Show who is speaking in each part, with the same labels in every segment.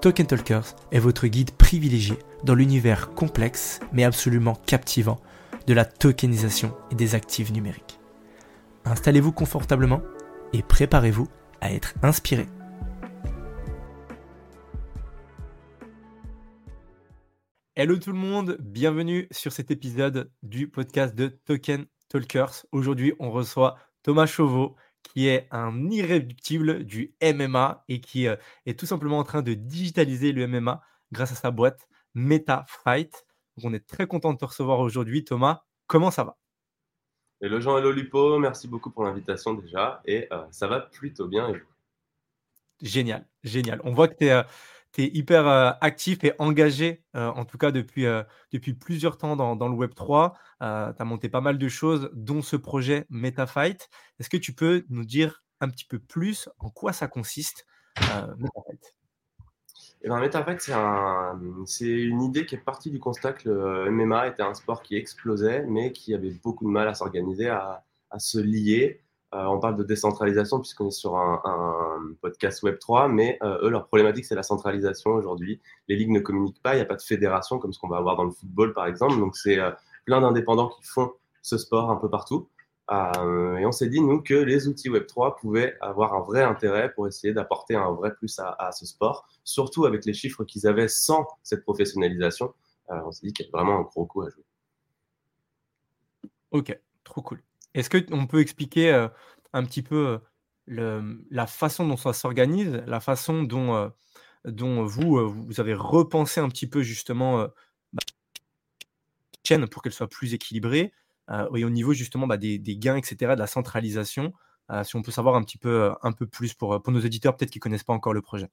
Speaker 1: Token Talkers est votre guide privilégié dans l'univers complexe mais absolument captivant de la tokenisation et des actifs numériques. Installez-vous confortablement et préparez-vous à être inspiré. Hello tout le monde, bienvenue sur cet épisode du podcast de Token Talkers. Aujourd'hui, on reçoit Thomas Chauveau, qui est un irréductible du MMA et qui euh, est tout simplement en train de digitaliser le MMA grâce à sa boîte MetaFight. Donc on est très content de te recevoir aujourd'hui, Thomas. Comment ça va?
Speaker 2: Hello Jean, hello Lipo, merci beaucoup pour l'invitation déjà. Et euh, ça va plutôt bien.
Speaker 1: Génial, génial. On voit que tu es, tu es hyper actif et engagé, en tout cas depuis, depuis plusieurs temps dans, le Web3. tu as monté pas mal de choses, dont ce projet MetaFight. Est-ce que tu peux nous dire un petit peu plus en quoi ça consiste, MetaFight?
Speaker 2: Eh ben, MetaFight, c'est un, une idée qui est partie du constat que le MMA était un sport qui explosait, mais qui avait beaucoup de mal à s'organiser, à se lier. Euh, on parle de décentralisation puisqu'on est sur un, podcast Web3, mais euh, eux, leur problématique, c'est la centralisation aujourd'hui. Les ligues ne communiquent pas, il n'y a pas de fédération comme ce qu'on va avoir dans le football, par exemple. Donc, c'est euh, plein d'indépendants qui font ce sport un peu partout. et on s'est dit, nous, que les outils Web3 pouvaient avoir un vrai intérêt pour essayer d'apporter un vrai plus à, à, ce sport, surtout avec les chiffres qu'ils avaient sans cette professionnalisation. on s'est dit qu'il y a vraiment un gros coup à jouer.
Speaker 1: Ok, trop cool. Est-ce qu'on peut expliquer un petit peu la façon dont ça s'organise, la façon dont, vous, vous avez repensé un petit peu justement la bah, chaîne pour qu'elle soit plus équilibrée et au niveau justement bah, des, gains, etc., de la centralisation, si on peut savoir un petit peu, un peu plus pour, pour nos éditeurs peut-être qui ne connaissent pas encore le projet?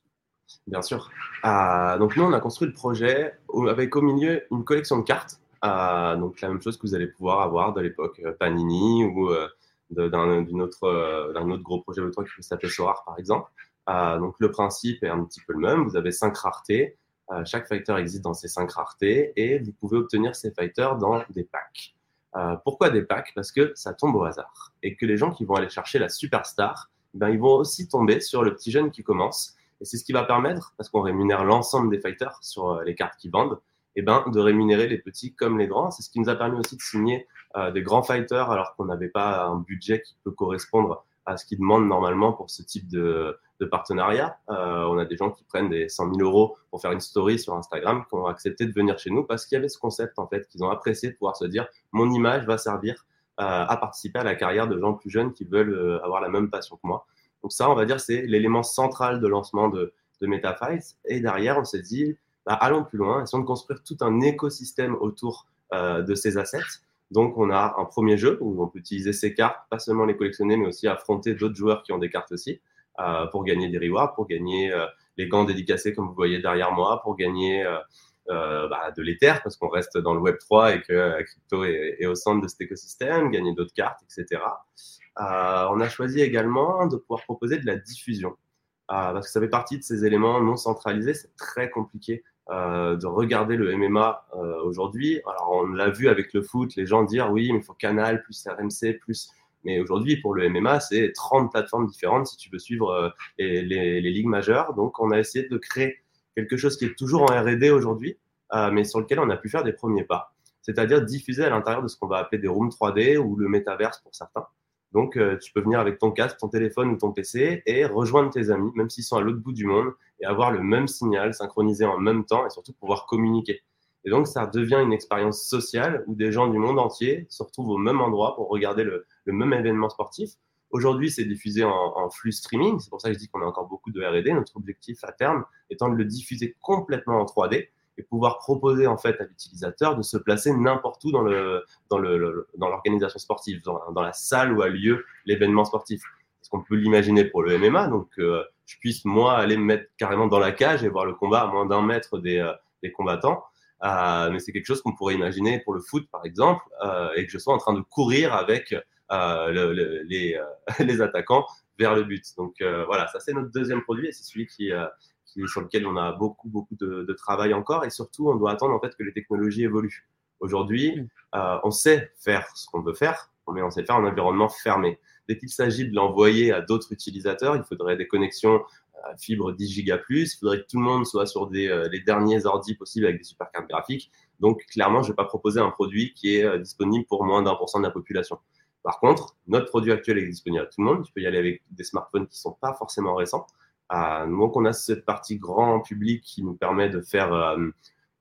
Speaker 2: Bien sûr. donc nous, on a construit le projet avec au milieu une collection de cartes donc la même chose que vous allez pouvoir avoir de l'époque euh, Panini ou euh, d'un autre, euh, autre gros projet Web3 qui s'appelle Sorar par exemple. donc le principe est un petit peu le même. Vous avez cinq raretés. chaque fighter existe dans ces cinq raretés et vous pouvez obtenir ces fighters dans des packs. pourquoi des packs? Parce que ça tombe au hasard et que les gens qui vont aller chercher la superstar, ben, ils vont aussi tomber sur le petit jeune qui commence. Et c'est ce qui va permettre, parce qu'on rémunère l'ensemble des fighters sur les cartes qui vendent, eh ben, de rémunérer les petits comme les grands. C'est ce qui nous a permis aussi de signer euh, des grands fighters alors qu'on n'avait pas un budget qui peut correspondre à ce qu'ils demandent normalement pour ce type de, partenariat. Euh, on a des gens qui prennent des 100 000 euros pour faire une story sur Instagram qui ont accepté de venir chez nous parce qu'il y avait ce concept en fait qu'ils ont apprécié de pouvoir se dire mon image va servir euh, à participer à la carrière de gens plus jeunes qui veulent avoir la même passion que moi. Donc ça, on va dire, c'est l'élément central de lancement de, de MetaFight. Et derrière, on s'est dit, bah, allons plus loin, essayons de construire tout un écosystème autour euh, de ces assets. Donc, on a un premier jeu où on peut utiliser ces cartes, pas seulement les collectionner, mais aussi affronter d'autres joueurs qui ont des cartes aussi, euh, pour gagner des rewards, pour gagner euh, les gants dédicacés comme vous voyez derrière moi, pour gagner bah, de l'Ether, parce qu'on reste dans le Web 3 et que la crypto est, est, au centre de cet écosystème, gagner d'autres cartes, etc. on a choisi également de pouvoir proposer de la diffusion. parce que ça fait partie de ces éléments non centralisés, c'est très compliqué euh, de regarder le MMA euh, aujourd'hui. Alors, on l'a vu avec le foot, les gens dire oui, mais il faut Canal, plus RMC, plus. Mais aujourd'hui, pour le MMA, c'est 30 plateformes différentes si tu veux suivre euh, les, les, les, ligues majeures. Donc, on a essayé de créer quelque chose qui est toujours en RD aujourd'hui, mais sur lequel on a pu faire des premiers pas. C'est-à-dire diffuser à l'intérieur de ce qu'on va appeler des rooms 3D ou le métaverse pour certains. Donc, tu peux venir avec ton casque, ton téléphone ou ton PC et rejoindre tes amis, même s'ils sont à l'autre bout du monde, et avoir le même signal synchronisé en même temps et surtout pouvoir communiquer. Et donc, ça devient une expérience sociale où des gens du monde entier se retrouvent au même endroit pour regarder le, même événement sportif. Aujourd'hui, c'est diffusé en, flux streaming. C'est pour ça que je dis qu'on a encore beaucoup de R&D. Notre objectif à terme étant de le diffuser complètement en 3D et pouvoir proposer en fait à l'utilisateur de se placer n'importe où dans l'organisation sportive, dans, la salle où a lieu l'événement sportif. Est-ce qu'on peut l'imaginer pour le MMA Donc, euh, je puisse moi aller me mettre carrément dans la cage et voir le combat à moins d'un mètre des, euh, combattants. Euh, mais c'est quelque chose qu'on pourrait imaginer pour le foot, par exemple, et que je sois en train de courir avec le, les, les, attaquants vers le but. Donc voilà, ça c'est notre deuxième produit et c'est celui qui, qui, sur lequel on a beaucoup, beaucoup de, de, travail encore. Et surtout, on doit attendre en fait que les technologies évoluent. Aujourd'hui, on sait faire ce qu'on veut faire, mais on sait faire en environnement fermé. Dès qu'il s'agit de l'envoyer à d'autres utilisateurs, il faudrait des connexions fibre 10 giga plus. Il faudrait que tout le monde soit sur des, euh, les derniers ordi possibles avec des super cartes graphiques. Donc, clairement, je ne vais pas proposer un produit qui est euh, disponible pour moins d'un pour cent de la population. Par contre, notre produit actuel est disponible à tout le monde. Tu peux y aller avec des smartphones qui ne sont pas forcément récents. Euh, donc, on a cette partie grand public qui nous permet de faire,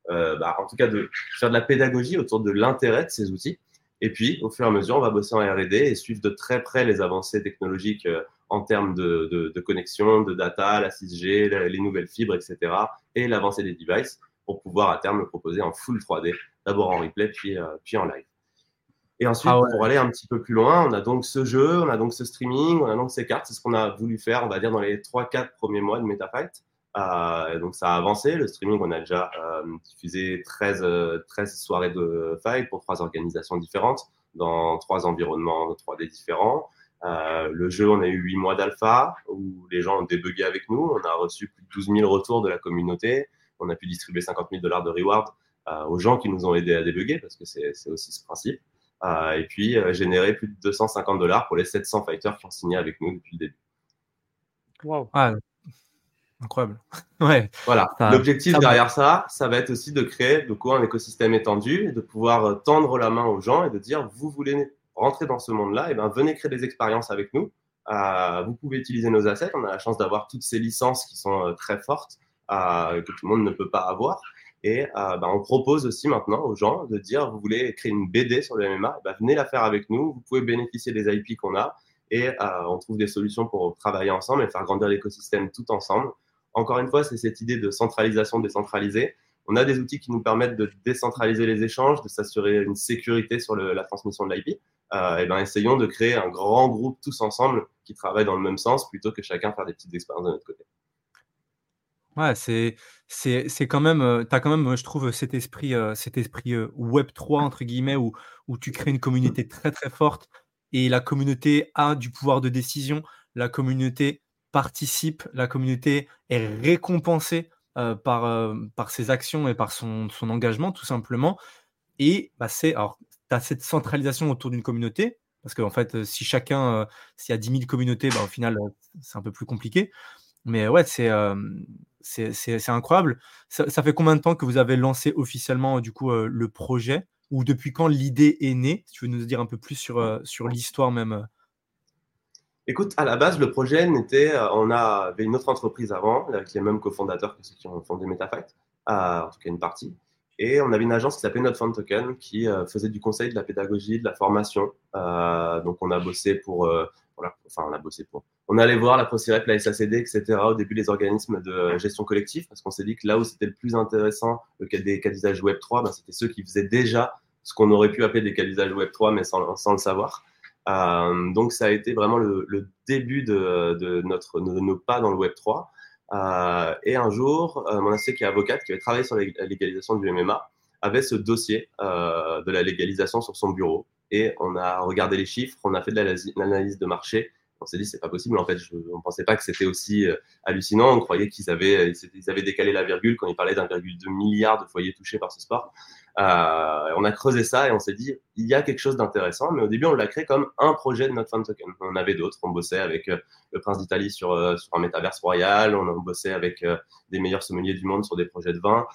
Speaker 2: bah, en tout cas, de faire de la pédagogie autour de l'intérêt de ces outils. Et puis, au fur et à mesure, on va bosser en R&D et suivre de très près les avancées technologiques en termes de, de, connexion, de data, la 6G, les nouvelles fibres, etc. et l'avancée des devices pour pouvoir à terme le proposer en full 3D, d'abord en replay puis, euh, puis en live. Et ensuite, ah pour aller un petit peu plus loin, on a donc ce jeu, on a donc ce streaming, on a donc ces cartes. C'est ce qu'on a voulu faire, on va dire, dans les 3-4 premiers mois de MetaFight. Euh, donc ça a avancé. Le streaming, on a déjà euh, diffusé 13, 13 soirées de fight pour trois organisations différentes, dans trois environnements 3D différents. Euh, le jeu, on a eu 8 mois d'alpha où les gens ont débugué avec nous. On a reçu plus de 12 000 retours de la communauté. On a pu distribuer 50 000 dollars de reward euh, aux gens qui nous ont aidés à débugger parce que c'est aussi ce principe. Euh, et puis générer plus de 250 dollars pour les 700 fighters qui ont signé avec nous depuis le début.
Speaker 1: Wow. Ah, incroyable. ouais.
Speaker 2: Voilà. L'objectif derrière ça, ça va être aussi de créer de quoi un écosystème étendu, de pouvoir tendre la main aux gens et de dire vous voulez rentrer dans ce monde-là, et ben venez créer des expériences avec nous. Euh, vous pouvez utiliser nos assets. On a la chance d'avoir toutes ces licences qui sont euh, très fortes, euh, que tout le monde ne peut pas avoir. Et ben, on propose aussi maintenant aux gens de dire, vous voulez créer une BD sur le MMA, ben, venez la faire avec nous. Vous pouvez bénéficier des IP qu'on a et on trouve des solutions pour travailler ensemble et faire grandir l'écosystème tout ensemble. Encore une fois, c'est cette idée de centralisation décentralisée. On a des outils qui nous permettent de décentraliser les échanges, de s'assurer une sécurité sur la transmission de l'IP. Euh, et ben essayons de créer un grand groupe tous ensemble qui travaille dans le même sens plutôt que chacun faire des petites expériences de notre côté.
Speaker 1: Ouais, c'est c'est quand même tu as quand même je trouve cet esprit cet esprit web 3 entre guillemets où où tu crées une communauté très très forte et la communauté a du pouvoir de décision, la communauté participe, la communauté est récompensée par, par ses actions et par son, son engagement tout simplement. Et bah, c'est alors tu as cette centralisation autour d'une communauté, parce qu'en fait, euh, si chacun, euh, s'il y a 10 000 communautés, bah, au final, c'est un peu plus compliqué. Mais ouais, c'est c'est incroyable. Ça, fait combien de temps que vous avez lancé officiellement du coup le projet? Ou depuis quand l'idée est née? Tu veux nous dire un peu plus sur, sur l'histoire même.
Speaker 2: Écoute, à la base, le projet n'était. On avait une autre entreprise avant, avec les mêmes cofondateurs que ceux qui ont fondé MetaFight, en tout cas une partie. Et on avait une agence qui s'appelait Not Token qui euh, faisait du conseil, de la pédagogie, de la formation. Euh, donc on a bossé pour, euh, enfin on a bossé pour. On allait voir la ProCirep, la SACD, etc. Au début les organismes de gestion collective parce qu'on s'est dit que là où c'était le plus intéressant, le cas des cas d'usage Web 3, ben, c'était ceux qui faisaient déjà ce qu'on aurait pu appeler des cas d'usage Web 3 mais sans, sans le savoir. Euh, donc ça a été vraiment le, le début de, de, notre, de nos pas dans le Web 3. Euh, et un jour, euh, mon associé qui est avocate, qui avait travaillé sur la légalisation du MMA, avait ce dossier euh, de la légalisation sur son bureau. Et on a regardé les chiffres, on a fait de l'analyse de marché. On s'est dit, c'est pas possible. En fait, je, on pensait pas que c'était aussi hallucinant. On croyait qu'ils avaient, ils avaient décalé la virgule quand ils parlaient d'un virgule de milliards de foyers touchés par ce sport. Euh, on a creusé ça et on s'est dit, il y a quelque chose d'intéressant, mais au début, on l'a créé comme un projet de notre fan token. On avait d'autres, on bossait avec euh, le prince d'Italie sur, euh, sur, un métaverse royal, on, bossé avec des meilleurs sommeliers du monde sur des projets de vin.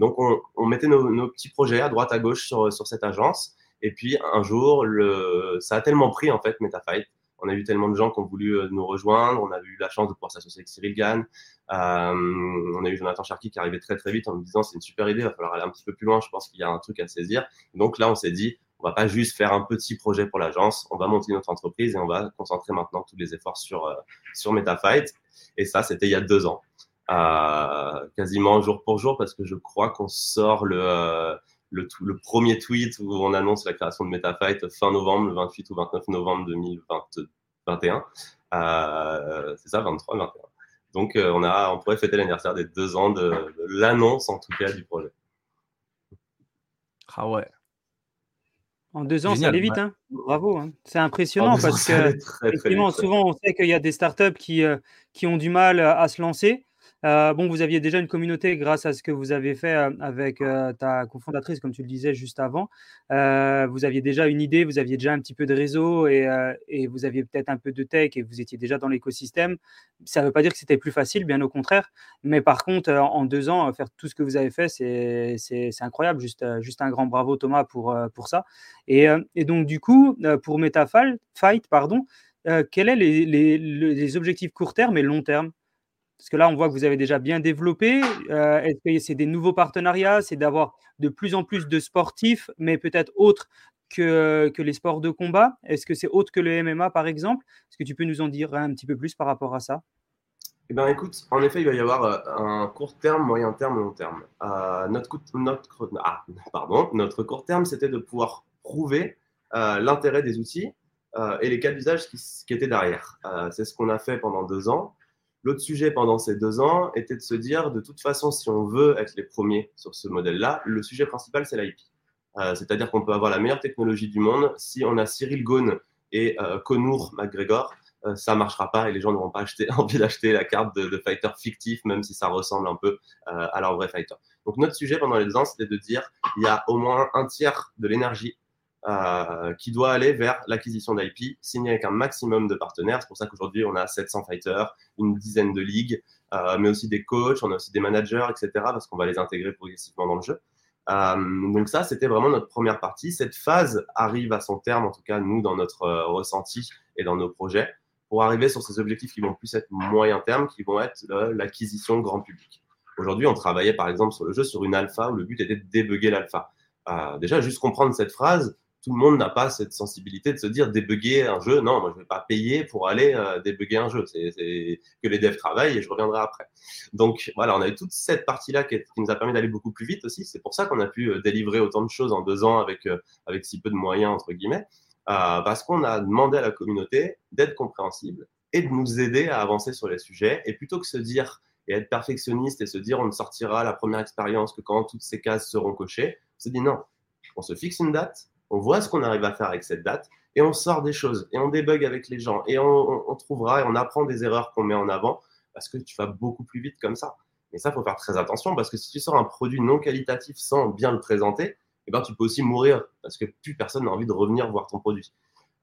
Speaker 2: donc, on, on mettait nos, nos, petits projets à droite, à gauche sur, sur cette agence. Et puis un jour, le... ça a tellement pris en fait MetaFight. On a eu tellement de gens qui ont voulu euh, nous rejoindre. On a eu la chance de pouvoir s'associer avec Cyril Gann. Euh, on a eu Jonathan Charky qui arrivait très très vite en nous disant c'est une super idée, il va falloir aller un petit peu plus loin. Je pense qu'il y a un truc à saisir. Donc là, on s'est dit on va pas juste faire un petit projet pour l'agence, on va monter notre entreprise et on va concentrer maintenant tous les efforts sur euh, sur MetaFight. Et ça, c'était il y a deux ans, euh, quasiment jour pour jour, parce que je crois qu'on sort le, euh, le, le, premier tweet où on annonce la création de MetaFight fin novembre, le 28 ou 29 novembre 2021. Euh, c'est ça, 23, 21. Donc, euh, on, a, on pourrait fêter l'anniversaire des deux ans de, de l'annonce, en tout cas, du projet.
Speaker 1: Ah ouais.
Speaker 3: En deux ans, ça allait vite. Hein Bravo. Hein. C'est impressionnant parce que effectivement, souvent, on sait qu'il y a des startups qui, euh, qui ont du mal à se lancer. Euh, bon, vous aviez déjà une communauté grâce à ce que vous avez fait euh, avec euh, ta cofondatrice, comme tu le disais juste avant. vous aviez déjà une idée, vous aviez déjà un petit peu de réseau et, vous aviez peut-être un peu de tech et vous étiez déjà dans l'écosystème. Ça ne veut pas dire que c'était plus facile, bien au contraire. Mais par contre, en deux ans, faire tout ce que vous avez fait, c'est incroyable. Juste, un grand bravo, Thomas, pour, ça. Et, donc, du coup, pour MetaFight, pardon, quels sont les objectifs court terme et long terme? Parce que là, on voit que vous avez déjà bien développé. Euh, est-ce que c'est des nouveaux partenariats? C'est d'avoir de plus en plus de sportifs, mais peut-être autres que, les sports de combat Est-ce que c'est autre que le MMA, par exemple? Est-ce que tu peux nous en dire un petit peu plus par rapport à ça?
Speaker 2: Eh bien, écoute, en effet, il va y avoir euh, un court terme, moyen terme, long terme. Euh, ah, notre court terme, c'était de pouvoir prouver l'intérêt des outils et les cas d'usage qui, étaient derrière. c'est ce qu'on a fait pendant deux ans. L'autre sujet pendant ces deux ans était de se dire, de toute façon, si on veut être les premiers sur ce modèle-là, le sujet principal, c'est l'IP. Euh, C'est-à-dire qu'on peut avoir la meilleure technologie du monde. Si on a Cyril Ghosn et euh, Conor McGregor, euh, ça marchera pas et les gens n'auront pas envie d'acheter la carte de, de, fighter fictif, même si ça ressemble un peu euh, à leur vrai fighter. Donc notre sujet pendant les deux ans, c'était de dire, il y a au moins un tiers de l'énergie euh, qui doit aller vers l'acquisition d'IP, signé avec un maximum de partenaires. C'est pour ça qu'aujourd'hui, on a 700 fighters, une dizaine de ligues, euh, mais aussi des coachs, on a aussi des managers, etc., parce qu'on va les intégrer progressivement dans le jeu. Euh, donc ça, c'était vraiment notre première partie. Cette phase arrive à son terme, en tout cas, nous, dans notre ressenti et dans nos projets, pour arriver sur ces objectifs qui vont plus être moyen terme, qui vont être l'acquisition grand public. Aujourd'hui, on travaillait par exemple sur le jeu sur une alpha où le but était de débugger l'alpha. Déjà, juste comprendre cette phrase, tout le monde n'a pas cette sensibilité de se dire débugger un jeu. Non, moi je ne vais pas payer pour aller euh, débugger un jeu. C'est que les devs travaillent et je reviendrai après. Donc voilà, on a eu toute cette partie-là qui, nous a permis d'aller beaucoup plus vite aussi. C'est pour ça qu'on a pu euh, délivrer autant de choses en deux ans avec, euh, avec si peu de moyens, entre guillemets, euh, parce qu'on a demandé à la communauté d'être compréhensible et de nous aider à avancer sur les sujets. Et plutôt que se dire et être perfectionniste et se dire on ne sortira la première expérience que quand toutes ces cases seront cochées, on se dit non, on se fixe une date, on voit ce qu'on arrive à faire avec cette date et on sort des choses et on débug avec les gens et on, trouvera et on apprend des erreurs qu'on met en avant parce que tu vas beaucoup plus vite comme ça. Mais ça, faut faire très attention parce que si tu sors un produit non qualitatif sans bien le présenter, eh ben, tu peux aussi mourir parce que plus personne n'a envie de revenir voir ton produit.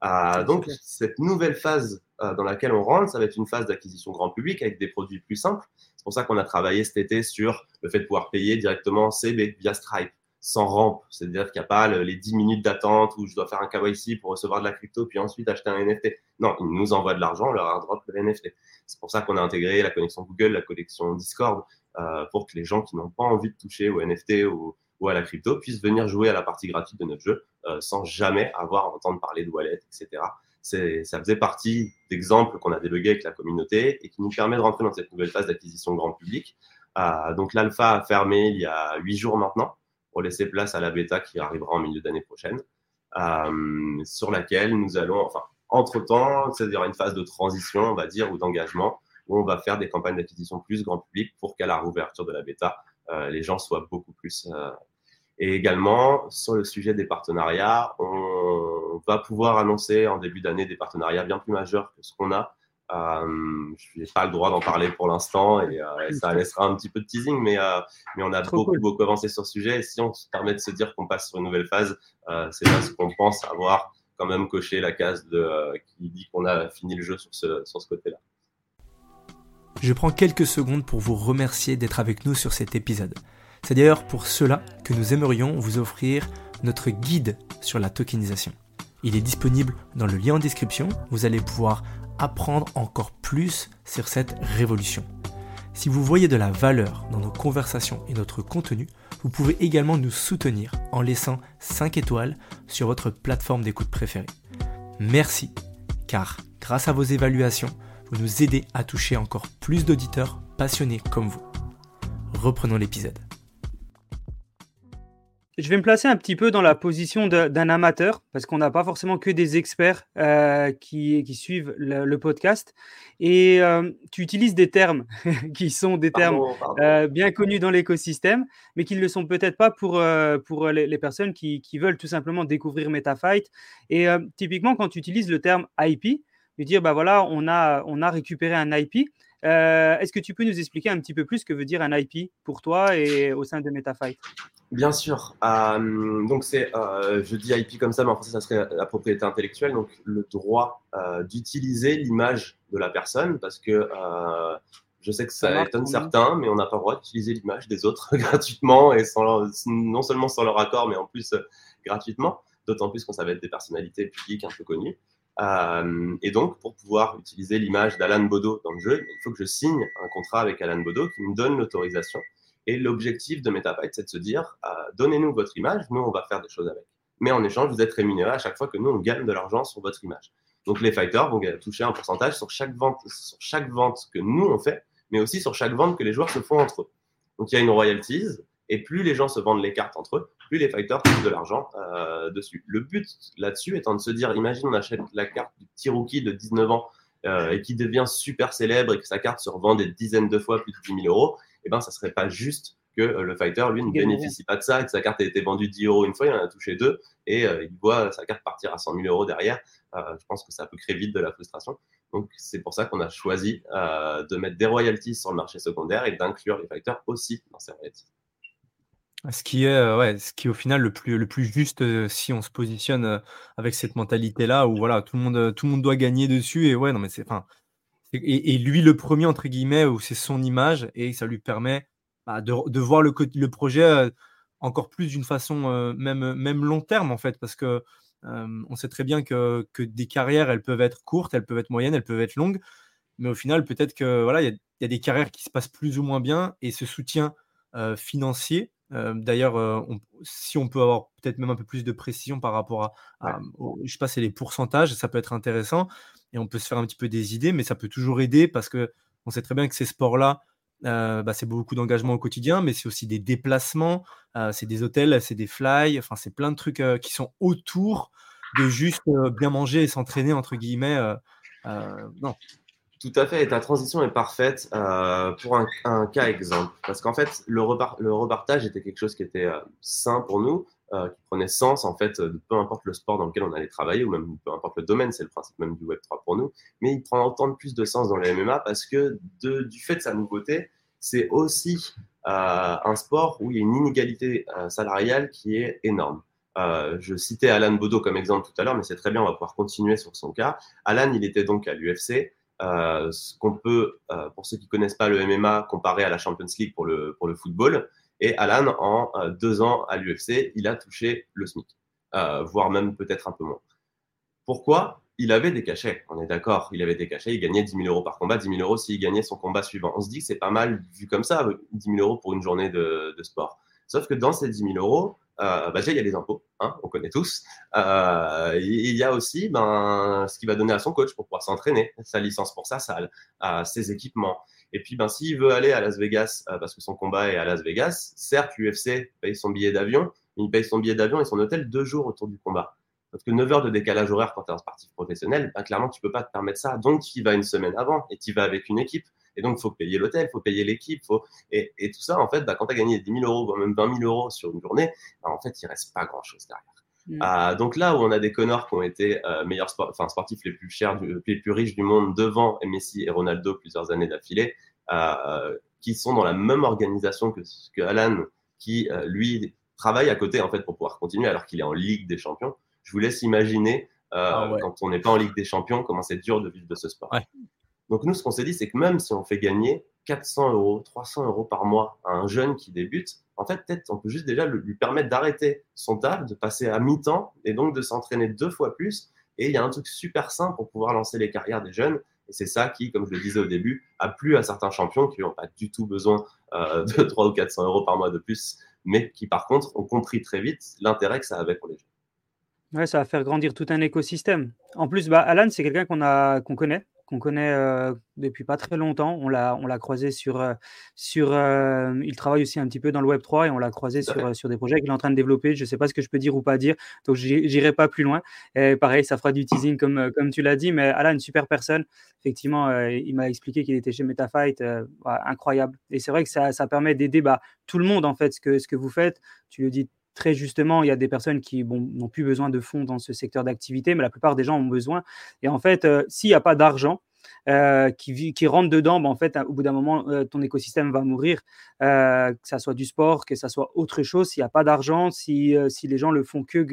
Speaker 2: Euh, donc, cette nouvelle phase euh, dans laquelle on rentre, ça va être une phase d'acquisition grand public avec des produits plus simples. C'est pour ça qu'on a travaillé cet été sur le fait de pouvoir payer directement CB via Stripe sans rampe. C'est-à-dire qu'il n'y a pas les 10 minutes d'attente où je dois faire un KYC pour recevoir de la crypto puis ensuite acheter un NFT. Non, ils nous envoient de l'argent, on leur airdrop le NFT. C'est pour ça qu'on a intégré la connexion Google, la connexion Discord, euh, pour que les gens qui n'ont pas envie de toucher au NFT ou, à la crypto puissent venir jouer à la partie gratuite de notre jeu euh, sans jamais avoir à entendre parler de wallet, etc. Ça faisait partie d'exemples qu'on a débugués avec la communauté et qui nous permet de rentrer dans cette nouvelle phase d'acquisition grand public. Euh, donc l'alpha a fermé il y a huit jours maintenant pour laisser place à la bêta qui arrivera en milieu d'année prochaine, euh, sur laquelle nous allons, enfin, entre-temps, c'est-à-dire une phase de transition, on va dire, ou d'engagement, où on va faire des campagnes d'acquisition plus grand public pour qu'à la rouverture de la bêta, euh, les gens soient beaucoup plus. Euh... Et également, sur le sujet des partenariats, on va pouvoir annoncer en début d'année des partenariats bien plus majeurs que ce qu'on a euh, je n'ai pas le droit d'en parler pour l'instant et, euh, ça laissera un petit peu de teasing, mais, euh, mais on a beaucoup, beaucoup avancé sur ce sujet. Et si on se permet de se dire qu'on passe sur une nouvelle phase, c'est parce qu'on pense avoir quand même coché la case de, qui dit qu'on a fini le jeu sur ce, sur ce côté-là.
Speaker 1: Je prends quelques secondes pour vous remercier d'être avec nous sur cet épisode. C'est d'ailleurs pour cela que nous aimerions vous offrir notre guide sur la tokenisation. Il est disponible dans le lien en description. Vous allez pouvoir apprendre encore plus sur cette révolution. Si vous voyez de la valeur dans nos conversations et notre contenu, vous pouvez également nous soutenir en laissant 5 étoiles sur votre plateforme d'écoute préférée. Merci, car grâce à vos évaluations, vous nous aidez à toucher encore plus d'auditeurs passionnés comme vous. Reprenons l'épisode
Speaker 3: je vais me placer un petit peu dans la position d'un amateur, parce qu'on n'a pas forcément que des experts euh, qui, suivent le, podcast. Et euh, tu utilises des termes qui sont des termes euh, bien connus dans l'écosystème, mais qui ne le sont peut-être pas pour, pour les, personnes qui, veulent tout simplement découvrir MetaFight. Et typiquement, quand tu utilises le terme IP, tu dis, bah voilà, on a, on a récupéré un IP. Est-ce que tu peux nous expliquer un petit peu plus ce que veut dire un IP pour toi et au sein de MetaFight?
Speaker 2: Bien sûr. Euh, donc c'est, euh, je dis IP comme ça, mais en français ça serait la propriété intellectuelle, donc le droit euh, d'utiliser l'image de la personne, parce que je sais que ça, étonne certains, mais on n'a pas le droit d'utiliser l'image des autres gratuitement et sans non seulement sans leur accord, mais en plus gratuitement. D'autant plus qu'on savait être des personnalités publiques un peu connues. Et donc, pour pouvoir utiliser l'image d'Alan Bodo dans le jeu, il faut que je signe un contrat avec Alan Bodo qui me donne l'autorisation et l'objectif de MetaByte, c'est de se dire, euh, donnez-nous votre image, nous, on va faire des choses avec. Mais en échange, vous êtes rémunéré à chaque fois que nous, on gagne de l'argent sur votre image. Donc les fighters vont toucher un pourcentage sur chaque vente, sur chaque vente que nous, on fait, mais aussi sur chaque vente que les joueurs se font entre eux. Donc il y a une royalties, et plus les gens se vendent les cartes entre eux, plus les fighters touchent de l'argent euh, dessus. Le but là-dessus étant de se dire, imagine on achète la carte du petit rookie de 19 ans euh, et qui devient super célèbre et que sa carte se revend des dizaines de fois plus de 10 000 euros, eh ben, ça serait pas juste que euh, le fighter, lui, ne bénéficie pas de ça et que sa carte a été vendue 10 euros une fois, il en a touché deux et il voit sa carte partir à 100 000 euros derrière. Je pense que ça peut créer vite de la frustration. Donc, c'est pour ça qu'on a choisi de mettre des royalties sur le marché secondaire et d'inclure les fighters aussi dans ces royalties.
Speaker 1: Ce qui est, ouais, ce qui au final le plus, le plus juste si on se positionne avec cette mentalité-là où voilà, tout le monde, tout le monde doit gagner dessus et ouais, non mais c'est, et, lui, le premier, entre guillemets, où c'est son image et ça lui permet bah, de, voir le, le projet euh, encore plus d'une façon euh, même, même long terme, en fait, parce que euh, on sait très bien que, que, des carrières, elles peuvent être courtes, elles peuvent être moyennes, elles peuvent être longues, mais au final, peut-être que voilà, il y, a des carrières qui se passent plus ou moins bien et ce soutien financier. D'ailleurs, si on peut avoir peut-être même un peu plus de précision par rapport à, je sais pas, c'est les pourcentages, ça peut être intéressant et on peut se faire un petit peu des idées, mais ça peut toujours aider parce que on sait très bien que ces sports-là, euh, bah, c'est beaucoup d'engagement au quotidien, mais c'est aussi des déplacements, euh, c'est des hôtels, c'est des fly, enfin c'est plein de trucs euh, qui sont autour de juste bien manger et s'entraîner entre guillemets. non.
Speaker 2: Tout à fait, et ta transition est parfaite pour un, un, cas exemple, parce qu'en fait le, le repartage était quelque chose qui était sain pour nous, euh, qui prenait sens en fait, peu importe le sport dans lequel on allait travailler ou même peu importe le domaine, c'est le principe même du Web 3 pour nous, mais il prend autant de plus de sens dans le MMA parce que de, du fait de sa nouveauté, c'est aussi euh, un sport où il y a une inégalité euh, salariale qui est énorme. Euh, je citais Alan Bodo comme exemple tout à l'heure, mais c'est très bien, on va pouvoir continuer sur son cas. Alan, il était donc à l'UFC, euh, ce qu'on peut, euh, pour ceux qui connaissent pas le MMA, comparer à la Champions League pour le, football. Et Alan, en euh, deux ans à l'UFC, il a touché le SMIC, voire même peut-être un peu moins. Pourquoi? Il avait des cachets, on est d'accord, il avait des cachets, il gagnait 10 000 euros par combat, 10 000 euros s'il gagnait son combat suivant. On se dit que c'est pas mal vu comme ça, 10 000 euros pour une journée de, de sport. Sauf que dans ces 10 000 euros, bah déjà, il y a les impôts, hein, on connaît tous. Euh, il y a aussi ben, ce qu'il va donner à son coach pour pouvoir s'entraîner, sa licence pour sa salle, ses équipements. Et puis, ben, s'il veut aller à Las Vegas, euh, parce que son combat est à Las Vegas, certes, l'UFC paye son billet d'avion, mais il paye son billet d'avion et son hôtel deux jours autour du combat. Parce que 9 heures de décalage horaire quand tu es un sportif professionnel, ben, clairement, tu peux pas te permettre ça. Donc, tu y une semaine avant et tu vas avec une équipe. Et donc, il faut payer l'hôtel, il faut payer l'équipe. Faut... Et, et, tout ça, en fait, ben, quand tu as gagné 10 000 euros, voire même 20 000 euros sur une journée, ben, en fait, il reste pas grand-chose derrière. Mm. Euh, donc là où on a des Connors qui ont été euh, meilleurs sport, enfin, sportifs les plus chers, les plus riches du monde devant Messi et Ronaldo plusieurs années d'affilée, euh, qui sont dans la même organisation que, que Alan, qui euh, lui travaille à côté en fait pour pouvoir continuer alors qu'il est en Ligue des Champions. Je vous laisse imaginer euh, ah quand on n'est pas en Ligue des Champions comment c'est dur de vivre de ce sport. Donc nous, ce qu'on s'est dit, c'est que même si on fait gagner 400 euros, 300 euros par mois à un jeune qui débute, en fait, peut-être on peut juste déjà lui permettre d'arrêter son taf, de passer à mi-temps et donc de s'entraîner deux fois plus. Et il y a un truc super simple pour pouvoir lancer les carrières des jeunes. Et c'est ça qui, comme je le disais au début, a plu à certains champions qui n'ont pas du tout besoin euh, de 300 ou 400 euros par mois de plus, mais qui par contre ont compris très vite l'intérêt que ça avait pour les jeunes.
Speaker 3: Ouais, ça va faire grandir tout un écosystème. En plus, bah, Alan, c'est quelqu'un qu'on qu'on connaît qu'on connaît depuis pas très longtemps. On l'a, on l'a croisé sur, sur il travaille aussi un petit peu dans le Web 3 et on l'a croisé sur, sur des projets qu'il est en train de développer. Je ne sais pas ce que je peux dire ou pas dire, donc j'irai pas plus loin. Et pareil, ça fera du teasing comme, comme tu l'as dit, mais Alan, une super personne. Effectivement, il m'a expliqué qu'il était chez MetaFight, incroyable. Et c'est vrai que ça, ça permet d'aider bah, tout le monde en fait, ce que, ce que vous faites. Tu le dis très justement, il y a des personnes qui n'ont plus besoin de fonds dans ce secteur d'activité, mais la plupart des gens ont besoin. Et en fait, euh, s'il n'y a pas d'argent, euh, qui, rentre dedans, ben, en fait, au bout d'un moment, euh, ton écosystème va mourir, que ça soit du sport, que ça soit autre chose. S'il n'y a pas d'argent, si, si les gens le font que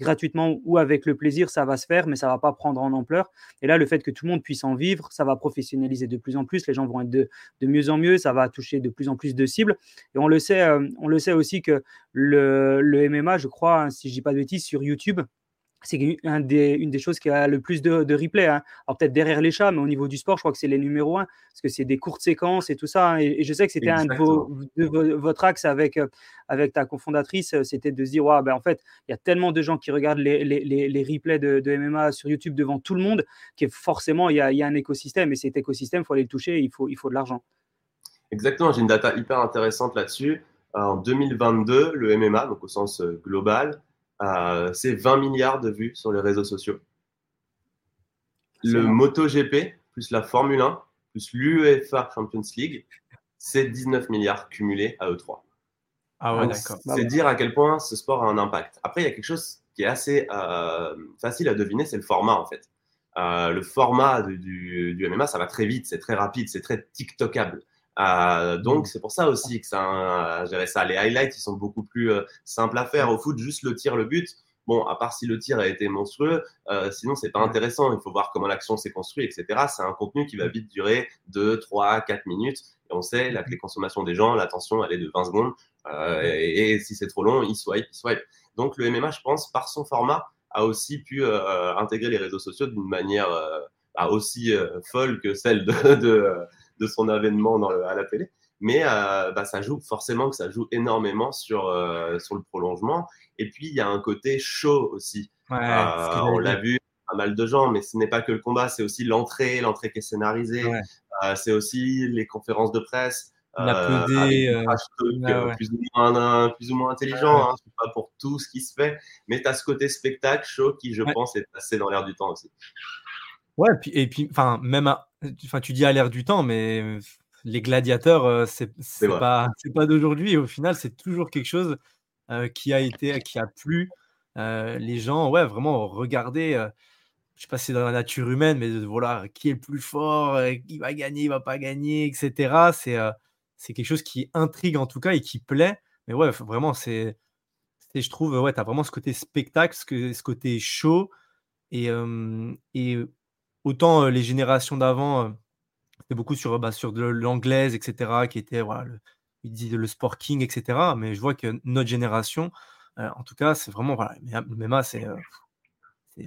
Speaker 3: gratuitement ou avec le plaisir, ça va se faire, mais ça va pas prendre en ampleur. Et là, le fait que tout le monde puisse en vivre, ça va professionnaliser de plus en plus. Les gens vont être de, de mieux en mieux, ça va toucher de plus en plus de cibles. Et on le sait, euh, on le sait aussi que le, le MMA, je crois, hein, si je dis pas de bêtises, sur YouTube, c'est une des, une des choses qui a le plus de, de replay. Hein. Alors peut-être derrière les chats, mais au niveau du sport, je crois que c'est les numéros un, parce que c'est des courtes séquences et tout ça. Hein. Et, je sais que c'était un de, vos, de, votre axe avec, euh, avec ta cofondatrice, euh, c'était de se dire, ouais, ben en fait, il y a tellement de gens qui regardent les, les, les, replays de, MMA sur YouTube devant tout le monde, que forcément, il y a, y a un écosystème, et cet écosystème, il faut aller le toucher, il faut, il faut de l'argent.
Speaker 2: Exactement, j'ai une data hyper intéressante là-dessus. En 2022, le MMA, donc au sens euh, c'est 20 milliards de vues sur les réseaux sociaux. Le MotoGP, plus la Formule 1, plus l'UEFA Champions League, c'est 19 milliards cumulés à E3. Ah ouais, d'accord. C'est dire à quel point ce sport a un impact. Après, il y a quelque chose qui est assez euh, facile à deviner, c'est le format en fait. Euh, le format du, du, MMA, ça va très vite, c'est très rapide, c'est très TikTokable. Euh, donc, c'est pour ça aussi que ça, gérer ça. Les highlights, ils sont beaucoup plus euh, simples à faire. Au foot, juste le tir, le but. Bon, à part si le tir a été monstrueux, euh, sinon c'est pas intéressant. Il faut voir comment l'action s'est construite, etc. C'est un contenu qui va vite durer 2, 3, 4 minutes. Et on sait que les consommations des gens, l'attention, elle est de 20 secondes. Euh, et, si c'est trop long, ils swipe, ils swipe. Donc le MMA, je pense, par son format, a aussi pu euh, intégrer les réseaux sociaux d'une manière bah, aussi folle que celle de, de de son avènement à la télé. Mais euh, bah, ça joue forcément que ça joue énormément sur, euh, sur le prolongement. Et puis, il y a un côté chaud aussi. Euh, on l'a vu, pas mal de gens, mais ce n'est pas que le combat, c'est aussi l'entrée, l'entrée qui est scénarisée. c'est aussi les conférences de presse. Euh, plus, ou moins, plus ou moins intelligent, hein, pas pour tout ce qui se fait, mais tu as ce côté spectacle, show qui, je pense, est assez dans l'air du temps aussi.
Speaker 1: Ouais, puis, et puis, enfin, même, enfin, tu dis à l'ère du temps, mais les gladiateurs, c'est pas, pas d'aujourd'hui. Au final, c'est toujours quelque chose qui a été, qui a plu. les gens, ouais, vraiment regarder. je sais pas si c'est dans la nature humaine, mais voilà, qui est le plus fort, qui va gagner, il va pas gagner, etc. C'est, c'est quelque chose qui intrigue en tout cas et qui plaît. Mais ouais, vraiment, c'est, je trouve, ouais, tu as vraiment ce côté spectacle, ce, ce côté show. Et, et autant les générations d'avant, c'était beaucoup sur, bah, sur de l'anglaise, etc., qui était, voilà, le, il dit le sport king, etc. Mais je vois que notre génération, en tout cas, c'est vraiment, voilà, le MMA, c'est.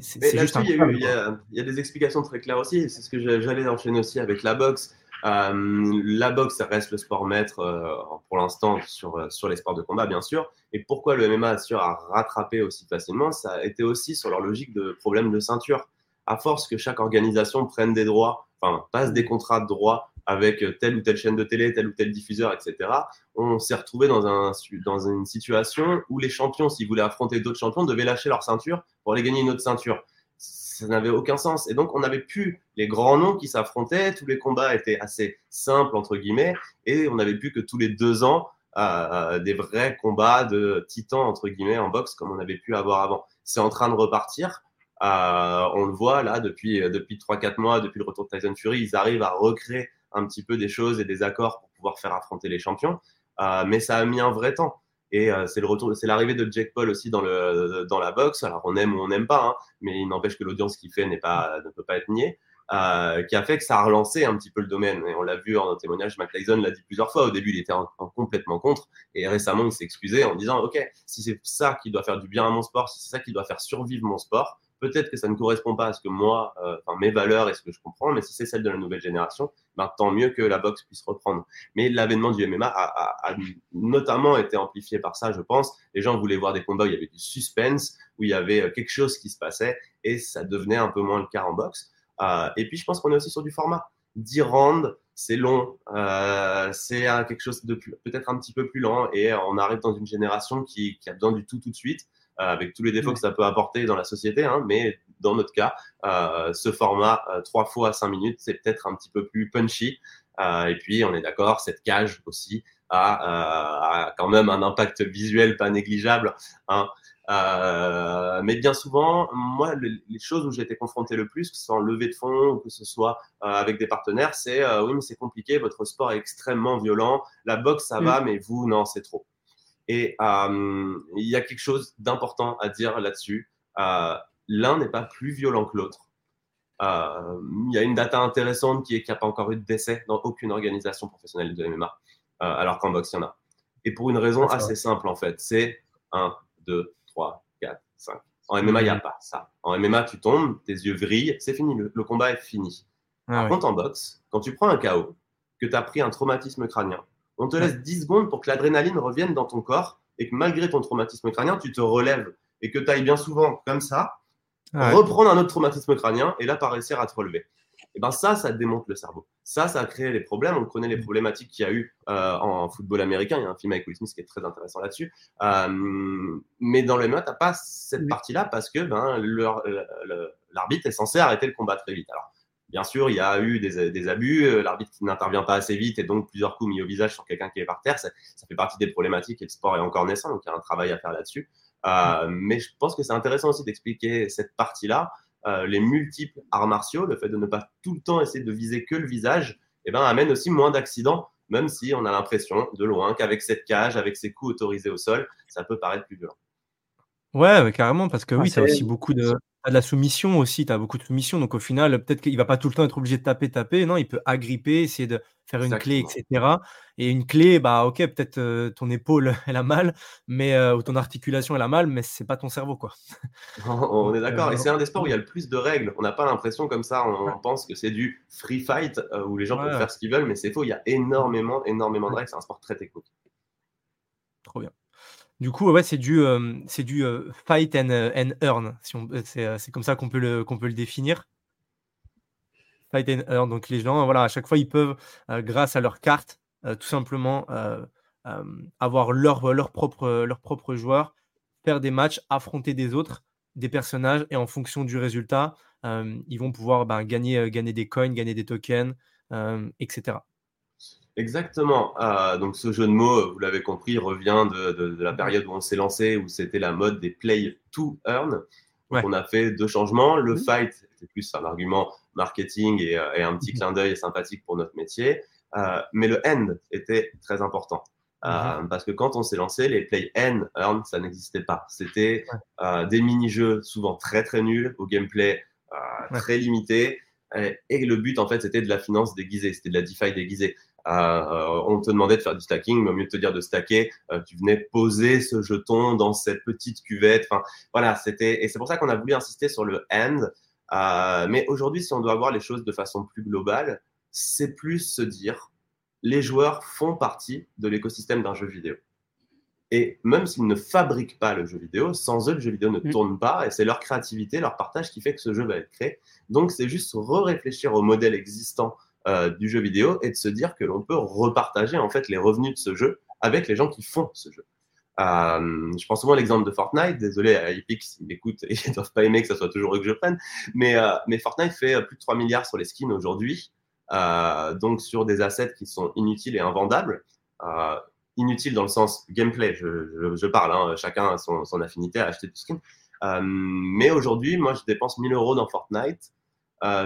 Speaker 2: c'est juste il y, a, il y, a des explications très claires aussi. C'est ce que j'allais enchaîner aussi avec la boxe. la boxe, ça reste le sport maître pour l'instant sur, sur les sports de combat, bien sûr. Et pourquoi le MMA assure à rattraper aussi facilement Ça a été aussi sur leur logique de problème de ceinture à force que chaque organisation prenne des droits, enfin, passe des contrats de droits avec telle ou telle chaîne de télé, tel ou tel diffuseur, etc., on s'est retrouvé dans, un, dans une situation où les champions, s'ils voulaient affronter d'autres champions, devaient lâcher leur ceinture pour aller gagner une autre ceinture. Ça n'avait aucun sens. Et donc, on n'avait plus les grands noms qui s'affrontaient, tous les combats étaient assez simples, entre guillemets, et on n'avait plus que tous les deux ans euh, des vrais combats de titans, entre guillemets, en boxe, comme on avait pu avoir avant. C'est en train de repartir. Euh, on le voit là depuis, euh, depuis 3-4 mois, depuis le retour de Tyson Fury, ils arrivent à recréer un petit peu des choses et des accords pour pouvoir faire affronter les champions. Euh, mais ça a mis un vrai temps. Et c'est le retour, c'est l'arrivée de Jack Paul aussi dans le dans la boxe. Alors on aime ou on n'aime pas, hein, mais il n'empêche que l'audience qu'il fait n'est pas ne peut pas être niée. euh, qui a fait que ça a relancé un petit peu le domaine. Et on l'a vu en témoignage, Mac Tyson l'a dit plusieurs fois. Au début, il était en, complètement contre. Et récemment, il s'est excusé en disant Ok, si c'est ça qui doit faire du bien à mon sport, si c'est ça qui doit faire survivre mon sport, peut-être que ça ne correspond pas à ce que moi, euh, enfin mes valeurs et ce que je comprends, mais si c'est celle de la nouvelle génération, ben, tant mieux que la boxe puisse reprendre. Mais l'avènement du MMA a, notamment été amplifié par ça, je pense. Les gens voulaient voir des combats où il y avait du suspense, où il y avait euh, quelque chose qui se passait, et ça devenait un peu moins le cas en boxe. Euh, et puis, je pense qu'on est aussi sur du format. 10 rounds, c'est long, euh, c'est quelque chose de peut-être un petit peu plus lent, et on arrive dans une génération qui, a besoin du tout tout de suite, avec tous les défauts que ça peut apporter dans la société, hein, mais dans notre cas, ce format 3 fois 5 minutes, c'est peut-être un petit peu plus punchy. et puis, on est d'accord, cette cage aussi a, a, quand même un impact visuel pas négligeable. Hein. Euh, mais bien souvent, moi, les choses où j'ai été confronté le plus, que ce soit en levée de fonds ou que ce soit euh, avec des partenaires, c'est euh, oui, mais c'est compliqué, votre sport est extrêmement violent, la boxe ça va, mm. mais vous, non, c'est trop. Et il y a quelque chose d'important à dire là-dessus. L'un n'est pas plus violent que l'autre. Il y a une data intéressante qui est qu'il n'y a pas encore eu de décès dans aucune organisation professionnelle de MMA, alors qu'en boxe, il y en a. Et pour une raison assez simple, en fait, c'est un, deux, 3, 4, 5. En MMA, il n'y a pas ça. En MMA, tu tombes, tes yeux vrillent, c'est fini, le, combat est fini. Ah Par contre, en boxe, quand tu prends un KO, que tu as pris un traumatisme crânien, on te laisse 10 secondes pour que l'adrénaline revienne dans ton corps et que malgré ton traumatisme crânien, tu te relèves et que tu ailles bien souvent comme ça, reprendre un autre traumatisme crânien et là, pas réussir à te relever et ben ça, ça démonte le cerveau. Ça, ça a créé les problèmes. On connaît les problématiques qu'il y a eu euh, en football américain. Il y a un film avec Will Smith qui est très intéressant là-dessus. Euh, mais dans le MMA, tu n'as pas cette partie-là parce que ben, l'arbitre est censé arrêter le combat très vite. Alors, bien sûr, il y a eu des, des abus. Euh, l'arbitre qui n'intervient pas assez vite et donc plusieurs coups mis au visage sur quelqu'un qui est par terre. Ça, ça, fait partie des problématiques et le sport est encore naissant. Donc, il y a un travail à faire là-dessus. Euh, mais je pense que c'est intéressant aussi d'expliquer cette partie-là euh, les multiples arts martiaux, le fait de ne pas tout le temps essayer de viser que le visage, eh ben, amène aussi moins d'accidents, même si on a l'impression de loin qu'avec cette cage, avec ces coups autorisés au sol, ça peut paraître plus violent.
Speaker 1: Ouais, carrément, parce que oui, tu as aussi beaucoup de, de la soumission aussi, tu as beaucoup de soumission. Donc au final, peut-être qu'il va pas tout le temps être obligé de taper, taper. Non, il peut agripper, essayer de faire une clé, etc. Et une clé, bah ok, peut-être euh, ton épaule, elle a mal, mais euh, ou ton articulation, elle a mal, mais c'est pas ton cerveau, quoi.
Speaker 2: on est d'accord. Et c'est un des sports où il y a le plus de règles. On n'a pas l'impression comme ça. On pense que c'est du free fight où les gens peuvent faire ce qu'ils veulent, mais c'est faux. Il y a énormément, énormément de règles. C'est un sport très technique.
Speaker 1: Trop bien. Du coup, c'est du, c'est du fight and, earn. Si c'est, comme ça qu'on peut le, définir. Fight and earn. Donc les gens, voilà, à chaque fois, ils peuvent, grâce à leur carte, tout simplement avoir leur, leur, propre, leur propre joueur, faire des matchs, affronter des autres, des personnages, et en fonction du résultat, ils vont pouvoir ben, gagner, gagner des coins, gagner des tokens, etc.
Speaker 2: Exactement. Ah, donc ce jeu de mots, vous l'avez compris, revient de, la période où on s'est lancé, où c'était la mode des play to earn. On a fait deux changements. Le mhm. fight, c'était plus un argument marketing et, euh, un petit mhm. clin d'œil sympathique pour notre métier. Euh, mais le end était très important. Euh, mhm. parce que quand on s'est lancé, les play and earn, ça n'existait pas. C'était des mini-jeux souvent très très nuls, au gameplay très limité. Et, et, le but, en fait, c'était de la finance déguisée, c'était de la DeFi déguisée. Euh, on te demandait de faire du stacking, mais au mieux de te dire de stacker, euh, tu venais poser ce jeton dans cette petite cuvette. Enfin, voilà, c'était et c'est pour ça qu'on a voulu insister sur le end. Euh, mais aujourd'hui, si on doit voir les choses de façon plus globale, c'est plus se dire les joueurs font partie de l'écosystème d'un jeu vidéo. Et même s'ils ne fabriquent pas le jeu vidéo, sans eux, le jeu vidéo ne mm. tourne pas. Et c'est leur créativité, leur partage qui fait que ce jeu va être créé. Donc, c'est juste re-réfléchir au modèle existant euh, du jeu vidéo et de se dire que l'on peut repartager en fait les revenus de ce jeu avec les gens qui font ce jeu. Euh, je prends souvent l'exemple de Fortnite. Désolé à Epic s'ils écoutent et ils doivent pas aimer que ce soit toujours eux que je prenne. Mais, euh, Fortnite fait plus de 3 milliards sur les skins aujourd'hui. donc sur des assets qui sont inutiles et invendables. inutiles dans le sens gameplay, je, parle. Hein, chacun a son, son, affinité à acheter du skin. mais aujourd'hui, moi, je dépense 1000 euros dans Fortnite.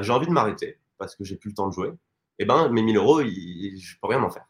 Speaker 2: J'ai envie de m'arrêter parce que j'ai plus le temps de jouer eh ben, mes 1000 euros, je ne peux rien en faire.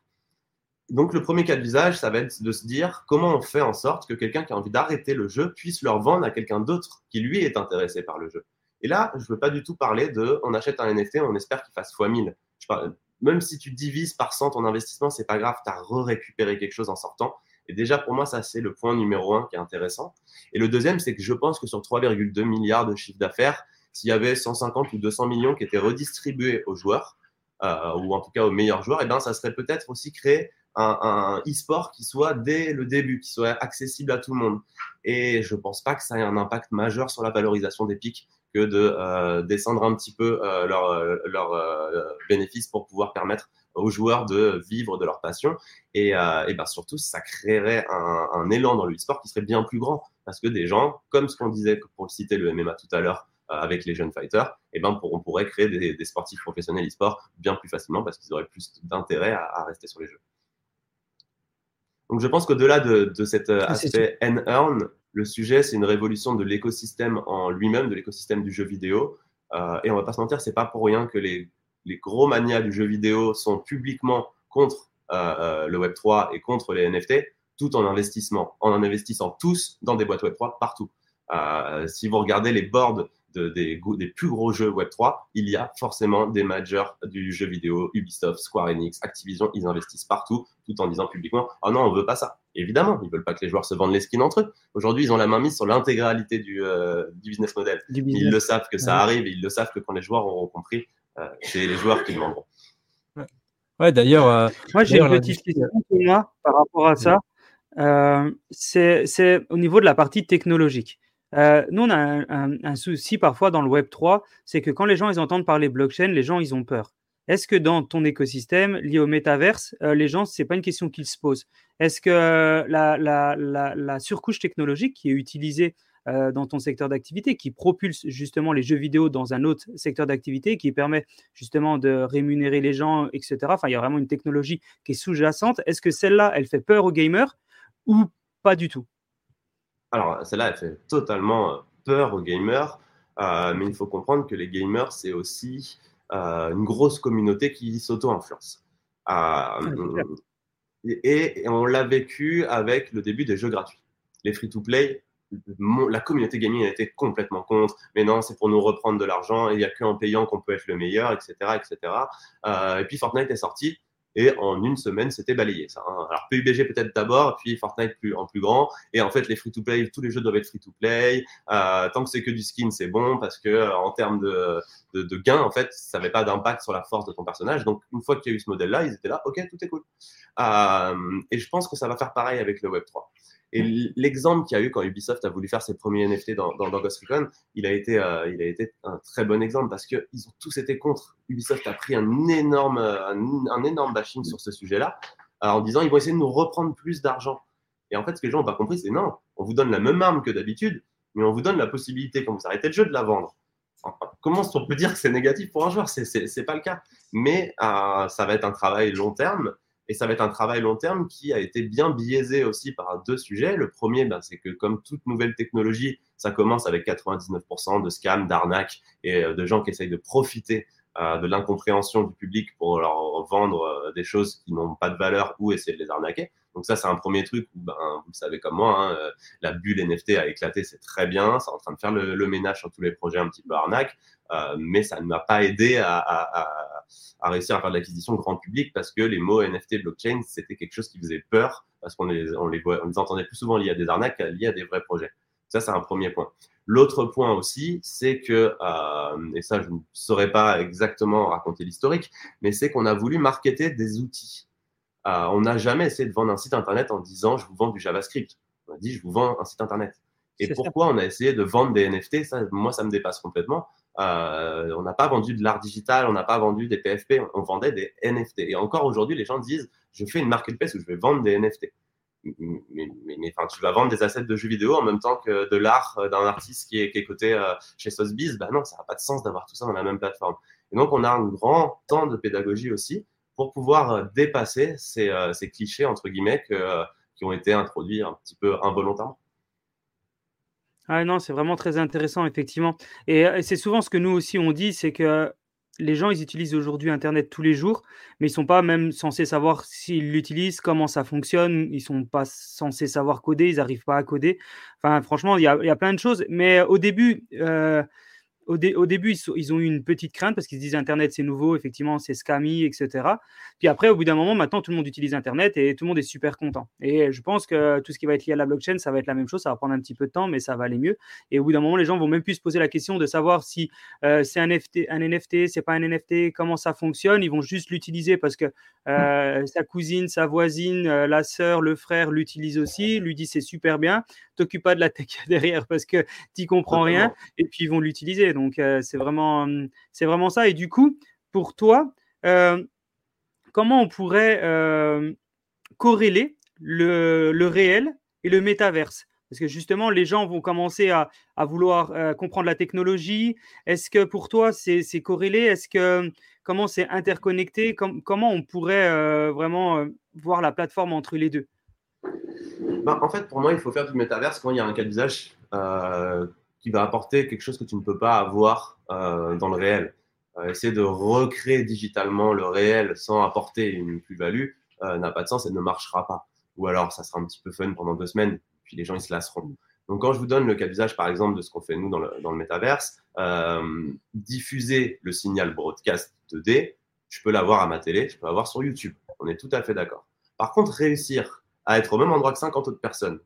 Speaker 2: Donc, le premier cas de visage, ça va être de se dire comment on fait en sorte que quelqu'un qui a envie d'arrêter le jeu puisse le revendre à quelqu'un d'autre qui, lui, est intéressé par le jeu. Et là, je ne veux pas du tout parler de on achète un NFT, on espère qu'il fasse x1000. Je parle, même si tu divises par 100 ton investissement, c'est pas grave, tu as récupéré quelque chose en sortant. Et déjà, pour moi, ça, c'est le point numéro un qui est intéressant. Et le deuxième, c'est que je pense que sur 3,2 milliards de chiffre d'affaires, s'il y avait 150 ou 200 millions qui étaient redistribués aux joueurs, ou en tout cas aux meilleurs joueurs, et eh ben, ça serait peut-être aussi créer un, e-sport qui soit dès le début, qui soit accessible à tout le monde. Et je ne pense pas que ça ait un impact majeur sur la valorisation des pics que de euh, descendre un petit peu euh, leurs leur, bénéfices pour pouvoir permettre aux joueurs de vivre de leur passion. Et, ben surtout, ça créerait un, élan dans le e-sport qui serait bien plus grand. Parce que des gens, comme ce qu'on disait pour citer le MMA tout à l'heure, euh, avec les jeunes fighters, et eh ben on pourrait créer des, sportifs professionnels e-sport bien plus facilement parce qu'ils auraient plus d'intérêt à, rester sur les jeux. Donc je pense qu'au-delà de, cet euh, aspect N-Earn, le sujet c'est une révolution de l'écosystème en lui-même, de l'écosystème du jeu vidéo. Euh, et on va pas se mentir, c'est pas pour rien que les, gros manias du jeu vidéo sont publiquement contre le Web 3 et contre les NFT, tout en investissement, en investissant tous dans des boîtes Web 3 partout. si vous regardez les boards des, des, plus gros jeux Web3, il y a forcément des majors du jeu vidéo, Ubisoft, Square Enix, Activision, ils investissent partout, tout en disant publiquement Oh non, on veut pas ça. Évidemment, ils veulent pas que les joueurs se vendent les skins entre eux. Aujourd'hui, ils ont la main mise sur l'intégralité du, euh, business model. Ils le savent que ça arrive, ils le savent que quand les joueurs auront compris, euh, c'est les joueurs qui le vendront.
Speaker 4: Ouais, d'ailleurs. Euh,
Speaker 3: moi, j'ai une petite question pour moi par rapport à ça. c'est au niveau de la partie technologique. Euh, nous, on a un, souci parfois dans le Web 3, c'est que quand les gens entendent parler blockchain, les gens ils ont peur. Est-ce que dans ton écosystème lié au métaverse, euh, les gens, c'est pas une question qu'ils se posent? Est-ce que euh, la, surcouche technologique qui est utilisée dans ton secteur d'activité, qui propulse justement les jeux vidéo dans un autre secteur d'activité, qui permet justement de rémunérer les gens, etc. Enfin, il y a vraiment une technologie qui est sous-jacente. Est-ce que celle-là, elle fait peur aux gamers ou pas du tout?
Speaker 2: Alors, celle-là, elle fait totalement euh, peur aux gamers, euh, mais il faut comprendre que les gamers, c'est aussi euh, une grosse communauté qui s'auto-influence. et, on l'a vécu avec le début des jeux gratuits. Les free-to-play, la communauté gaming a été complètement contre. Mais non, c'est pour nous reprendre de l'argent. Il n'y a qu'en payant qu'on peut être le meilleur, etc., etc. et puis Fortnite est sorti et en une semaine, c'était balayé. Ça, hein. Alors PUBG peut-être d'abord, puis Fortnite en plus grand. Et en fait, les free-to-play, tous les jeux doivent être free-to-play. Euh, tant que c'est que du skin, c'est bon parce que euh, en termes de, de, de gains, en fait, ça n'avait pas d'impact sur la force de ton personnage. Donc une fois qu'il y a eu ce modèle-là, ils étaient là, ok, tout est cool. Euh, et je pense que ça va faire pareil avec le Web 3. Et l'exemple qu'il y a eu quand Ubisoft a voulu faire ses premiers NFT dans, dans, Ghost Recon, il a, été, euh, un très bon exemple parce qu'ils ont tous été contre. Ubisoft a pris un énorme, un, énorme bashing sur ce sujet-là euh, en disant ils vont essayer de nous reprendre plus d'argent. Et en fait, ce que les gens n'ont pas compris, c'est non, on vous donne la même arme que d'habitude, mais on vous donne la possibilité, quand vous arrêtez le jeu, de la vendre. comment on peut dire que c'est négatif pour un joueur? C'est pas le cas. Mais euh, ça va être un travail long terme et ça va être un travail long terme qui a été bien biaisé aussi par deux sujets. Le premier, ben, c'est que comme toute nouvelle technologie, ça commence avec 99% de scams, d'arnaques et euh, de gens qui essayent de profiter euh, de l'incompréhension du public pour leur vendre euh, des choses qui n'ont pas de valeur ou essayer de les arnaquer. Donc ça, c'est un premier truc où, ben, vous le savez comme moi, hein, la bulle NFT a éclaté, c'est très bien, c'est en train de faire le, ménage sur tous les projets un petit peu arnaque, mais ça ne m'a pas aidé à, à à réussir à faire de l'acquisition grand public parce que les mots NFT, blockchain, c'était quelque chose qui faisait peur parce qu'on les, on les, on les entendait plus souvent liés à des arnaques qu'à liés à des vrais projets. Ça, c'est un premier point. L'autre point aussi, c'est que, euh, et ça, je ne saurais pas exactement raconter l'historique, mais c'est qu'on a voulu marketer des outils. Euh, on n'a jamais essayé de vendre un site internet en disant je vous vends du JavaScript. On a dit je vous vends un site internet. Et pourquoi on a essayé de vendre des NFT ça, Moi, ça me dépasse complètement. Euh, on n'a pas vendu de l'art digital, on n'a pas vendu des PFP, on, vendait des NFT. Et encore aujourd'hui, les gens disent je fais une marketplace où je vais vendre des NFT. Mais, mais, enfin, tu vas vendre des assets de jeux vidéo en même temps que de l'art euh, d'un artiste qui est, qui est coté euh, chez Sotheby's. Bah non, ça n'a pas de sens d'avoir tout ça dans la même plateforme. Et donc, on a un grand temps de pédagogie aussi pour pouvoir dépasser ces, ces clichés, entre guillemets, qui ont été introduits un petit peu involontairement.
Speaker 3: Ah non, c'est vraiment très intéressant, effectivement. Et, c'est souvent ce que nous aussi on dit, c'est que les gens, ils utilisent aujourd'hui Internet tous les jours, mais ils sont pas même censés savoir s'ils l'utilisent, comment ça fonctionne. Ils sont pas censés savoir coder, ils n'arrivent pas à coder. Enfin, franchement, il y a, plein de choses. Mais au début, au, début, ils, ont eu une petite crainte parce qu'ils se disent Internet, c'est nouveau, effectivement, c'est scammy, etc. Puis après, au bout d'un moment, maintenant, tout le monde utilise Internet et tout le monde est super content. Et je pense que tout ce qui va être lié à la blockchain, ça va être la même chose. Ça va prendre un petit peu de temps, mais ça va aller mieux. Et au bout d'un moment, les gens vont même plus se poser la question de savoir si euh, c'est un, NFT, un NFT, c'est pas un NFT, comment ça fonctionne. Ils vont juste l'utiliser parce que euh, sa cousine, sa voisine, euh, la sœur, le frère l'utilisent aussi, lui dit c'est super bien. T'occupe pas de la tech derrière parce que tu comprends rien. Et puis ils vont l'utiliser. Donc, euh, c'est vraiment, hum, c'est vraiment ça. Et du coup, pour toi, euh, comment on pourrait euh, corréler le, réel et le métaverse? Parce que justement, les gens vont commencer à, vouloir comprendre la technologie. Est-ce que pour toi, c'est corrélé? Est-ce que comment c'est interconnecté? Comment on pourrait vraiment voir la plateforme entre les deux?
Speaker 2: Bah, en fait, pour moi, il faut faire du métaverse quand il y a un cas d'usage qui va apporter quelque chose que tu ne peux pas avoir euh, dans le réel. Euh, essayer de recréer digitalement le réel sans apporter une plus-value euh, n'a pas de sens et ne marchera pas. Ou alors, ça sera un petit peu fun pendant deux semaines, puis les gens ils se lasseront. Donc, quand je vous donne le cas d'usage, par exemple, de ce qu'on fait nous dans le, dans métaverse, diffuser le signal broadcast 2D, je peux l'avoir à ma télé, je peux l'avoir sur YouTube. On est tout à fait d'accord. Par contre, réussir à être au même endroit que 50 autres personnes,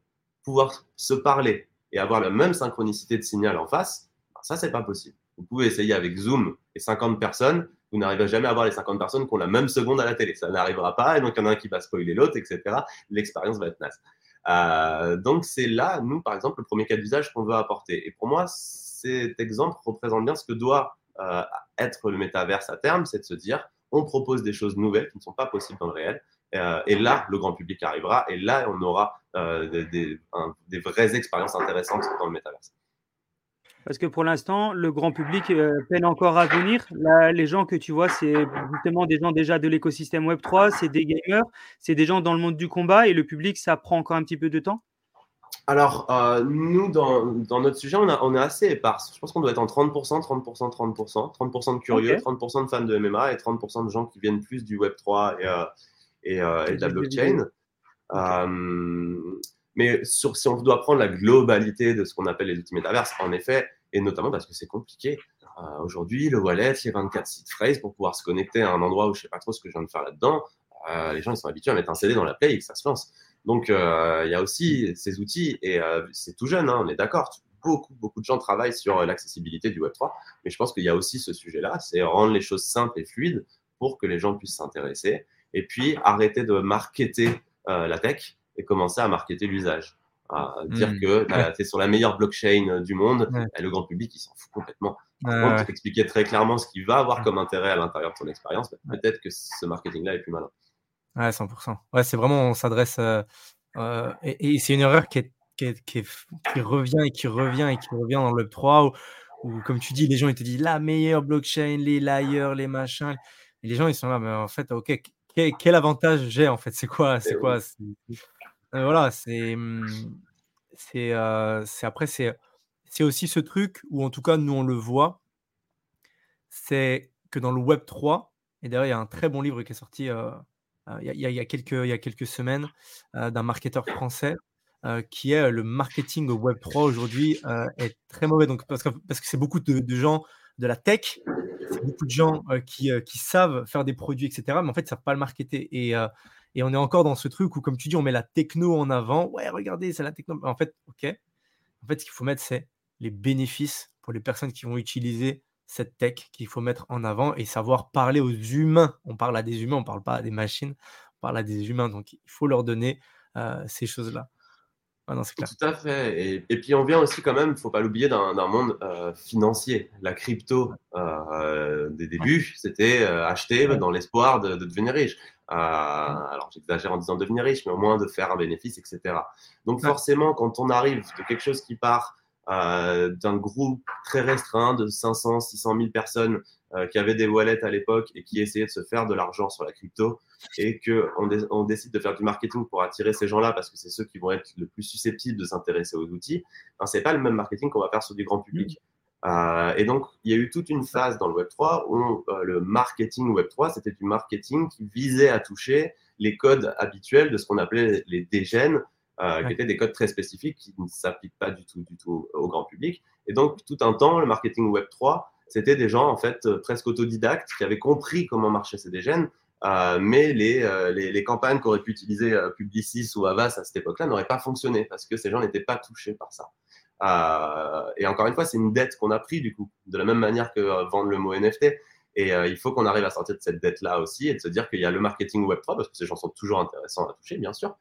Speaker 2: pouvoir se parler, et avoir la même synchronicité de signal en face, ben, ça, c'est pas possible. Vous pouvez essayer avec Zoom et 50 personnes, vous n'arriverez jamais à avoir les 50 personnes qui ont la même seconde à la télé. Ça n'arrivera pas, et donc il y en a un qui va spoiler l'autre, etc. L'expérience va être naze. Euh, donc c'est là, nous, par exemple, le premier cas d'usage qu'on veut apporter. Et pour moi, cet exemple représente bien ce que doit euh, être le métaverse à terme, c'est de se dire, on propose des choses nouvelles qui ne sont pas possibles dans le réel, et là, le grand public arrivera et là, on aura euh, des, des, vraies expériences intéressantes dans le métaverse.
Speaker 3: Parce que pour l'instant, le grand public euh, peine encore à venir. Là, les gens que tu vois, c'est justement des gens déjà de l'écosystème Web3, c'est des gamers, c'est des gens dans le monde du combat et le public, ça prend encore un petit peu de temps
Speaker 2: alors, nous, dans, dans, notre sujet, on, a, on, est assez éparse. Je pense qu'on doit être en 30%, 30%, 30%. 30% de curieux, 30% de fans de MMA et 30% de gens qui viennent plus du Web3 et, euh, et, de la blockchain. Euh, mais sur, si on doit prendre la globalité de ce qu'on appelle les outils métaverses, en effet, et notamment parce que c'est compliqué. Euh, aujourd'hui, le wallet, il y a 24 sites phrase pour pouvoir se connecter à un endroit où je sais pas trop ce que je viens de faire là-dedans. les gens ils sont habitués à mettre un CD dans la play et que ça se lance. Donc il y a aussi ces outils et c'est tout jeune, hein, on est d'accord. Beaucoup, beaucoup de gens travaillent sur l'accessibilité du Web3, mais je pense qu'il y a aussi ce sujet-là, c'est rendre les choses simples et fluides pour que les gens puissent s'intéresser et puis arrêter de marketer euh, la tech et commencer à marketer l'usage. À dire hmm. que bah, tu es sur la meilleure blockchain euh, du monde, et le grand public, il s'en fout complètement. Par contre, expliquer très clairement ce qu'il va avoir comme intérêt à l'intérieur de ton expérience, bah, peut-être que ce marketing-là est plus malin.
Speaker 4: Ouais, 100%. Ouais, c'est vraiment, on s'adresse. Euh, et, c'est une erreur qui, est, qui, qui, revient et qui revient et qui revient dans le 3 où, comme tu dis, les gens ils te disent la meilleure blockchain, les layers, les machins. Et les gens ils sont là, mais en fait, ok, quel, avantage j'ai en fait? C'est quoi C'est quoi? euh, Voilà, c'est mmh, c'est euh, après c'est c'est aussi ce truc où en tout cas nous on le voit, c'est que dans le Web 3 et d'ailleurs il y a un très bon livre qui est sorti euh, il, y a, il, y a, quelques il y a quelques semaines d'un marketeur français qui est le marketing au Web 3 aujourd'hui est très mauvais. Donc parce que parce que c'est beaucoup de, de gens de la tech c'est beaucoup de gens qui, qui, savent faire des produits, etc., mais en fait, ils ne savent pas le marketer. Et, et, on est encore dans ce truc où, comme tu dis, on met la techno en avant. Ouais, regardez, c'est la techno. En fait, OK. En fait, ce qu'il faut mettre, c'est les bénéfices pour les personnes qui vont utiliser cette tech qu'il faut mettre en avant et savoir parler aux humains. On parle à des humains, on ne parle pas à des machines, on parle à des humains. Donc, il faut leur donner ces choses-là.
Speaker 2: Ah Tout à fait. Et, puis on vient aussi quand même, il ne faut pas l'oublier, d'un monde euh, financier. La crypto euh, des débuts, c'était euh, acheter dans l'espoir de, devenir riche. alors j'exagère en disant devenir riche, mais au moins de faire un bénéfice, etc. Donc forcément, quand on arrive de quelque chose qui part d'un groupe très restreint de 500, 600 000 personnes euh, qui avaient des wallets à l'époque et qui essayaient de se faire de l'argent sur la crypto et qu'on on décide de faire du marketing pour attirer ces gens-là parce que c'est ceux qui vont être le plus susceptibles de s'intéresser aux outils, ben, ce n'est pas le même marketing qu'on va faire sur du grand public. Mmh. Euh, et donc, il y a eu toute une phase dans le Web3 où euh, le marketing Web3, c'était du marketing qui visait à toucher les codes habituels de ce qu'on appelait les dégènes, qui étaient des codes très spécifiques qui ne s'appliquent pas du tout, du tout au grand public. Et donc, tout un temps, le marketing Web 3, c'était des gens en fait presque autodidactes qui avaient compris comment marchait CDGen, euh, mais les, euh, les, les, campagnes qu'aurait pu utiliser euh, Publicis ou Avas à cette époque-là n'auraient pas fonctionné parce que ces gens n'étaient pas touchés par ça. Euh, et encore une fois, c'est une dette qu'on a pris du coup, de la même manière que vendre le mot NFT. Et il faut qu'on arrive à sortir de cette dette-là aussi et de se dire qu'il y a le marketing Web3 parce que ces gens sont toujours intéressants à toucher, bien sûr,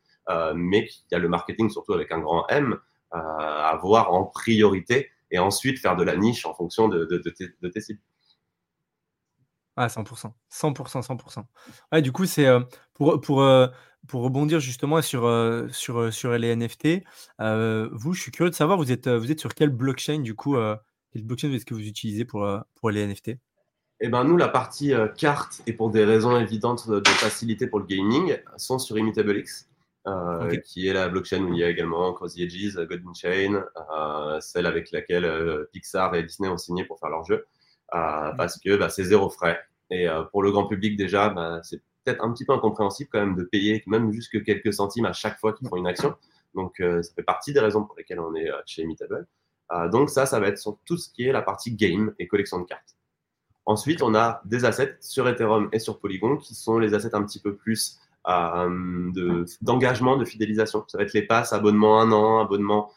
Speaker 2: mais qu'il y a le marketing surtout avec un grand M à voir en priorité et ensuite faire de la niche en fonction de, de, de, de tes cibles.
Speaker 4: Ah, 100%. 100%, 100%. Ouais, du coup, c'est euh, pour, pour, euh, pour rebondir justement sur, euh, sur, sur les NFT. vous, je suis curieux de savoir, vous êtes, vous êtes sur quelle blockchain du coup Quelle blockchain est-ce que vous utilisez pour, pour les NFT
Speaker 2: Eh ben, nous, la partie carte, et pour des raisons évidentes de facilité pour le gaming, sont sur ImmutableX. qui est la blockchain où il y a également Cross Edges, Golden Chain, celle avec laquelle Pixar et Disney ont signé pour faire leur jeu. Euh, parce que bah, c'est zéro frais. Et euh, pour le grand public, déjà, bah, c'est peut-être un petit peu incompréhensible quand même de payer même juste quelques centimes à chaque fois qu'ils font une action. Donc, euh, ça fait partie des raisons pour lesquelles on est chez Imitable. donc, ça, ça va être sur tout ce qui est la partie game et collection de cartes. Ensuite, on a des assets sur Ethereum et sur Polygon qui sont les assets un petit peu plus d'engagement, de, fidélisation. Ça va être les passes, abonnement un an, abonnement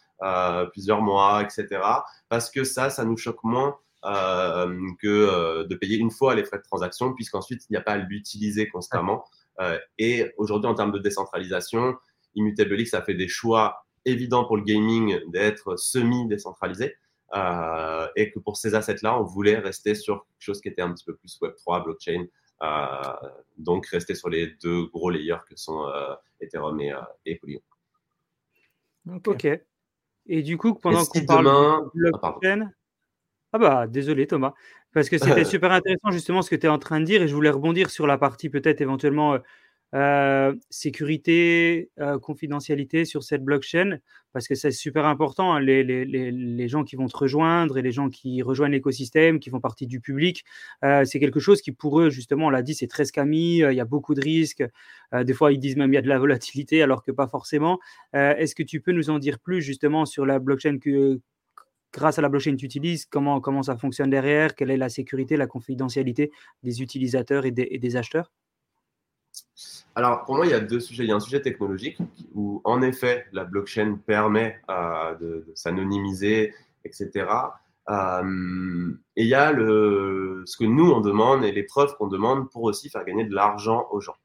Speaker 2: plusieurs mois, etc. Parce que ça, ça nous choque moins euh, que euh, de payer une fois les frais de transaction, puisqu'ensuite, il n'y a pas à l'utiliser constamment. Euh, et aujourd'hui, en termes de décentralisation, ImmutableX a fait des choix évidents pour le gaming d'être semi-décentralisé. Euh, et que pour ces assets-là, on voulait rester sur quelque chose qui était un petit peu plus Web3, blockchain, euh, donc rester sur les deux gros layers que sont euh, Ethereum et, et Polygon.
Speaker 3: Ok. Et du coup, pendant qu'on parle de blockchain, ah bah désolé Thomas, parce que c'était super intéressant justement ce que tu es en train de dire et je voulais rebondir sur la partie peut-être éventuellement euh, sécurité, euh, confidentialité sur cette blockchain, parce que c'est super important, hein, les, gens qui vont te rejoindre et les gens qui rejoignent l'écosystème, qui font partie du public, euh, c'est quelque chose qui pour eux, justement, on l'a dit, c'est très scammy, il y a beaucoup de risques, des fois ils disent même il y a de la volatilité alors que pas forcément. Est-ce que tu peux nous en dire plus justement sur la blockchain que, grâce à la blockchain tu utilises, comment, comment ça fonctionne derrière, quelle est la sécurité, la confidentialité des utilisateurs et des, acheteurs?
Speaker 2: Alors, pour moi, il y a deux sujets. Il y a un sujet technologique où, en effet, la blockchain permet euh, de, s'anonymiser, etc. Euh, et il y a ce que nous, on demande et les preuves qu'on demande pour aussi faire gagner de l'argent aux gens.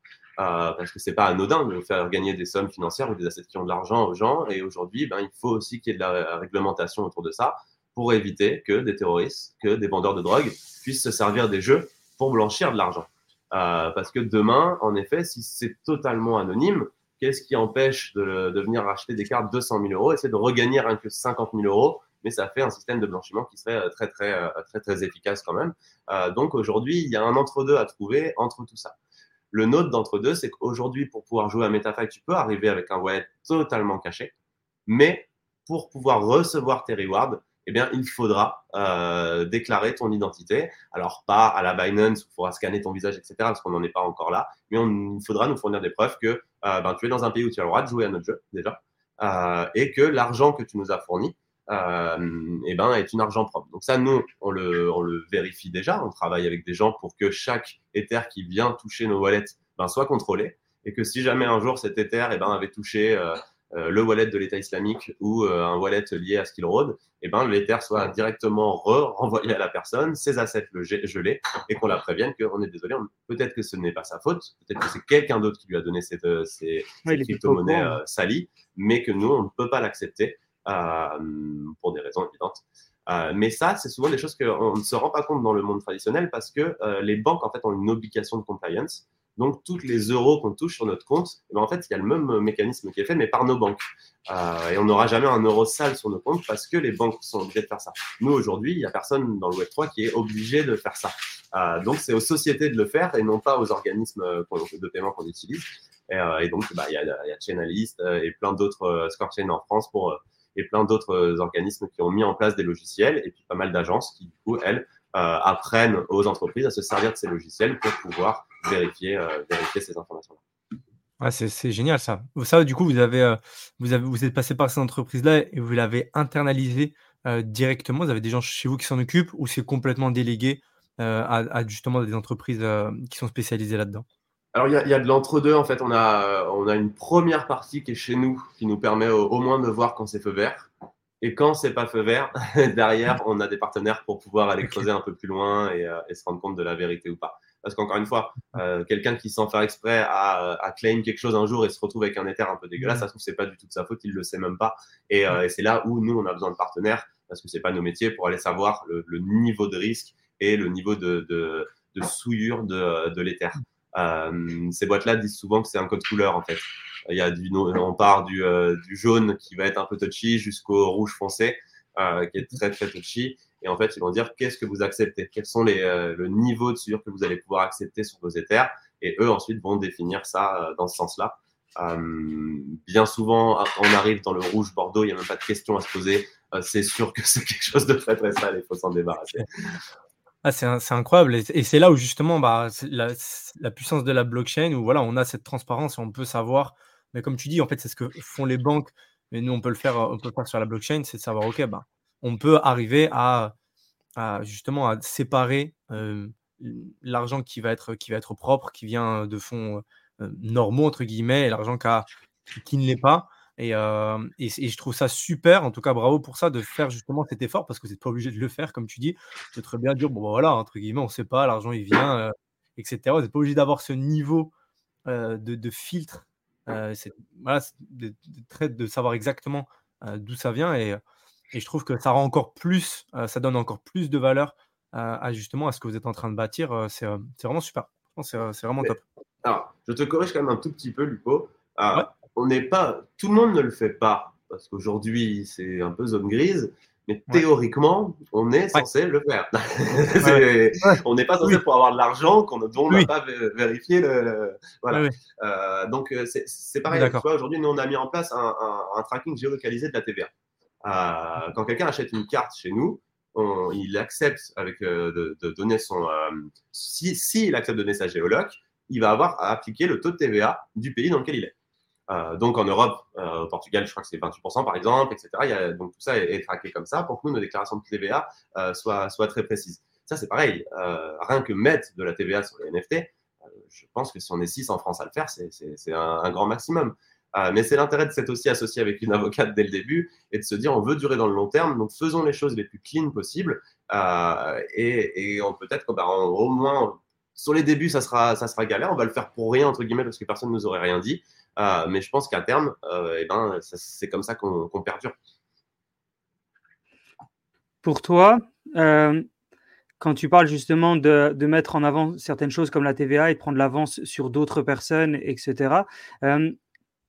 Speaker 2: Euh, parce que c'est pas anodin de faire gagner des sommes financières ou des assets qui ont de l'argent aux gens. Et aujourd'hui, ben, il faut aussi qu'il y ait de la réglementation autour de ça pour éviter que des terroristes, que des vendeurs de drogue puissent se servir des jeux pour blanchir de l'argent. Euh, parce que demain, en effet, si c'est totalement anonyme, qu'est-ce qui empêche de, de, venir acheter des cartes 200 000 euros et c'est de regagner rien que 50 000 euros mais ça fait un système de blanchiment qui serait euh, très très très très, très efficace quand même. Euh, donc aujourd'hui, il y a un entre-deux à trouver entre tout ça. Le nôtre d'entre-deux, c'est qu'aujourd'hui, pour pouvoir jouer à MetaFi, tu peux arriver avec un wallet totalement caché, mais pour pouvoir recevoir tes rewards, eh bien, il faudra euh, déclarer ton identité. Alors, pas à la Binance, il faudra scanner ton visage, etc., parce qu'on n'en est pas encore là, mais il faudra nous fournir des preuves que euh, ben, tu es dans un pays où tu as le droit de jouer à notre jeu, déjà, euh, et que l'argent que tu nous as fourni, eh ben, est une argent propre. Donc ça, nous, on le, on le vérifie déjà. On travaille avec des gens pour que chaque Ether qui vient toucher nos wallets ben, soit contrôlé et que si jamais un jour cet Ether eh avait touché le wallet de l'État islamique ou euh, un wallet lié à ce qu'il rôde, eh ben, l'Ether soit directement renvoyé à la personne, ses assets le gelés et qu'on la prévienne qu'on est désolé, peut-être que ce n'est pas sa faute, peut-être que c'est quelqu'un d'autre qui lui a donné cette, ces, ces crypto-monnaies salies, mais que nous, on ne peut pas l'accepter. Euh, pour des raisons évidentes. Euh, mais ça, c'est souvent des choses qu'on ne se rend pas compte dans le monde traditionnel parce que euh, les banques en fait ont une obligation de compliance. Donc, tous les euros qu'on touche sur notre compte, eh ben, en fait, il y a le même mécanisme qui est fait, mais par nos banques. Euh, et on n'aura jamais un euro sale sur nos comptes parce que les banques sont obligées de faire ça. Nous, aujourd'hui, il n'y a personne dans le Web3 qui est obligé de faire ça. Euh, donc, c'est aux sociétés de le faire et non pas aux organismes de paiement qu'on utilise. Et, donc, bah, il y a, y Chainalyst et plein d'autres Scorchain en France pour et plein d'autres euh, organismes qui ont mis en place des logiciels et puis pas mal d'agences qui, du coup, elles, euh, apprennent aux entreprises à se servir de ces logiciels pour pouvoir vérifier, euh, vérifier ces informations-là.
Speaker 4: c'est génial ça. Ça, du coup, vous avez, vous avez vous êtes passé par cette entreprise-là et vous l'avez internalisé directement. Vous avez des gens chez vous qui s'en occupent ou c'est complètement délégué à, justement des entreprises qui sont spécialisées là-dedans?
Speaker 2: Alors, il y, a, de l'entre-deux. En fait, on a, on a une première partie qui est chez nous, qui nous permet au, moins de voir quand c'est feu vert. Et quand c'est pas feu vert, derrière, on a des partenaires pour pouvoir aller creuser un peu plus loin et, et, se rendre compte de la vérité ou pas. Parce qu'encore une fois, euh, quelqu'un qui sans faire exprès a, a claim quelque chose un jour et se retrouve avec un éther un peu dégueulasse, ça se trouve c'est pas du tout de sa faute, il le sait même pas. Et, euh, et c'est là où nous on a besoin de partenaires parce que c'est pas nos métiers pour aller savoir le, le, niveau de risque et le niveau de, de, de souillure de, de l'éther. Euh, ces boîtes-là disent souvent que c'est un code couleur en fait. Il y a du, on part du, euh, du jaune qui va être un peu touchy jusqu'au rouge foncé euh, qui est très très touchy. Et en fait, ils vont dire qu'est-ce que vous acceptez, quels sont les, euh, le niveau de souillure que vous allez pouvoir accepter sur vos éthers? Et eux ensuite vont définir ça dans ce sens-là. Bien souvent, on arrive dans le rouge Bordeaux, il n'y a même pas de question à se poser. c'est sûr que c'est quelque chose de très très sale, il faut s'en débarrasser.
Speaker 4: Ah, c'est incroyable. Et, c'est là où justement bah, la, la, puissance de la blockchain, où voilà, on a cette transparence et on peut savoir. Mais comme tu dis, en fait, c'est ce que font les banques. Mais nous, on peut le faire, on peut le faire sur la blockchain, c'est de savoir, OK, bah, on peut arriver à, justement à séparer l'argent qui va être qui va être propre, qui vient de fonds normaux entre guillemets, et l'argent qui, ne l'est pas. Et, et, je trouve ça super, en tout cas bravo pour ça, de faire justement cet effort, parce que vous n'êtes pas obligé de le faire, comme tu dis. C'est très bien dire, bon bah, voilà, entre guillemets, on ne sait pas, l'argent il vient, etc. Vous n'êtes pas obligé d'avoir ce niveau de, filtre, voilà, de, de, savoir exactement d'où ça vient. Et, et je trouve que ça rend encore plus, euh, ça donne encore plus de valeur euh, à justement à ce que vous êtes en train de bâtir. Euh, c'est vraiment super. C'est vraiment top.
Speaker 2: Alors, je te corrige quand même un tout petit peu, Lupo. On n'est pas, tout le monde ne le fait pas parce qu'aujourd'hui c'est un peu zone grise. Mais théoriquement, on est censé le faire. on n'est pas censé pour avoir de l'argent qu'on dont on n'a pas vérifié le. voilà. donc c'est pareil. Aujourd'hui, nous on a mis en place un, un tracking géolocalisé de la TVA. Euh, quand quelqu'un achète une carte chez nous, il accepte avec euh, de, donner son. Euh, si, si, accepte de donner sa géoloc, il va avoir à appliquer le taux de TVA du pays dans lequel il est. donc en Europe, au Portugal, je crois que c'est 28% par exemple, etc. Donc tout ça est, traqué comme ça pour que nous, nos déclarations de TVA soient, soient, très précises. Ça, c'est pareil. rien que mettre de la TVA sur les NFT, je pense que si on est 6 en France à le faire, c'est un, grand maximum. Euh, mais c'est l'intérêt de s'être aussi associé avec une avocate dès le début et de se dire on veut durer dans le long terme, donc faisons les choses les plus clean possibles. Euh, et, peut-être qu'au au moins sur les débuts ça sera ça sera galère, on va le faire pour rien entre guillemets parce que personne ne nous aurait rien dit. Euh, mais je pense qu'à terme, eh ben, c'est comme ça qu'on perdure.
Speaker 3: Pour toi, quand tu parles justement de, de, mettre en avant certaines choses comme la TVA et de prendre l'avance sur d'autres personnes, etc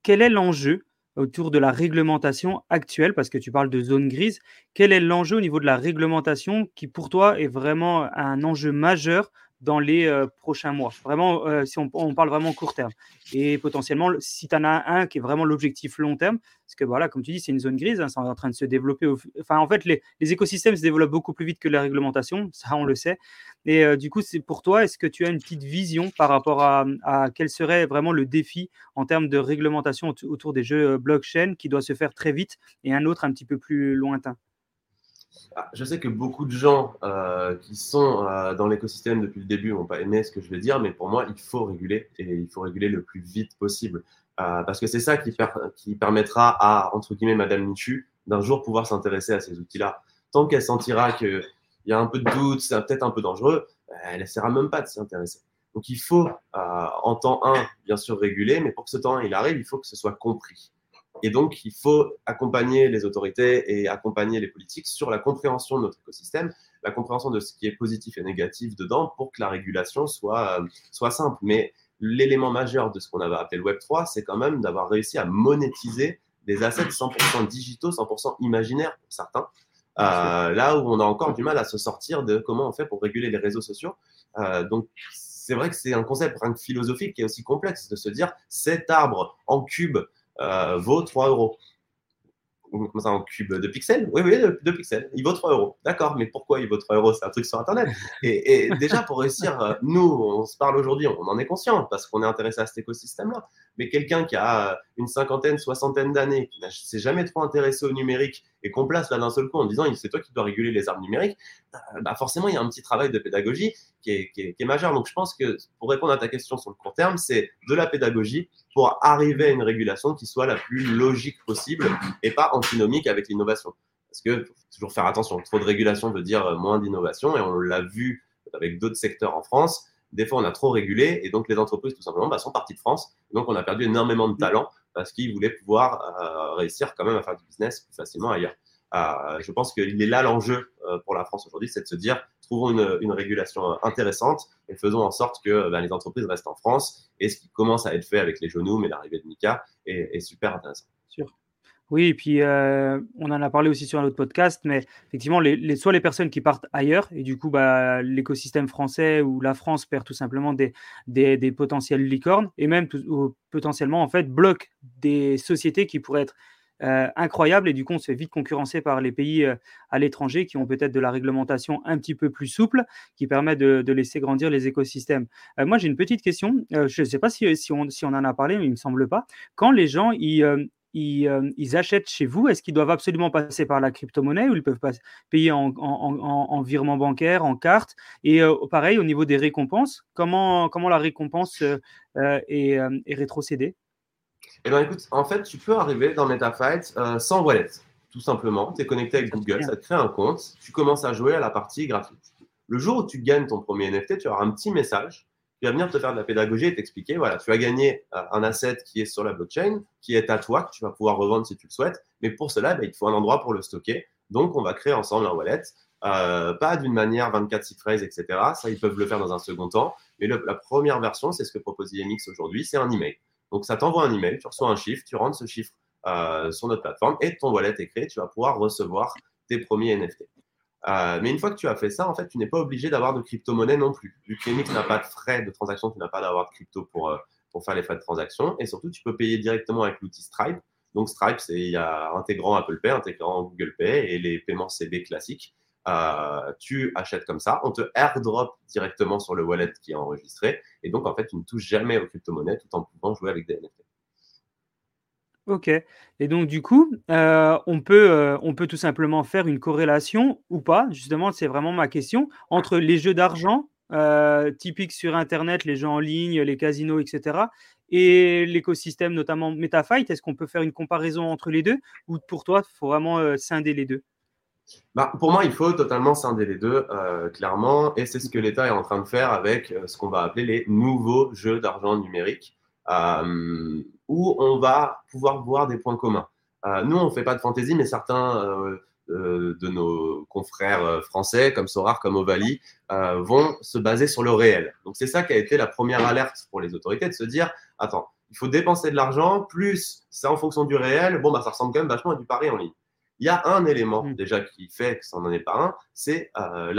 Speaker 3: quel est l'enjeu autour de la réglementation actuelle, parce que tu parles de zone grise, quel est l'enjeu au niveau de la réglementation qui pour toi est vraiment un enjeu majeur dans les euh, prochains mois Vraiment, euh, si on, parle vraiment court terme. Et potentiellement, si tu en as un qui est vraiment l'objectif long terme, parce que voilà, comme tu dis, c'est une zone grise, hein, c'est en train de se développer. Enfin, en fait, les, écosystèmes se développent beaucoup plus vite que la réglementation, ça on le sait. Et euh, du coup, pour toi, est-ce que tu as une petite vision par rapport à, à, quel serait vraiment le défi en termes de réglementation autour des jeux blockchain qui doit se faire très vite et un autre un petit peu plus lointain?
Speaker 2: Je sais que beaucoup de gens euh, qui sont euh, dans l'écosystème depuis le début n'ont pas aimé ce que je vais dire, mais pour moi, il faut réguler et il faut réguler le plus vite possible. Euh, parce que c'est ça qui, permettra à, entre guillemets, Madame Michu d'un jour pouvoir s'intéresser à ces outils-là. Tant qu'elle sentira qu'il y a un peu de doute, c'est peut-être un peu dangereux, elle n'essaiera même pas de s'y intéresser. Donc il faut, en temps 1, bien sûr, réguler, mais pour que ce temps 1 il arrive, il faut que ce soit compris. Et donc, il faut accompagner les autorités et accompagner les politiques sur la compréhension de notre écosystème, la compréhension de ce qui est positif et négatif dedans pour que la régulation soit, euh, soit simple. Mais l'élément majeur de ce qu'on avait appelé le Web 3, c'est quand même d'avoir réussi à monétiser des assets 100% digitaux, 100% imaginaires pour certains. Euh, là où on a encore du mal à se sortir de comment on fait pour réguler les réseaux sociaux. Euh, donc, c'est vrai que c'est un concept philosophique qui est aussi complexe de se dire cet arbre en cube euh, vaut 3 euros. comment ça, en cube de pixels? Oui, oui, de, pixels. Il vaut 3 euros. D'accord, mais pourquoi il vaut 3 euros? C'est un truc sur Internet. Et, déjà, pour réussir, euh, nous, on se parle aujourd'hui, on en est conscient parce qu'on est intéressé à cet écosystème-là. Mais quelqu'un qui a une cinquantaine, soixantaine d'années, qui ne s'est jamais trop intéressé au numérique et qu'on place là d'un seul coup en disant c'est toi qui dois réguler les armes numériques, euh, bah forcément, il y a un petit travail de pédagogie qui est, majeur. Donc, je pense que pour répondre à ta question sur le court terme, c'est de la pédagogie pour arriver à une régulation qui soit la plus logique possible et pas antinomique avec l'innovation. Parce que faut toujours faire attention, trop de régulation veut dire moins d'innovation et on l'a vu avec d'autres secteurs en France. Des fois, on a trop régulé et donc les entreprises, tout simplement, bah, sont parties de France. Donc, on a perdu énormément de talent parce qu'ils voulaient pouvoir euh, réussir quand même à faire du business plus facilement ailleurs. Euh, je pense qu'il est là l'enjeu euh, pour la France aujourd'hui, c'est de se dire trouvons une, régulation intéressante et faisons en sorte que ben, les entreprises restent en France. Et ce qui commence à être fait avec les genoux, mais l'arrivée de Mika est, super intéressant.
Speaker 3: Oui, et puis euh, on en a parlé aussi sur un autre podcast, mais effectivement, soit les personnes qui partent ailleurs, et du coup, bah, l'écosystème français ou la France perd tout simplement des, potentiels licornes, et même potentiellement, en fait, bloque des sociétés qui pourraient être euh, incroyable et du coup on se fait vite concurrencer par les pays euh, à l'étranger qui ont peut-être de la réglementation un petit peu plus souple qui permet de, laisser grandir les écosystèmes. Moi j'ai une petite question, je ne sais pas si, si, on, si, on, en a parlé mais il ne me semble pas. Quand les gens ils, ils, achètent chez vous, est-ce qu'ils doivent absolument passer par la crypto-monnaie ou ils peuvent pas payer en, en, en, virement bancaire, en carte? Et pareil, au niveau des récompenses, comment, comment la récompense est, est rétrocédée?
Speaker 2: Eh bien, écoute, en fait, tu peux arriver dans MetaFight euh, sans wallet, tout simplement. Tu es connecté avec Google, ça te crée un compte, tu commences à jouer à la partie gratuite. Le jour où tu gagnes ton premier NFT, tu auras un petit message qui va venir te faire de la pédagogie et t'expliquer voilà, tu as gagné euh, un asset qui est sur la blockchain, qui est à toi, que tu vas pouvoir revendre si tu le souhaites. Mais pour cela, bah, il te faut un endroit pour le stocker. Donc, on va créer ensemble un wallet. Euh, pas d'une manière 24 6 phrases, etc. Ça, ils peuvent le faire dans un second temps. Mais la première version, c'est ce que propose IMX aujourd'hui, c'est un email. Donc, ça t'envoie un email, tu reçois un chiffre, tu rentres ce chiffre euh, sur notre plateforme et ton wallet est créé, tu vas pouvoir recevoir tes premiers NFT. Euh, mais une fois que tu as fait ça, en fait, tu n'es pas obligé d'avoir de crypto-monnaie non plus. Vu que Remix n'a pas de frais de transaction, tu n'as pas d'avoir de crypto pour, euh, pour faire les frais de transaction. Et surtout, tu peux payer directement avec l'outil Stripe. Donc, Stripe, c'est il y a intégrant Apple Pay, intégrant Google Pay et les paiements CB classiques. Euh, tu achètes comme ça, on te airdrop directement sur le wallet qui est enregistré, et donc en fait, tu ne touches jamais aux crypto-monnaies tout en pouvant jouer avec des NFT.
Speaker 3: Ok. Et donc, du coup, euh, on, peut, euh, on peut tout simplement faire une corrélation ou pas, justement, c'est vraiment ma question, entre les jeux d'argent typiques sur Internet, les jeux en ligne, les casinos, etc., et l'écosystème, notamment MetaFight. Est-ce qu'on peut faire une comparaison entre les deux? Ou pour toi, il faut vraiment scinder les deux?
Speaker 2: Bah, pour moi, il faut totalement scinder les deux, euh, clairement, et c'est ce que l'État est en train de faire avec euh, ce qu'on va appeler les nouveaux jeux d'argent numérique, euh, où on va pouvoir voir des points communs. nous, on ne fait pas de fantaisie, mais certains de nos confrères français, comme Sorar, comme Ovali, vont se baser sur le réel. Donc, c'est ça qui a été la première alerte pour les autorités, de se dire, attends, il faut dépenser de l'argent, plus c'est en fonction du réel, bon, bah, ça ressemble quand même vachement à du pari en ligne. Il y a un élément mm. déjà qui fait que ça n'en est pas un, c'est euh,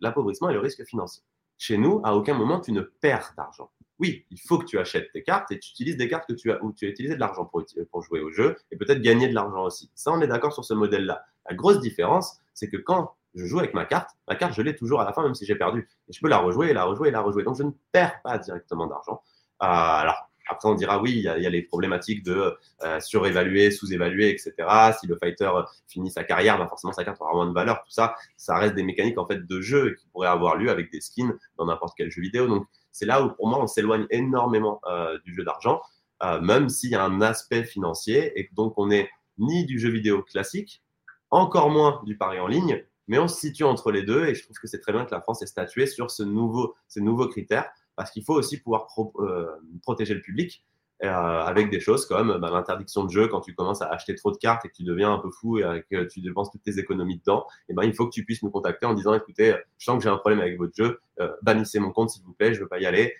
Speaker 2: l'appauvrissement et le risque financier. Chez nous, à aucun moment, tu ne perds d'argent. Oui, il faut que tu achètes tes cartes et tu utilises des cartes que tu as, où tu as utilisé de l'argent pour, pour jouer au jeu et peut-être gagner de l'argent aussi. Ça, on est d'accord sur ce modèle-là. La grosse différence, c'est que quand je joue avec ma carte, ma carte, je l'ai toujours à la fin, même si j'ai perdu. Et je peux la rejouer, et la rejouer, et la rejouer. Donc, je ne perds pas directement d'argent. Euh, alors, après, on dira oui, il y a, les problématiques de euh, surévaluer, sous-évaluer, etc. Si le fighter finit sa carrière, bah forcément sa carte aura moins de valeur. Tout ça, ça reste des mécaniques en fait de jeu qui pourraient avoir lieu avec des skins dans n'importe quel jeu vidéo. Donc, c'est là où pour moi on s'éloigne énormément euh, du jeu d'argent, euh, même s'il y a un aspect financier et donc on n'est ni du jeu vidéo classique, encore moins du pari en ligne, mais on se situe entre les deux et je trouve que c'est très bien que la France ait statué sur ce nouveau, ces nouveaux critères parce qu'il faut aussi pouvoir euh, protéger le public euh, avec des choses comme bah, l'interdiction de jeu quand tu commences à acheter trop de cartes et que tu deviens un peu fou et que tu dépenses toutes tes économies dedans, et ben il faut que tu puisses nous contacter en disant écoutez, je sens que j'ai un problème avec votre jeu, euh, bannissez mon compte s'il vous plaît, je veux pas y aller.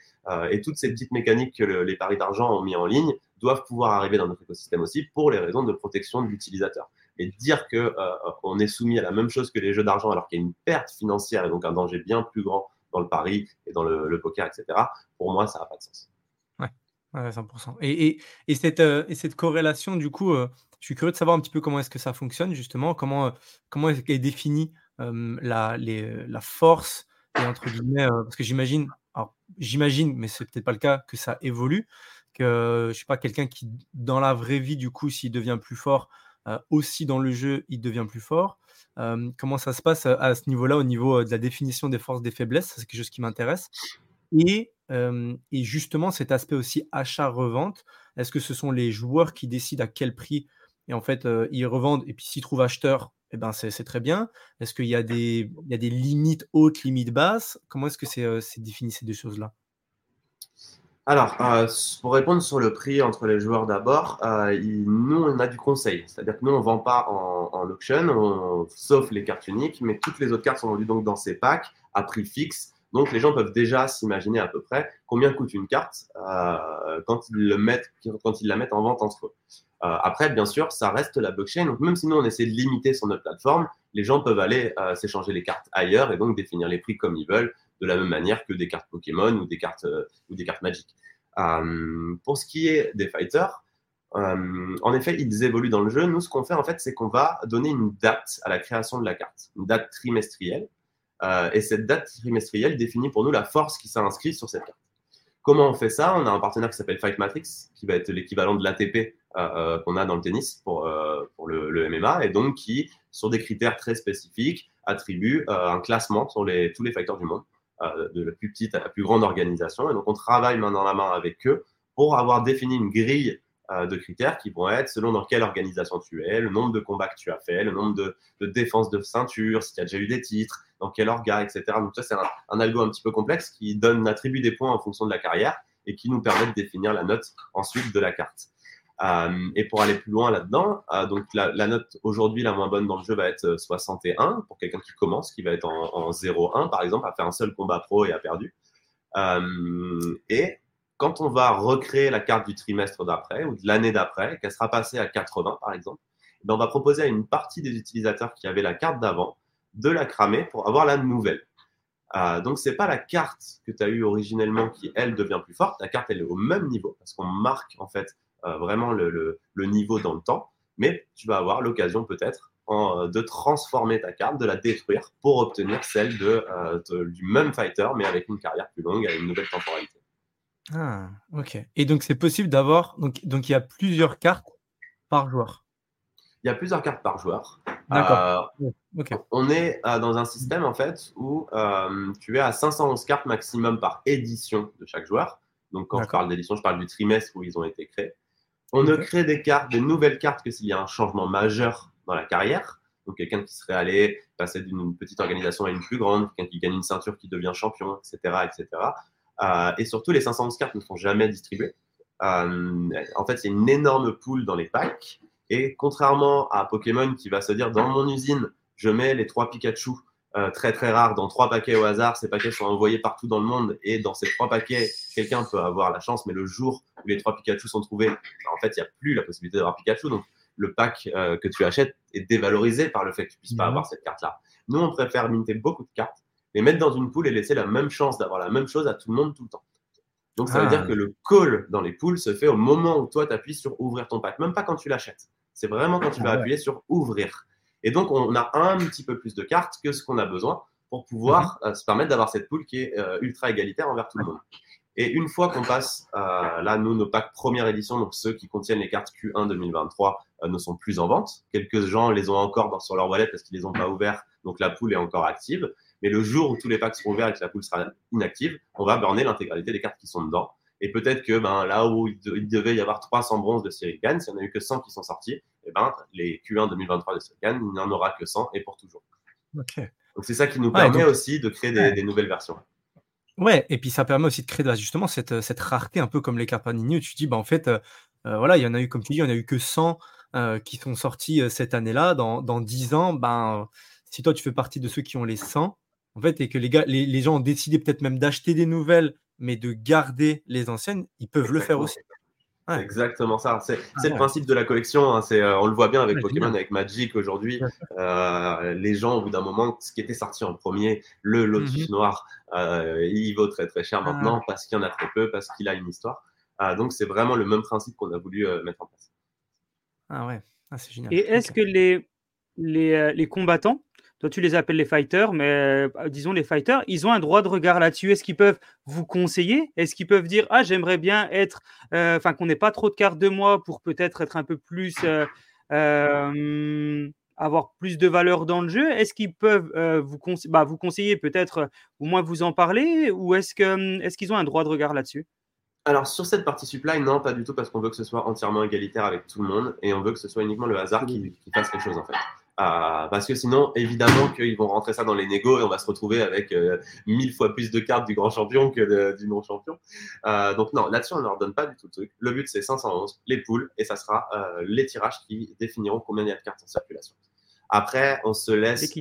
Speaker 2: et toutes ces petites mécaniques que les paris d'argent ont mis en ligne doivent pouvoir arriver dans notre écosystème aussi pour les raisons de protection de l'utilisateur. Et dire que on est soumis à la même chose que les jeux d'argent alors qu'il y a une perte financière et donc un danger bien plus grand dans le pari et dans le, poker, etc., pour moi, ça n'a pas de sens.
Speaker 4: Ouais. Ouais, 100 et et cette, et cette corrélation du coup, je suis curieux de savoir un petit peu comment est-ce que ça fonctionne justement? Comment, comment est définie, la la force et entre parce que j'imagine j'imagine, mais c'est peut-être pas le cas, que ça évolue, que je sais pas, quelqu'un qui dans la vraie vie du coup, s'il devient plus fort, aussi dans le jeu, il devient plus fort. comment ça se passe à ce niveau-là, au niveau, de la définition des forces, des faiblesses? C'est quelque chose qui m'intéresse et justement cet aspect aussi achat-revente, est-ce que ce sont les joueurs qui décident à quel prix et en fait, ils revendent et puis s'ils trouvent acheteurs et ben, c'est très bien? Est-ce qu'il y a des il y a des limites hautes, limites basses? Comment est-ce que c'est, défini ces deux choses-là?
Speaker 2: Alors, pour répondre sur le prix entre les joueurs d'abord, nous, on a du conseil. C'est-à-dire que nous, on ne vend pas en en auction, sauf les cartes uniques, mais toutes les autres cartes sont vendues donc dans ces packs à prix fixe donc, les gens peuvent déjà s'imaginer à peu près combien coûte une carte euh, quand, ils le mettent, quand ils la mettent en vente entre eux. Euh, après, bien sûr, ça reste la blockchain. Donc, même si nous, on essaie de limiter sur notre plateforme, les gens peuvent aller euh, s'échanger les cartes ailleurs et donc définir les prix comme ils veulent, de la même manière que des cartes Pokémon ou des cartes, ou des cartes Magic. pour ce qui est des fighters, en effet, ils évoluent dans le jeu. Nous, ce qu'on fait, en fait, c'est qu'on va donner une date à la création de la carte, une date trimestrielle. Euh, et cette date trimestrielle définit pour nous la force qui s'inscrit sur cette carte. Comment on fait ça? On a un partenaire qui s'appelle Fight Matrix, qui va être l'équivalent de l'ATP euh, euh, qu'on a dans le tennis pour, pour le, MMA, et donc qui, sur des critères très spécifiques, attribue un classement sur les, tous les fighters du monde, de la plus petite à la plus grande organisation. Et donc on travaille main dans la main avec eux pour avoir défini une grille de critères qui vont être selon dans quelle organisation tu es, le nombre de combats que tu as fait, le nombre de, défenses de ceinture, si tu as déjà eu des titres, dans quel orga, etc. Donc ça, c'est un, algo un petit peu complexe qui donne, attribue des points en fonction de la carrière et qui nous permet de définir la note ensuite de la carte. Euh, et pour aller plus loin là-dedans, euh, donc la, note aujourd'hui la moins bonne dans le jeu va être 61 pour quelqu'un qui commence, qui va être en, en 0-1 par exemple, a fait un seul combat pro et a perdu. Euh, et quand on va recréer la carte du trimestre d'après ou de l'année d'après, qu'elle sera passée à 80 par exemple, ben on va proposer à une partie des utilisateurs qui avaient la carte d'avant de la cramer pour avoir la nouvelle. Euh, donc, ce n'est pas la carte que tu as eue originellement qui, elle, devient plus forte. La carte, elle est au même niveau parce qu'on marque en fait euh, vraiment le, niveau dans le temps. Mais tu vas avoir l'occasion peut-être de transformer ta carte, de la détruire pour obtenir celle de, euh, du même fighter, mais avec une carrière plus longue, avec une nouvelle temporalité.
Speaker 4: Ah, ok. Et donc, c'est possible d'avoir. Donc, donc, il y a plusieurs cartes par joueur.
Speaker 2: Il y a plusieurs cartes par joueur. D'accord. Euh, on est euh, dans un système en fait où euh, tu es à 511 cartes maximum par édition de chaque joueur. Donc quand je parle d'édition, je parle du trimestre où ils ont été créés. On ne crée des cartes, des nouvelles cartes que s'il y a un changement majeur dans la carrière. Donc quelqu'un qui serait allé passer d'une petite organisation à une plus grande, quelqu'un qui gagne une ceinture qui devient champion, etc. etc. et surtout, les 511 cartes ne sont jamais distribuées. en fait, c'est une énorme pool dans les packs et contrairement à Pokémon qui va se dire dans mon usine, je mets les trois Pikachu euh, très très rares dans trois paquets au hasard. Ces paquets sont envoyés partout dans le monde et dans ces trois paquets, quelqu'un peut avoir la chance, mais le jour où les trois Pikachu sont trouvés, ben, en fait, il n'y a plus la possibilité d'avoir Pikachu. Donc le pack euh, que tu achètes est dévalorisé par le fait que tu puisses pas mhm. avoir cette carte-là. Nous, on préfère minter beaucoup de cartes, les mettre dans une poule et laisser la même chance d'avoir la même chose à tout le monde tout le temps. Donc ça veut dire ah. que le call dans les poules se fait au moment où toi tu appuies sur ouvrir ton pack, même pas quand tu l'achètes. C'est vraiment quand tu vas ah appuyer sur ouvrir. Et donc, on a un petit peu plus de cartes que ce qu'on a besoin pour pouvoir mhm. euh, se permettre d'avoir cette poule qui est euh, ultra égalitaire envers tout le monde. Et une fois qu'on passe, euh, là, nous, nos packs première édition, donc ceux qui contiennent les cartes Q1 2023, ne sont plus en vente. Quelques gens les ont encore sur leur wallet parce qu'ils les ont pas ouverts, donc la poule est encore active. Mais le jour où tous les packs seront ouverts et que la poule sera inactive, on va burner l'intégralité des cartes qui sont dedans. Et peut-être que ben, là où il, devait y avoir 300 bronzes de Sirigan, s'il n'y en a eu que 100 qui sont sortis, et eh ben, les Q1 2023 de Sirigan, il n'y en aura que 100 et pour toujours. Donc c'est ça qui nous permet aussi de créer des, nouvelles versions.
Speaker 4: Ouais, et puis ça permet aussi de créer justement cette, cette rareté, un peu comme les cartes Panini, où tu dis, bah, en fait, euh, euh, voilà, il y en a eu, comme tu dis, il n'y en a eu que 100 euh, qui sont sortis cette année-là. Dans, dans 10 ans, ben, si toi tu fais partie de ceux qui ont les 100, en fait, et que les, gars, les, les gens ont décidé peut-être même d'acheter des nouvelles mais de garder les anciennes, ils peuvent le faire aussi.
Speaker 2: Exactement ça. C'est ah le principe de la collection. Hein. Euh, on le voit bien avec Pokémon, avec Magic aujourd'hui. Euh, les gens, au bout d'un moment, ce qui était sorti en premier, le Lotus mhm. noir, euh, il vaut très très cher ah. maintenant parce qu'il y en a très peu, parce qu'il a une histoire. donc, c'est vraiment le même principe qu'on a voulu mettre en place.
Speaker 4: Ah ouais, ah, c'est génial.
Speaker 3: Et est-ce que les, les, les combattants toi, tu les appelles les fighters, mais euh, disons les fighters, ils ont un droit de regard là-dessus. Est-ce qu'ils peuvent vous conseiller? Est-ce qu'ils peuvent dire Ah, j'aimerais bien être, euh, enfin, qu'on n'ait pas trop de cartes de moi pour peut-être être un peu plus. Euh, avoir plus de valeur dans le jeu? Est-ce qu'ils peuvent vous, bah, vous conseiller peut-être, au moins vous en parler? Ou est-ce qu'ils est qu'ils ont un droit de regard là-dessus?
Speaker 2: Alors sur cette partie supply, non, pas du tout, parce qu'on veut que ce soit entièrement égalitaire avec tout le monde et on veut que ce soit uniquement le hasard qui, qui fasse quelque chose en fait. Euh, parce que sinon, évidemment qu'ils vont rentrer ça dans les négos et on va se retrouver avec euh, mille fois plus de cartes du grand champion que du non-champion. Euh, donc non, là-dessus, on ne leur donne pas du tout le truc. Le but, c'est 511, les poules, et ça sera les tirages qui définiront combien il y a de cartes en circulation. Après, on se laisse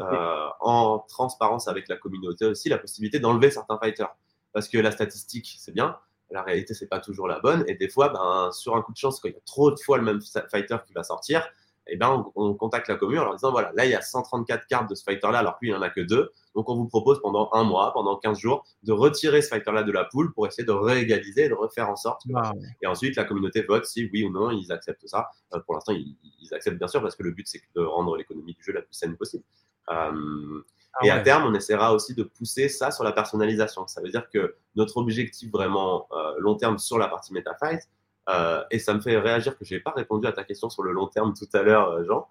Speaker 2: en transparence avec la communauté aussi la possibilité d'enlever certains fighters. Parce que la statistique, c'est bien, la réalité, c'est pas toujours la bonne. Et des fois, ben, sur un coup de chance, quand il y a trop de fois le même fighter qui va sortir, eh ben, on, contacte la commune en leur disant voilà, là, il y a 134 cartes de ce fighter-là, alors lui, il n'y en a que deux. Donc, on vous propose pendant un mois, pendant 15 jours, de retirer ce fighter-là de la poule pour essayer de réégaliser, de refaire en sorte. Et ensuite, la communauté vote si oui ou non ils acceptent ça. Euh, pour l'instant, ils, acceptent bien sûr parce que le but, c'est de rendre l'économie du jeu la plus saine possible. Euh, ah et à terme, on essaiera aussi de pousser ça sur la personnalisation. Ça veut dire que notre objectif vraiment euh, long terme sur la partie MetaFight, euh, et ça me fait réagir que je n'ai pas répondu à ta question sur le long terme tout à l'heure, euh, Jean,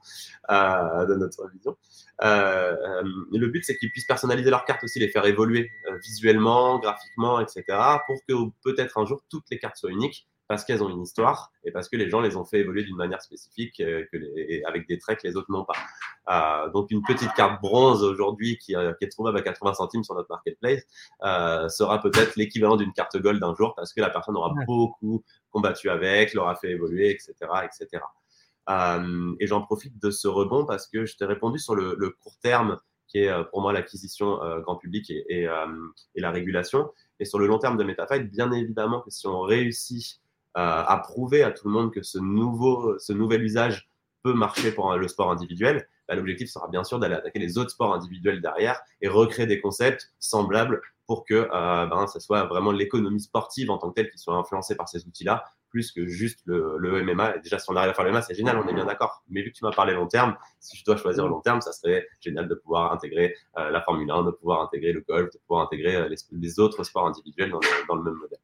Speaker 2: euh, de notre vision. le but, c'est qu'ils puissent personnaliser leurs cartes aussi, les faire évoluer visuellement, graphiquement, etc., pour que peut-être un jour toutes les cartes soient uniques parce qu'elles ont une histoire et parce que les gens les ont fait évoluer d'une manière spécifique euh, que les, avec des traits que les autres n'ont pas. Euh, donc une petite carte bronze aujourd'hui qui, euh, qui, est trouvable à 80 centimes sur notre marketplace sera peut-être l'équivalent d'une carte gold d'un jour parce que la personne aura beaucoup combattu avec, l'aura fait évoluer, etc., etc. Euh, et j'en profite de ce rebond parce que je t'ai répondu sur le, court terme qui est pour moi l'acquisition grand public et, la régulation. Et sur le long terme de MetaFight, bien évidemment que si on réussit euh, à prouver à tout le monde que ce nouvel usage peut marcher pour le sport individuel, bah, l'objectif sera bien sûr d'aller attaquer les autres sports individuels derrière et recréer des concepts semblables pour que euh, ben, ça soit vraiment l'économie sportive en tant que telle qui soit influencée par ces outils-là, plus que juste le, le, MMA. Et déjà, si on arrive à faire le MMA, c'est génial, on est bien d'accord. Mais vu que tu m'as parlé long terme, si je dois choisir long terme, ça serait génial de pouvoir intégrer euh, la Formule 1, de pouvoir intégrer le golf, de pouvoir intégrer les, les, autres sports individuels dans dans le même modèle.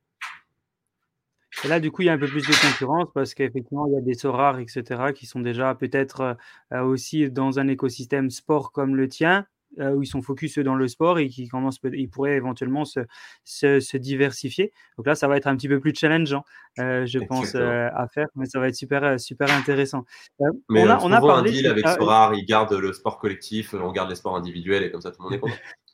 Speaker 3: Et là, du coup, il y a un peu plus de concurrence parce qu'effectivement, il y a des rares, etc., qui sont déjà peut-être euh, euh, aussi dans un écosystème sport comme le tien, euh, où ils sont focus dans le sport et qui commencent, ils pourraient éventuellement se, se, diversifier. Donc là, ça va être un petit peu plus challengeant, je pense, à faire, mais ça va être super, super intéressant.
Speaker 2: mais on a, on a parlé un deal avec Sorare, ils gardent le sport collectif, on garde les sports individuels et comme ça, tout le monde est content.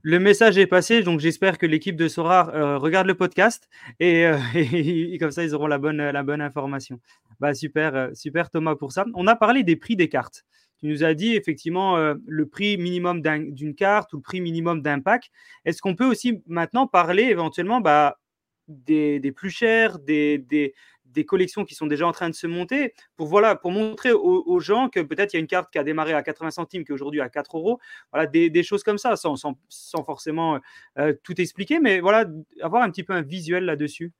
Speaker 3: Le message est passé, donc j'espère que l'équipe de Sora euh, regarde le podcast euh, et, comme ça ils auront la bonne, la bonne information. Bah, super, euh, super Thomas pour ça. On a parlé des prix des cartes. Tu nous as dit effectivement le prix minimum d'une carte ou le prix minimum d'un pack. Est-ce qu'on peut aussi maintenant parler éventuellement bah, des, plus chers, des, des, collections qui sont déjà en train de se monter pour, voilà, pour montrer aux, gens que peut-être il y a une carte qui a démarré à 80 centimes qui aujourd'hui à 4 euros. Voilà, des, choses comme ça, sans, sans, forcément euh, tout expliquer, mais voilà, avoir un petit peu un visuel là-dessus.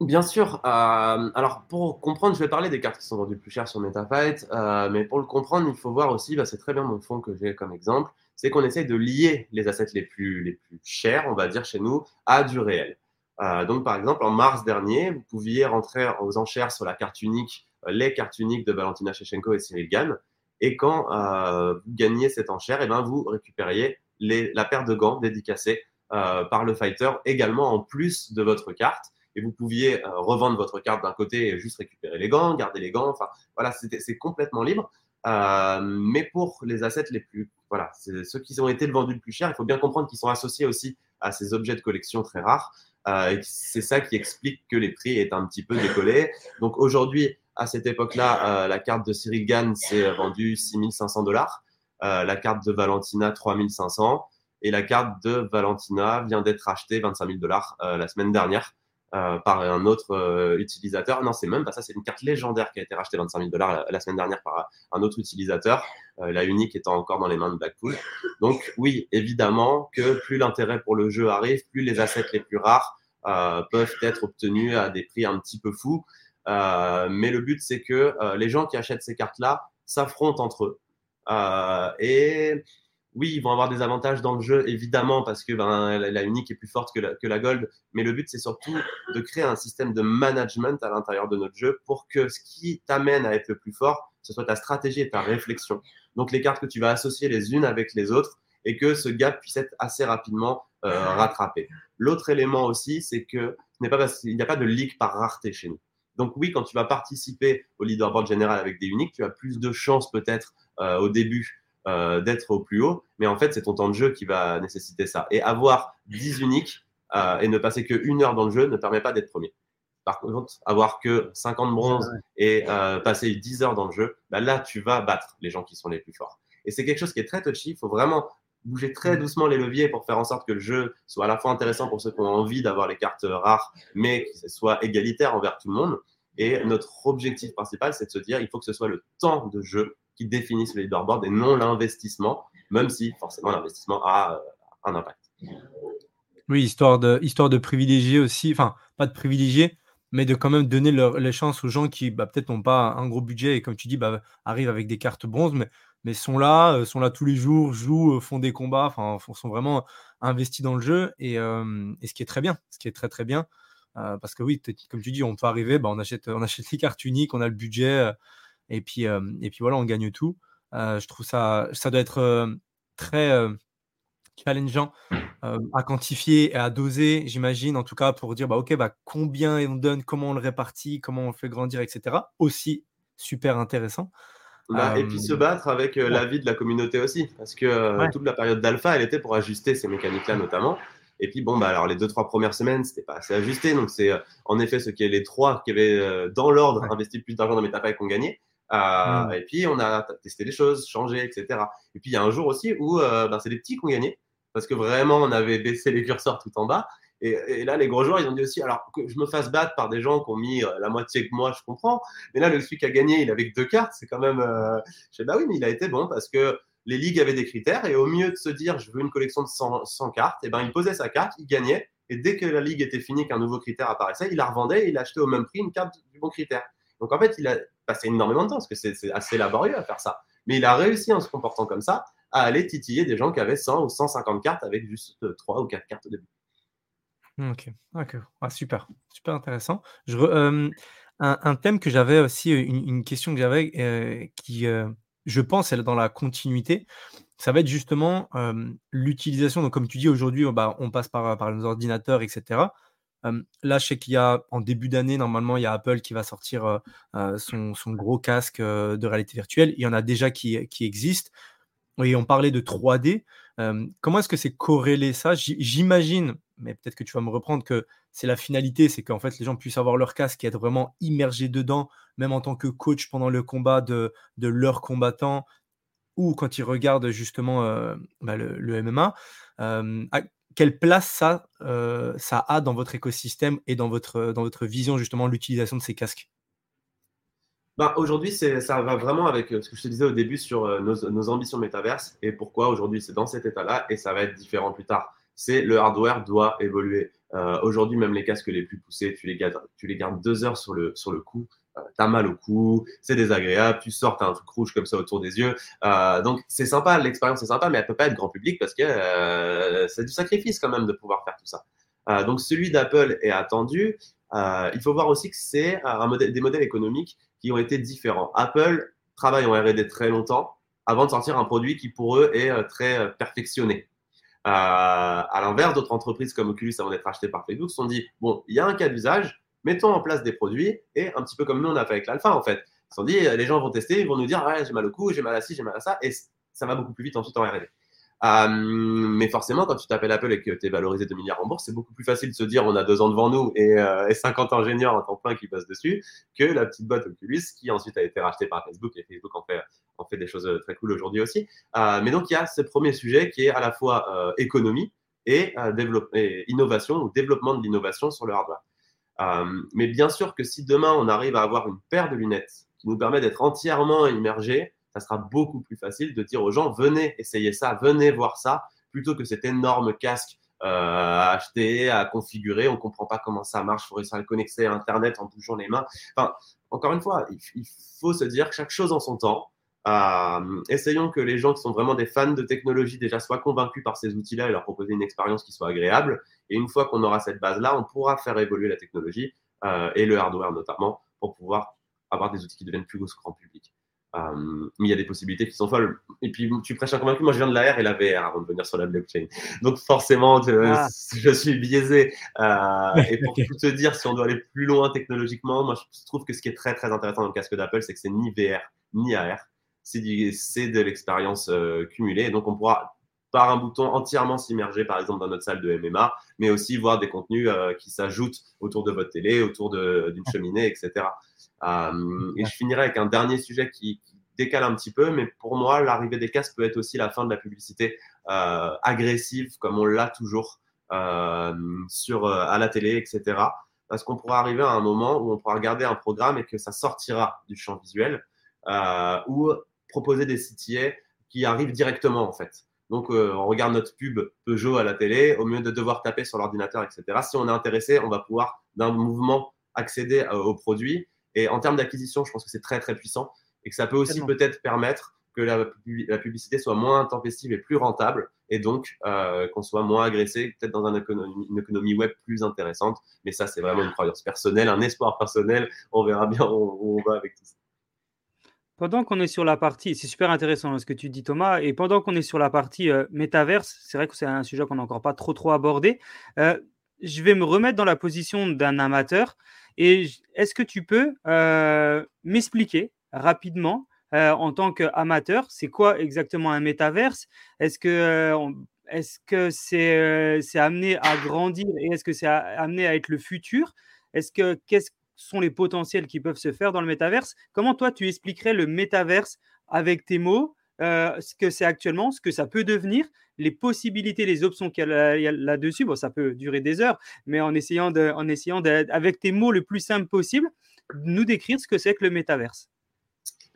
Speaker 2: Bien sûr. Euh, alors, pour comprendre, je vais parler des cartes qui sont vendues plus chères sur MetaFight, euh, mais pour le comprendre, il faut voir aussi, bah, c'est très bien mon fond que j'ai comme exemple, c'est qu'on essaye de lier les assets les plus, les plus chers, on va dire chez nous, à du réel. Euh, donc, par exemple, en mars dernier, vous pouviez rentrer aux enchères sur la carte unique, les cartes uniques de Valentina Shevchenko et Cyril Gann. Et quand vous gagniez cette enchère, et eh ben, vous récupériez la paire de gants dédicacée par le fighter également en plus de votre carte. Et vous pouviez revendre votre carte d'un côté et juste récupérer les gants, garder les gants. Enfin, voilà, c'est complètement libre. mais pour les assets les plus, voilà, ceux qui ont été vendus le plus cher, il faut bien comprendre qu'ils sont associés aussi à ces objets de collection très rares. Euh, c'est ça qui explique que les prix est un petit peu décollé. Donc aujourd'hui, à cette époque-là, euh, la carte de Cyril Gann s'est vendue 6500 dollars, euh, la carte de Valentina 3500 et la carte de Valentina vient d'être achetée 25 000 dollars la semaine dernière. Par un autre utilisateur. Non, c'est même pas ça, c'est une carte légendaire qui a été rachetée 25 000 dollars la, semaine dernière par un autre utilisateur, la unique étant encore dans les mains de Blackpool. Donc oui, évidemment que plus l'intérêt pour le jeu arrive, plus les assets les plus rares peuvent être obtenus à des prix un petit peu fous. mais le but, c'est que les gens qui achètent ces cartes-là s'affrontent entre eux. et oui, ils vont avoir des avantages dans le jeu, évidemment, parce que ben, la, unique est plus forte que la, que la gold. Mais le but, c'est surtout de créer un système de management à l'intérieur de notre jeu pour que ce qui t'amène à être le plus fort, ce soit ta stratégie et ta réflexion. Donc, les cartes que tu vas associer les unes avec les autres et que ce gap puisse être assez rapidement euh, rattrapé. L'autre élément aussi, c'est que ce n'est pas parce qu'il n'y a pas de leak par rareté chez nous. Donc oui, quand tu vas participer au leaderboard général avec des uniques, tu as plus de chances peut-être euh, au début euh, d'être au plus haut, mais en fait, c'est ton temps de jeu qui va nécessiter ça. Et avoir 10 uniques euh, et ne passer que une heure dans le jeu ne permet pas d'être premier. Par contre, avoir que 50 bronzes et euh, passer 10 heures dans le jeu, bah là, tu vas battre les gens qui sont les plus forts. Et c'est quelque chose qui est très touchy. Il faut vraiment bouger très mm. doucement les leviers pour faire en sorte que le jeu soit à la fois intéressant pour ceux qui ont envie d'avoir les cartes rares, mais qu'il soit égalitaire envers tout le monde. Et notre objectif principal, c'est de se dire, il faut que ce soit le temps de jeu qui définissent le leaderboard et non l'investissement, même si forcément l'investissement a euh, un impact.
Speaker 4: Oui, histoire de, histoire de privilégier aussi, enfin, pas de privilégier, mais de quand même donner les chances aux gens qui bah, peut-être n'ont pas un gros budget et comme tu dis, bah, arrivent avec des cartes bronze, mais, mais sont là, euh, sont là tous les jours, jouent, euh, font des combats, enfin, sont vraiment investis dans le jeu et, et, ce qui est très bien, ce qui est très très bien. parce que oui, comme tu dis, on peut arriver, bah, on, achète, on achète les cartes uniques, on a le budget, et puis, et puis voilà, on gagne tout. je trouve ça, ça doit être très challengeant à quantifier et à doser, j'imagine, en tout cas pour dire bah, ok, bah, combien on donne, comment on le répartit, comment on le fait grandir, etc. Aussi super intéressant.
Speaker 2: Bah, et puis se battre avec l'avis de la communauté aussi, parce que toute la période d'alpha, elle était pour ajuster ces mécaniques-là notamment. Et puis bon, bah alors les deux trois premières semaines, c'était pas assez ajusté, donc c'est en effet ceux qui les trois qui avaient dans l'ordre investi plus d'argent dans Metapay qui ont gagné. Euh, mm. Et puis, on a testé des choses, changé, etc. Et puis, il y a un jour aussi où euh, ben, c'est les petits qui ont gagné parce que vraiment, on avait baissé les curseurs tout en bas. Et, là, les gros joueurs, ils ont dit aussi, alors que je me fasse battre par des gens qui ont mis euh, la moitié que moi, je comprends. Mais là, le celui qui a gagné, il avait que deux cartes. C'est quand même. je sais, bah oui, mais il a été bon parce que les ligues avaient des critères. Et au mieux de se dire, je veux une collection de 100, cartes, et ben, il posait sa carte, il gagnait. Et dès que la ligue était finie, qu'un nouveau critère apparaissait, il la revendait et il achetait au même prix une carte du bon critère. Donc en fait, il a passé énormément de temps parce que c'est assez laborieux à faire ça. Mais il a réussi en se comportant comme ça à aller titiller des gens qui avaient 100 ou 150 cartes avec juste 3 euh, ou 4 cartes au début.
Speaker 4: Ok, ah, super, super intéressant. Euh, un, thème que j'avais aussi, une, question que j'avais euh, qui, je pense, est dans la continuité. Ça va être justement l'utilisation. Donc, comme tu dis, aujourd'hui, bah, on passe par, par nos ordinateurs, etc là, je sais qu'il y a en début d'année, normalement, il y a Apple qui va sortir son, gros casque de réalité virtuelle. Il y en a déjà qui, existent. Et on parlait de 3D. comment est-ce que c'est corrélé ça? J'imagine, mais peut-être que tu vas me reprendre, que c'est la finalité, c'est qu'en fait les gens puissent avoir leur casque et être vraiment immergés dedans, même en tant que coach pendant le combat de, de leurs combattants ou quand ils regardent justement bah, le, MMA quelle place ça, euh, ça a dans votre écosystème et dans votre, votre vision justement l'utilisation de ces casques?
Speaker 2: Bah, Aujourd'hui, ça va vraiment avec euh, ce que je te disais au début sur euh, nos, ambitions métaverse et pourquoi aujourd'hui c'est dans cet état-là et ça va être différent plus tard. C'est le hardware doit évoluer. aujourd'hui, même les casques les plus poussés, tu les gardes, tu les gardes deux heures sur le, sur le coup euh, t'as mal au cou, c'est désagréable, tu sors, t'as un truc rouge comme ça autour des yeux. Euh, donc c'est sympa, l'expérience est sympa, mais elle peut pas être grand public parce que euh, c'est du sacrifice quand même de pouvoir faire tout ça. donc celui d'Apple est attendu. il faut voir aussi que c'est des modèles économiques qui ont été différents. Apple travaille en R&D très longtemps avant de sortir un produit qui pour eux est très perfectionné. à l'inverse, d'autres entreprises comme Oculus, avant d'être achetées par Facebook, se sont dit bon, il y a un cas d'usage, mettons en place des produits et un petit peu comme nous on a fait avec l'alpha en fait. Ils se sont dit, les gens vont tester, ils vont nous dire, ouais, j'ai mal au cou, j'ai mal à ci, j'ai mal à ça, et ça va beaucoup plus vite ensuite en R&D. Euh, mais forcément, quand tu t'appelles Apple et que tu es valorisé 2 milliards en bourse, c'est beaucoup plus facile de se dire on a deux ans devant nous et, euh, et 50 ingénieurs en temps plein qui passent dessus que la petite boîte Oculus qui ensuite a été rachetée par Facebook et Facebook en fait, en fait des choses très cool aujourd'hui aussi. Euh, mais donc il y a ce premier sujet qui est à la fois euh, économie et, et innovation ou développement de l'innovation sur le hardware. Euh, mais bien sûr que si demain on arrive à avoir une paire de lunettes qui nous permet d'être entièrement immergé, ça sera beaucoup plus facile de dire aux gens venez essayer ça, venez voir ça, plutôt que cet énorme casque à acheter, à configurer. On comprend pas comment ça marche. Il faut réussir à le connecter à Internet en bougeant les mains. Enfin, encore une fois, il, faut se dire que chaque chose en son temps. Essayons que les gens qui sont vraiment des fans de technologie déjà soient convaincus par ces outils-là et leur proposer une expérience qui soit agréable. Et une fois qu'on aura cette base-là, on pourra faire évoluer la technologie et le hardware notamment pour pouvoir avoir des outils qui deviennent plus grand public. Euh, mais il y a des possibilités qui sont folles. Et puis, tu prêches un convaincu. Moi, je viens de la R et la VR avant de venir sur la blockchain. Donc, forcément, ah. je suis biaisé. Euh, et pour tout te dire, si on doit aller plus loin technologiquement, moi, je trouve que ce qui est très, très intéressant dans le casque d'Apple, c'est que c'est ni VR ni AR. C'est de l'expérience euh, cumulée. Et donc, on pourra, par un bouton, entièrement s'immerger, par exemple, dans notre salle de MMA, mais aussi voir des contenus qui s'ajoutent autour de votre télé, autour d'une cheminée, etc. Euh, et je finirai avec un dernier sujet qui, décale un petit peu, mais pour moi, l'arrivée des casques peut être aussi la fin de la publicité euh, agressive, comme on l'a toujours euh, sur, à la télé, etc. Parce qu'on pourra arriver à un moment où on pourra regarder un programme et que ça sortira du champ visuel, ou proposer des CTA qui arrivent directement, en fait. Donc, on regarde notre pub Peugeot à la télé, au mieux de devoir taper sur l'ordinateur, etc. Si on est intéressé, on va pouvoir, d'un mouvement, accéder au produit et en termes d'acquisition, je pense que c'est très, très puissant et que ça peut aussi peut-être permettre que la, publicité soit moins intempestive et plus rentable et donc euh, qu'on soit moins agressé, peut-être dans une économie, une économie, web plus intéressante. Mais ça, c'est vraiment une croyance personnelle, un espoir personnel. On verra bien où, on va avec tout ça.
Speaker 3: Pendant qu'on est sur la partie, c'est super intéressant ce que tu dis Thomas, et pendant qu'on est sur la partie euh, métaverse, c'est vrai que c'est un sujet qu'on n'a encore pas trop abordé, euh, je vais me remettre dans la position d'un amateur et est-ce que tu peux euh, m'expliquer rapidement, en tant qu'amateur, c'est quoi exactement un métaverse? Est-ce que est-ce que c'est amené à grandir et est-ce que c'est amené à être le futur? Est-ce que quels sont les potentiels qui peuvent se faire dans le métaverse Comment toi tu expliquerais le métaverse avec tes mots ce que c'est actuellement, ce que ça peut devenir, les possibilités, les options qu'il y a là-dessus? Bon, ça peut durer des heures, mais en essayant, de, en essayant avec tes mots le plus simple possible, nous décrire ce que c'est que le métaverse.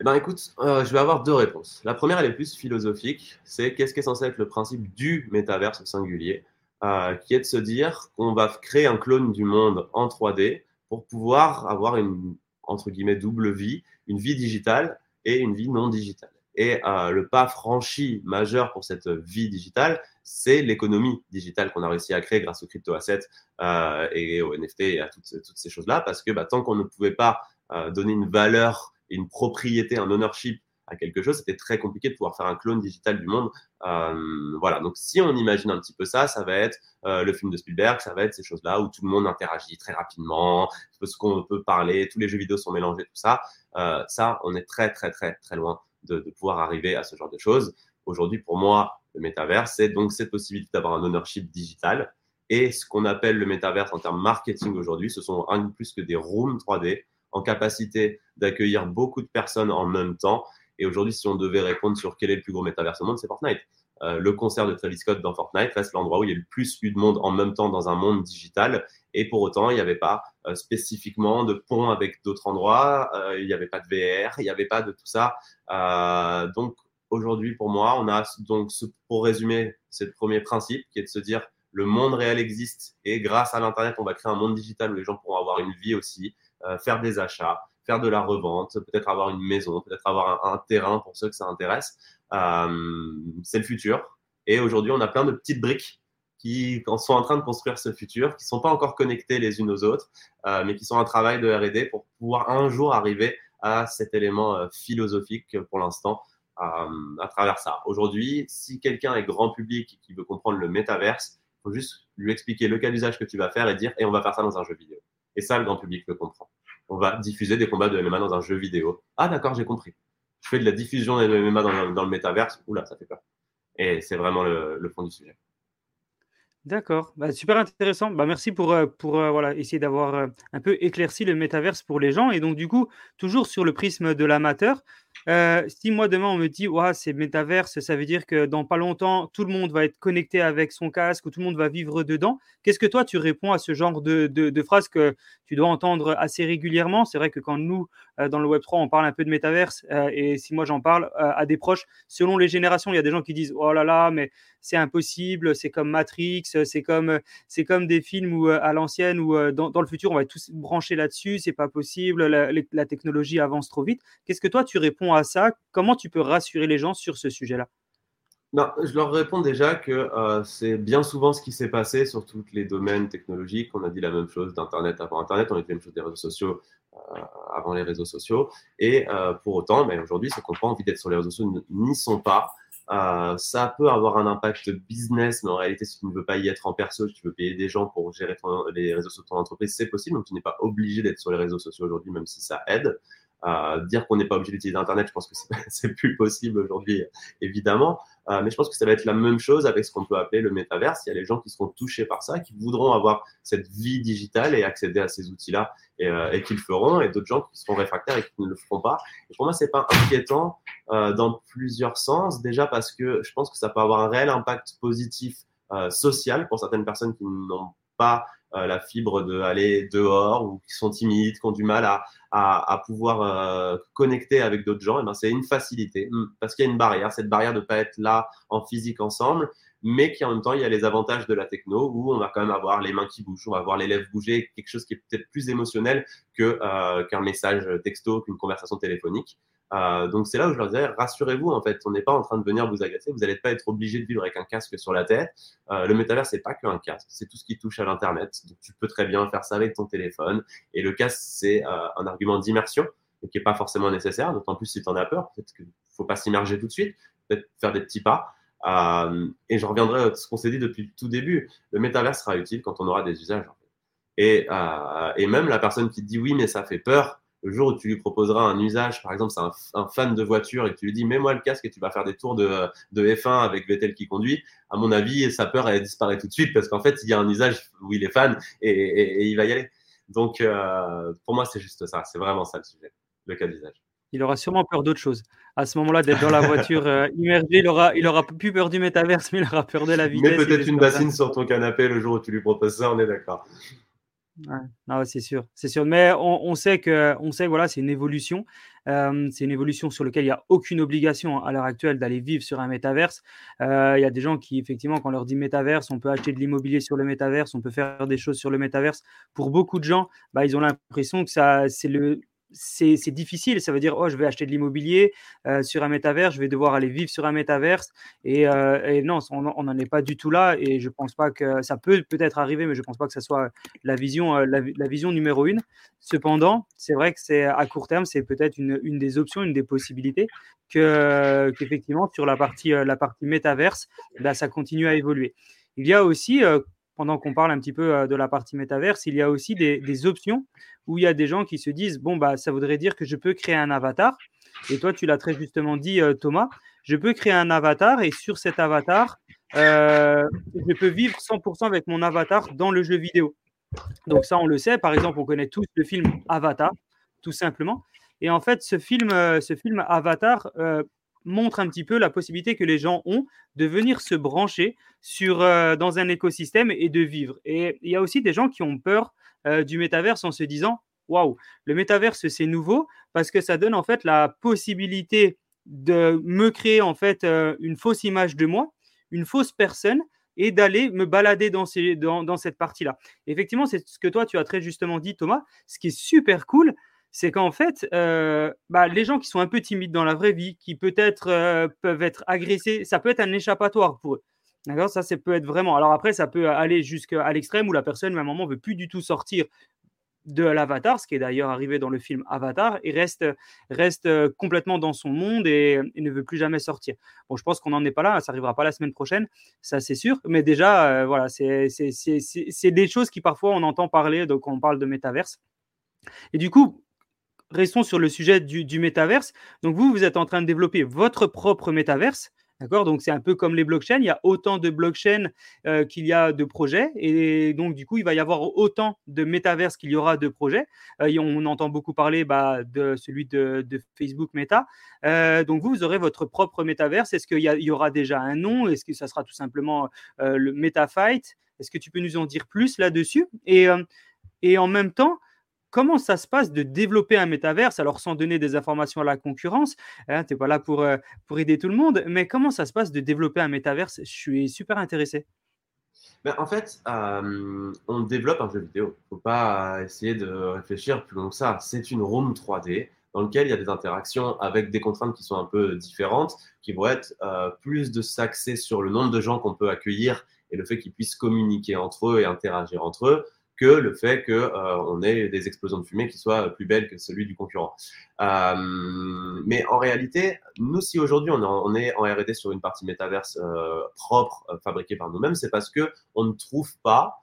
Speaker 2: Eh ben, écoute, euh, je vais avoir deux réponses. La première, elle est plus philosophique. C'est qu'est-ce qui est censé être le principe du métaverse au singulier, euh, qui est de se dire qu'on va créer un clone du monde en 3D pour pouvoir avoir une entre guillemets double vie, une vie digitale et une vie non digitale. Et euh, le pas franchi majeur pour cette vie digitale, c'est l'économie digitale qu'on a réussi à créer grâce aux crypto-assets euh, et aux NFT et à toutes, ces choses-là. Parce que bah, tant qu'on ne pouvait pas euh, donner une valeur, une propriété, un ownership à quelque chose, c'était très compliqué de pouvoir faire un clone digital du monde. Euh, voilà, donc si on imagine un petit peu ça, ça va être euh, le film de Spielberg, ça va être ces choses-là où tout le monde interagit très rapidement, ce qu'on peut parler, tous les jeux vidéo sont mélangés, tout ça. Euh, ça, on est très très très très loin de, pouvoir arriver à ce genre de choses. Aujourd'hui, pour moi, le métaverse, c'est donc cette possibilité d'avoir un ownership digital. Et ce qu'on appelle le métaverse en termes marketing aujourd'hui, ce sont un plus que des rooms 3D en capacité d'accueillir beaucoup de personnes en même temps. Et aujourd'hui, si on devait répondre sur quel est le plus gros métaverse au monde, c'est Fortnite. Euh, le concert de Travis Scott dans Fortnite reste l'endroit où il y a le plus eu de monde en même temps dans un monde digital. Et pour autant, il n'y avait pas euh, spécifiquement de pont avec d'autres endroits, euh, il n'y avait pas de VR, il n'y avait pas de tout ça. donc aujourd'hui, pour moi, on a donc, pour résumer, ce premier principe qui est de se dire le monde réel existe et grâce à l'Internet, on va créer un monde digital où les gens pourront avoir une vie aussi, faire des achats, faire de la revente, peut-être avoir une maison, peut-être avoir un, terrain pour ceux que ça intéresse. Euh, c'est le futur. Et aujourd'hui, on a plein de petites briques qui sont en train de construire ce futur, qui ne sont pas encore connectées les unes aux autres, euh, mais qui sont un travail de R&D pour pouvoir un jour arriver à cet élément euh, philosophique pour l'instant à travers ça. Aujourd'hui, si quelqu'un est grand public et qui veut comprendre le métaverse, il faut juste lui expliquer le cas d'usage que tu vas faire et dire et on va faire ça dans un jeu vidéo. Et ça, le grand public le comprend. On va diffuser des combats de MMA dans un jeu vidéo. Ah d'accord, j'ai compris je fais de la diffusion de MMA dans, le métaverse, oula, ça fait peur. Et c'est vraiment le, fond du sujet.
Speaker 3: D'accord, bah, super intéressant. Bah, merci pour, euh, euh, essayer d'avoir euh, un peu éclairci le métaverse pour les gens. Et donc, du coup, toujours sur le prisme de l'amateur, euh, si moi demain on me dit ouais, c'est métaverse, ça veut dire que dans pas longtemps tout le monde va être connecté avec son casque ou tout le monde va vivre dedans. Qu'est-ce que toi tu réponds à ce genre de, de, phrases que tu dois entendre assez régulièrement? C'est vrai que quand nous euh, dans le Web 3 on parle un peu de métaverse euh, et si moi j'en parle à des proches, selon les générations, il y a des gens qui disent oh là là mais c'est impossible, c'est comme Matrix, c'est comme c'est comme des films où à l'ancienne ou dans, le futur on va être tous branchés là-dessus, c'est pas possible, la technologie avance trop vite. Qu'est-ce que toi tu réponds à ça, comment tu peux rassurer les gens sur ce sujet-là?
Speaker 2: Non, je leur réponds déjà que euh, c'est bien souvent ce qui s'est passé sur tous les domaines technologiques. On a dit la même chose d'Internet avant Internet, on a dit la même chose des réseaux sociaux euh, avant les réseaux sociaux. Et euh, pour autant, mais aujourd'hui, ceux qui n'ont pas envie d'être sur les réseaux sociaux n'y sont pas. ça peut avoir un impact business, mais en réalité, si tu ne veux pas y être en perso, si tu veux payer des gens pour gérer les réseaux sociaux de ton entreprise, c'est possible. Donc, tu n'es pas obligé d'être sur les réseaux sociaux aujourd'hui, même si ça aide dire qu'on n'est pas obligé d'utiliser Internet, je pense que c'est plus possible aujourd'hui, évidemment. Euh, mais je pense que ça va être la même chose avec ce qu'on peut appeler le métaverse. Il y a les gens qui seront touchés par ça, qui voudront avoir cette vie digitale et accéder à ces outils-là et, euh, et qui le feront, et d'autres gens qui seront réfractaires et qui ne le feront pas. Et pour moi, c'est pas inquiétant euh, dans plusieurs sens. Déjà parce que je pense que ça peut avoir un réel impact positif euh, social pour certaines personnes qui n'ont pas euh, la fibre de aller dehors ou qui sont timides, qui ont du mal à, à, pouvoir euh, connecter avec d'autres gens, et eh ben c'est une facilité hmm, parce qu'il y a une barrière, cette barrière de pas être là en physique ensemble, mais qui en même temps il y a les avantages de la techno où on va quand même avoir les mains qui bougent, on va voir les lèvres bouger, quelque chose qui est peut-être plus émotionnel euh, qu'un message texto, qu'une conversation téléphonique. Euh, donc c'est là où je leur disais, rassurez-vous, en fait, on n'est pas en train de venir vous agacer, vous n'allez pas être obligé de vivre avec un casque sur la tête. Euh, le métavers, c'est pas qu'un casque, c'est tout ce qui touche à l'Internet. Donc tu peux très bien faire ça avec ton téléphone. Et le casque, c'est euh, un argument d'immersion, qui n'est pas forcément nécessaire, d'autant plus si tu en as peur. Peut-être qu'il ne faut pas s'immerger tout de suite, peut-être faire des petits pas. Euh, et je reviendrai à ce qu'on s'est dit depuis le tout début. Le métavers sera utile quand on aura des usages. Et, et même la personne qui dit oui, mais ça fait peur, le jour où tu lui proposeras un usage, par exemple, c'est un, fan de voiture et que tu lui dis mets-moi le casque et tu vas faire des tours de, de, F1 avec Vettel qui conduit, à mon avis, sa peur elle disparaît tout de suite parce qu'en fait, il y a un usage où il est fan et, il va y aller. Donc, euh, pour moi, c'est juste ça. C'est vraiment ça le sujet, le cas d'usage.
Speaker 3: Il aura sûrement peur d'autre chose. À ce moment-là, d'être dans la voiture euh, immergée, il aura, il aura plus peur du métaverse, mais il aura peur de la vitesse.
Speaker 2: Mais peut-être une bassine sur ton canapé le jour où tu lui proposes ça, on est d'accord.
Speaker 3: Ouais. c'est sûr, c'est sûr. Mais on, sait que, on sait, voilà, c'est une évolution. C'est une évolution sur laquelle il n'y a aucune obligation à l'heure actuelle d'aller vivre sur un métaverse. Il y a des gens qui, effectivement, quand on leur dit métaverse, on peut acheter de l'immobilier sur le métaverse, on peut faire des choses sur le métaverse. Pour beaucoup de gens, bah, ils ont l'impression que ça, c'est le, c'est difficile. Ça veut dire, oh, je vais acheter de l'immobilier euh, sur un métavers, je vais devoir aller vivre sur un métaverse. Et, euh, non, on n'en est pas du tout là. Et je pense pas que ça peut peut-être arriver, mais je pense pas que ce soit la vision, euh, la, vision numéro une. Cependant, c'est vrai que c'est à court terme, c'est peut-être une, des options, une des possibilités que qu'effectivement sur la partie, la partie métaverse, bah, ça continue à évoluer. Il y a aussi, pendant qu'on parle un petit peu euh, de la partie métaverse, il y a aussi des, options où il y a des gens qui se disent bon bah ça voudrait dire que je peux créer un avatar. Et toi tu l'as très justement dit euh, Thomas, je peux créer un avatar et sur cet avatar euh, je peux vivre 100% avec mon avatar dans le jeu vidéo. Donc ça on le sait. Par exemple on connaît tous le film Avatar tout simplement. Et en fait ce film ce film Avatar montre un petit peu la possibilité que les gens ont de venir se brancher euh, dans un écosystème et de vivre. Et il y a aussi des gens qui ont peur euh, du métaverse en se disant waouh, le métaverse c'est nouveau parce que ça donne en fait la possibilité de me créer en fait euh, une fausse image de moi, une fausse personne et d'aller me balader dans cette partie-là. Effectivement, c'est ce que toi tu as très justement dit Thomas, ce qui est super cool, c'est qu'en fait, euh, bah, les gens qui sont un peu timides dans la vraie vie, qui peut-être euh, peuvent être agressés, ça peut être un échappatoire pour eux. D'accord? Ça, ça peut être vraiment. Alors après, ça peut aller jusqu'à l'extrême où la personne, à un moment, veut plus du tout sortir de l'avatar, ce qui est d'ailleurs arrivé dans le film Avatar, et reste, reste euh, complètement dans son monde et, ne veut plus jamais sortir. Bon, je pense qu'on n'en est pas là, ça arrivera pas la semaine prochaine, ça c'est sûr, mais déjà, voilà, c'est des choses qui parfois on entend parler donc, on parle de métaverse. Et du coup, restons sur le sujet du, métaverse. Donc vous, vous êtes en train de développer votre propre métaverse. D'accord? Donc, c'est un peu comme les blockchains. Il y a autant de blockchains euh, qu'il y a de projets. Et donc, du coup, il va y avoir autant de métaverses qu'il y aura de projets. Euh, on entend beaucoup parler bah, de celui de, Facebook Meta. Euh, donc, vous, vous aurez votre propre métaverse. Est-ce qu'il y, aura déjà un nom? Est-ce que ça sera tout simplement le MetaFight Est-ce que tu peux nous en dire plus là-dessus? Et en même temps, comment ça se passe de développer un métaverse, alors sans donner des informations à la concurrence, hein, tu n'es pas là pour, euh, pour aider tout le monde, mais comment ça se passe de développer un métaverse? Je suis super intéressé.
Speaker 2: Ben, en fait, on développe un jeu vidéo. Il ne faut pas essayer de réfléchir plus long que ça. C'est une room 3D dans laquelle il y a des interactions avec des contraintes qui sont un peu différentes, qui vont être plus de s'axer sur le nombre de gens qu'on peut accueillir et le fait qu'ils puissent communiquer entre eux et interagir entre eux, que le fait qu'on euh, ait des explosions de fumée qui soient plus belles que celui du concurrent. Euh, mais en réalité, nous, si aujourd'hui on, est en R&D sur une partie métaverse euh, propre, fabriquée par nous-mêmes, c'est parce que on ne trouve pas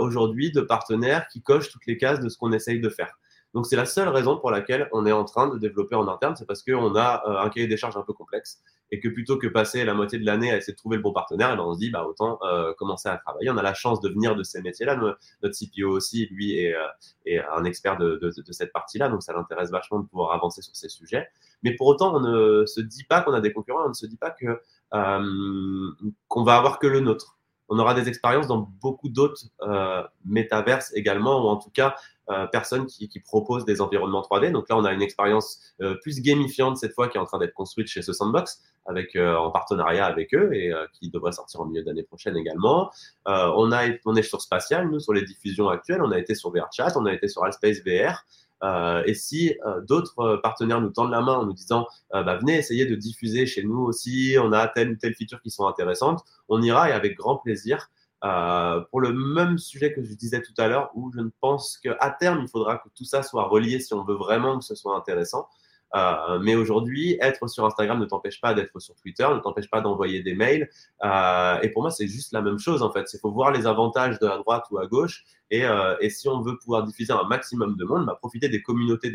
Speaker 2: aujourd'hui de partenaires qui cochent toutes les cases de ce qu'on essaye de faire. Donc c'est la seule raison pour laquelle on est en train de développer en interne, c'est parce qu'on a un cahier des charges un peu complexe et que plutôt que passer la moitié de l'année à essayer de trouver le bon partenaire, eh ben, on se dit bah, autant euh, commencer à travailler. On a la chance de venir de ces métiers-là. Notre CPO aussi, lui, est, euh, un expert de, de, cette partie-là, donc ça l'intéresse vachement de pouvoir avancer sur ces sujets. Mais pour autant, on ne se dit pas qu'on a des concurrents, on ne se dit pas que euh, qu'on va avoir que le nôtre. On aura des expériences dans beaucoup d'autres euh, métaverses également, ou en tout cas euh, personnes qui, proposent des environnements 3D. Donc là, on a une expérience euh, plus gamifiante cette fois qui est en train d'être construite chez ce Sandbox, avec, en partenariat avec eux et qui devrait sortir en milieu d'année prochaine également. on, a, on est sur Spatial, nous, sur les diffusions actuelles. On a été sur VRChat, on a été sur Alspace VR. Euh, et si euh, d'autres partenaires nous tendent la main en nous disant bah, venez essayer de diffuser chez nous aussi, on a telle ou telle feature qui sont intéressantes, on ira et avec grand plaisir. Euh, pour le même sujet que je disais tout à l'heure, où je ne pense qu'à terme, il faudra que tout ça soit relié si on veut vraiment que ce soit intéressant. Euh, mais aujourd'hui, être sur Instagram ne t'empêche pas d'être sur Twitter, ne t'empêche pas d'envoyer des mails. Euh, et pour moi, c'est juste la même chose en fait. Il faut voir les avantages de la droite ou à gauche. Et, euh, et si on veut pouvoir diffuser un maximum de monde, bah, profiter des communautés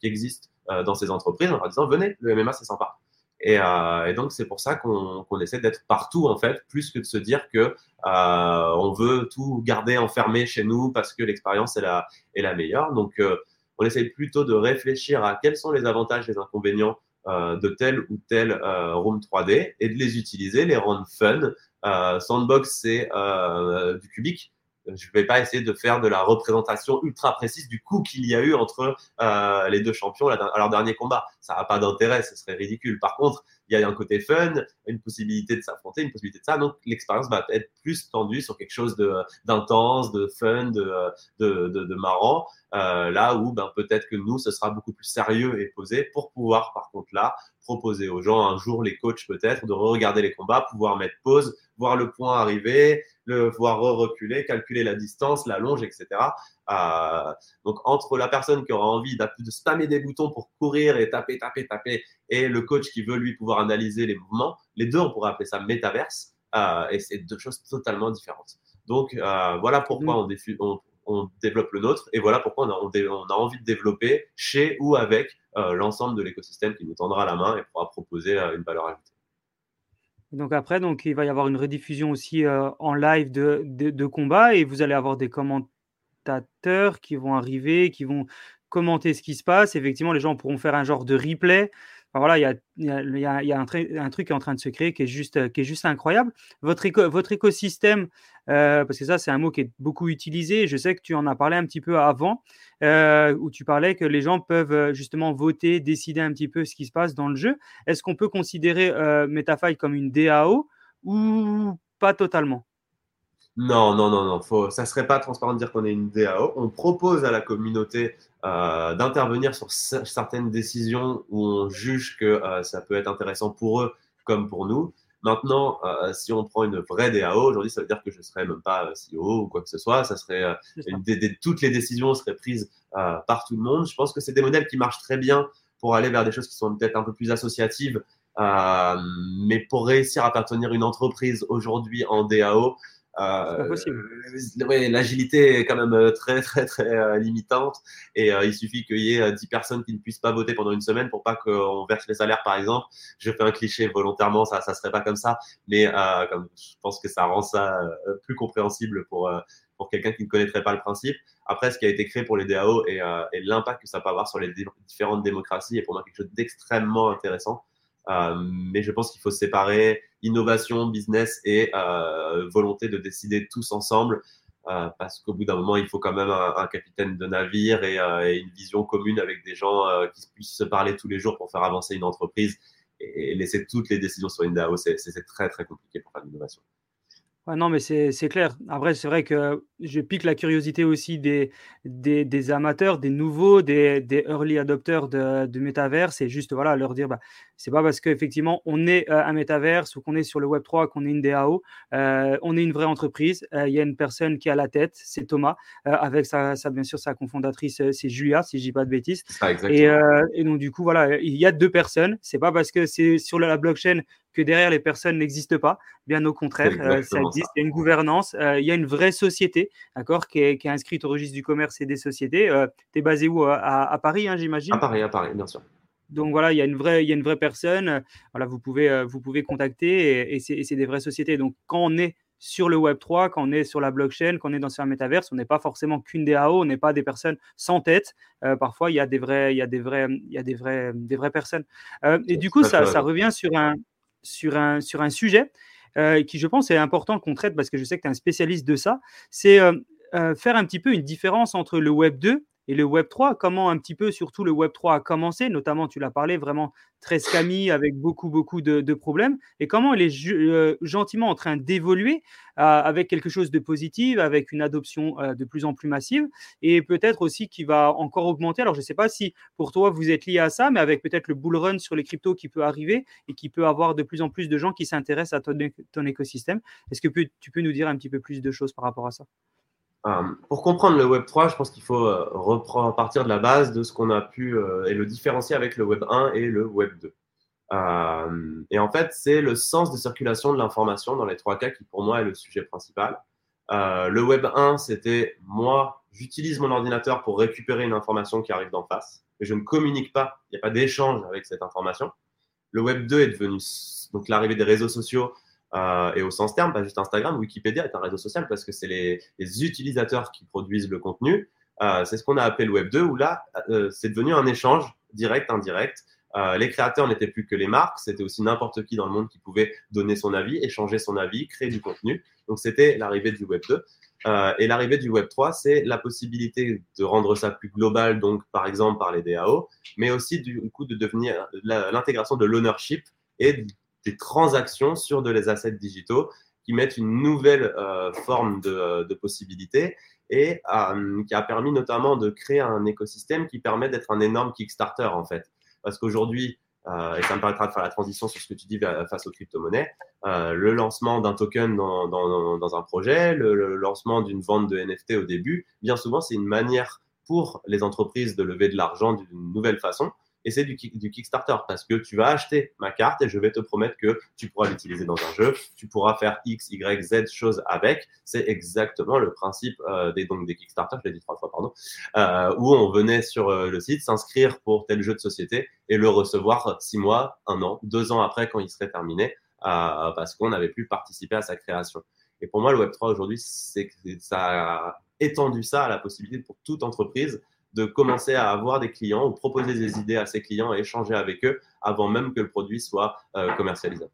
Speaker 2: qui existent dans ces entreprises en leur disant venez, le MMA c'est sympa. Et, donc c'est pour ça qu'on essaie d'être partout en fait, plus que de se dire que on veut tout garder enfermé chez nous parce que l'expérience est la, meilleure. Donc on essaie plutôt de réfléchir à quels sont les avantages les inconvénients euh, de tel ou tel euh, room 3D et de les utiliser, les rendre fun. Euh, Sandbox, c'est du cubique je ne vais pas essayer de faire de la représentation ultra précise du coup qu'il y a eu entre euh, les deux champions à leur dernier combat. Ça n'a pas d'intérêt, ce serait ridicule. Par contre, il y a un côté fun, une possibilité de s'affronter, une possibilité de ça. Donc, l'expérience va être plus tendue sur quelque chose d'intense, de, fun, de, de, marrant. Euh, là où ben, peut-être que nous, ce sera beaucoup plus sérieux et posé pour pouvoir, par contre, là, proposer aux gens un jour, les coachs peut-être, de regarder les combats, pouvoir mettre pause, voir le point arriver, le voir reculer, calculer la distance, la longe, etc. Euh, donc entre la personne qui aura envie de spammer des boutons pour courir et taper, taper, taper, et le coach qui veut lui pouvoir analyser les mouvements, les deux on pourrait appeler ça métaverse, euh, et c'est deux choses totalement différentes. Donc euh, voilà pourquoi on, on, on, développe le nôtre, et voilà pourquoi on a, on a envie de développer chez ou avec l'ensemble de l'écosystème qui nous tendra la main et pourra proposer une valeur ajoutée.
Speaker 3: Donc après, il va y avoir une rediffusion aussi euh, en live de, de, de combat et vous allez avoir des commentateurs qui vont arriver, qui vont commenter ce qui se passe. Effectivement, les gens pourront faire un genre de replay voilà, il y a, un, truc qui est en train de se créer qui est juste, juste incroyable. Votre, écosystème, euh, parce que ça, c'est un mot qui est beaucoup utilisé. Je sais que tu en as parlé un petit peu avant, euh, où tu parlais que les gens peuvent euh, justement voter, décider un petit peu ce qui se passe dans le jeu. Est-ce qu'on peut considérer Metafy comme une DAO ou pas totalement?
Speaker 2: Non, non, non, non. Faut, ça serait pas transparent de dire qu'on est une DAO. On propose à la communauté euh, d'intervenir sur certaines décisions où on juge que euh, ça peut être intéressant pour eux comme pour nous. Maintenant, euh, si on prend une vraie DAO, aujourd'hui, ça veut dire que je ne serais même pas CEO ou quoi que ce soit. Ça serait une, toutes les décisions seraient prises par tout le monde. Je pense que c'est des modèles qui marchent très bien pour aller vers des choses qui sont peut-être un peu plus associatives. mais pour réussir à faire tenir une entreprise aujourd'hui en DAO, l'agilité est quand même très, très, très limitante et il suffit qu'il y ait 10 personnes qui ne puissent pas voter pendant une semaine pour pas qu'on verse les salaires, par exemple. Je fais un cliché volontairement, ça ne serait pas comme ça, mais comme, je pense que ça rend ça plus compréhensible pour, pour quelqu'un qui ne connaîtrait pas le principe. Après, ce qui a été créé pour les DAO et, et l'impact que ça peut avoir sur les différentes démocraties est pour moi quelque chose d'extrêmement intéressant. Euh, mais je pense qu'il faut séparer innovation, business et euh, volonté de décider tous ensemble. Euh, parce qu'au bout d'un moment, il faut quand même un, capitaine de navire et, une vision commune avec des gens qui puissent se parler tous les jours pour faire avancer une entreprise et, laisser toutes les décisions sur une DAO, c'est très très compliqué pour faire de l'innovation
Speaker 3: non, mais c'est clair. Après, c'est vrai que je pique la curiosité aussi des, des, amateurs, des nouveaux, des, des early adopters de, de métaverse et juste voilà, leur dire bah, c'est pas parce qu'effectivement on est euh, un métaverse ou qu'on est sur le Web3 qu'on est une DAO. Euh, on est une vraie entreprise. Euh, il y a une personne qui à la tête, c'est Thomas, avec sa, bien sûr sa cofondatrice, c'est Julia, si je dis pas de bêtises. et, et, donc, du coup, voilà, il y a deux personnes. C'est pas parce que c'est sur la blockchain que derrière les personnes n'existent pas. Bien au contraire, euh, ça existe. Il y a une gouvernance, euh, il y a une vraie société, d'accord, qui est, inscrite au registre du commerce et des sociétés. Euh, tu es basé où à, Paris, hein, j'imagine?
Speaker 2: À Paris, à Paris, bien sûr.
Speaker 3: Donc voilà, il y a une vraie, il y a une vraie personne. Voilà, vous pouvez, vous pouvez contacter et, c'est des vraies sociétés. Donc quand on est sur le Web 3, quand on est sur la blockchain, quand on est dans un métaverse, on n'est pas forcément qu'une DAO, on n'est pas des personnes sans tête. parfois, il y a des vrais, il y a des vrais, il y a des vrais, des vraies personnes. et du coup, ça, ça, revient sur un, sur un, sur un sujet euh, qui, je pense, est important qu'on traite parce que je sais que tu es un spécialiste de ça. C'est euh, euh, faire un petit peu une différence entre le Web 2 et le Web 3, comment un petit peu, surtout le Web 3 a commencé, notamment, tu l'as parlé, vraiment très scammy, avec beaucoup, beaucoup de, problèmes, et comment il est euh, gentiment en train d'évoluer euh, avec quelque chose de positif, avec une adoption euh, de plus en plus massive, et peut-être aussi qui va encore augmenter. Alors, je ne sais pas si pour toi, vous êtes lié à ça, mais avec peut-être le bull run sur les cryptos qui peut arriver et qui peut avoir de plus en plus de gens qui s'intéressent à ton, écosystème. Est-ce que tu peux nous dire un petit peu plus de choses par rapport à ça?
Speaker 2: Pour comprendre le Web 3, je pense qu'il faut euh, reprendre partir de la base de ce qu'on a pu euh, et le différencier avec le Web 1 et le Web 2. et en fait, c'est le sens de circulation de l'information dans les trois cas qui, pour moi, est le sujet principal. le Web 1, c'était moi, j'utilise mon ordinateur pour récupérer une information qui arrive d'en face, et je ne communique pas, il n'y a pas d'échange avec cette information. Le Web 2 est devenu donc l'arrivée des réseaux sociaux, euh, et au sens terme, pas juste Instagram, Wikipédia est un réseau social parce que c'est les, utilisateurs qui produisent le contenu. Euh, c'est ce qu'on a appelé le Web 2, où là, euh, c'est devenu un échange direct, indirect. les créateurs n'étaient plus que les marques, c'était aussi n'importe qui dans le monde qui pouvait donner son avis, échanger son avis, créer du contenu. Donc c'était l'arrivée du Web 2. et l'arrivée du Web 3, c'est la possibilité de rendre ça plus global, donc par exemple par les DAO, mais aussi du coup de devenir l'intégration de l'ownership et des transactions sur de les assets digitaux qui mettent une nouvelle euh, forme de, de, possibilités et euh, qui a permis notamment de créer un écosystème qui permet d'être un énorme Kickstarter en fait. Parce qu'aujourd'hui, euh, et ça me permettra de faire la transition sur ce que tu dis face aux crypto-monnaies, le lancement d'un token dans, dans, un projet, le lancement d'une vente de NFT au début, bien souvent c'est une manière pour les entreprises de lever de l'argent d'une nouvelle façon et c'est du, Kickstarter parce que tu vas acheter ma carte et je vais te promettre que tu pourras l'utiliser dans un jeu, tu pourras faire X, Y, Z choses avec. C'est exactement le principe euh, des, donc, des Kickstarter, je l'ai dit trois fois, pardon, euh, où on venait sur euh, le site s'inscrire pour tel jeu de société et le recevoir six mois, un an, deux ans après quand il serait terminé parce qu'on n'avait plus participé à sa création. Et pour moi, le Web3 aujourd'hui, c'est ça a étendu ça à la possibilité pour toute entreprise de commencer à avoir des clients ou proposer des idées à ses clients et échanger avec eux avant même que le produit soit euh, commercialisé.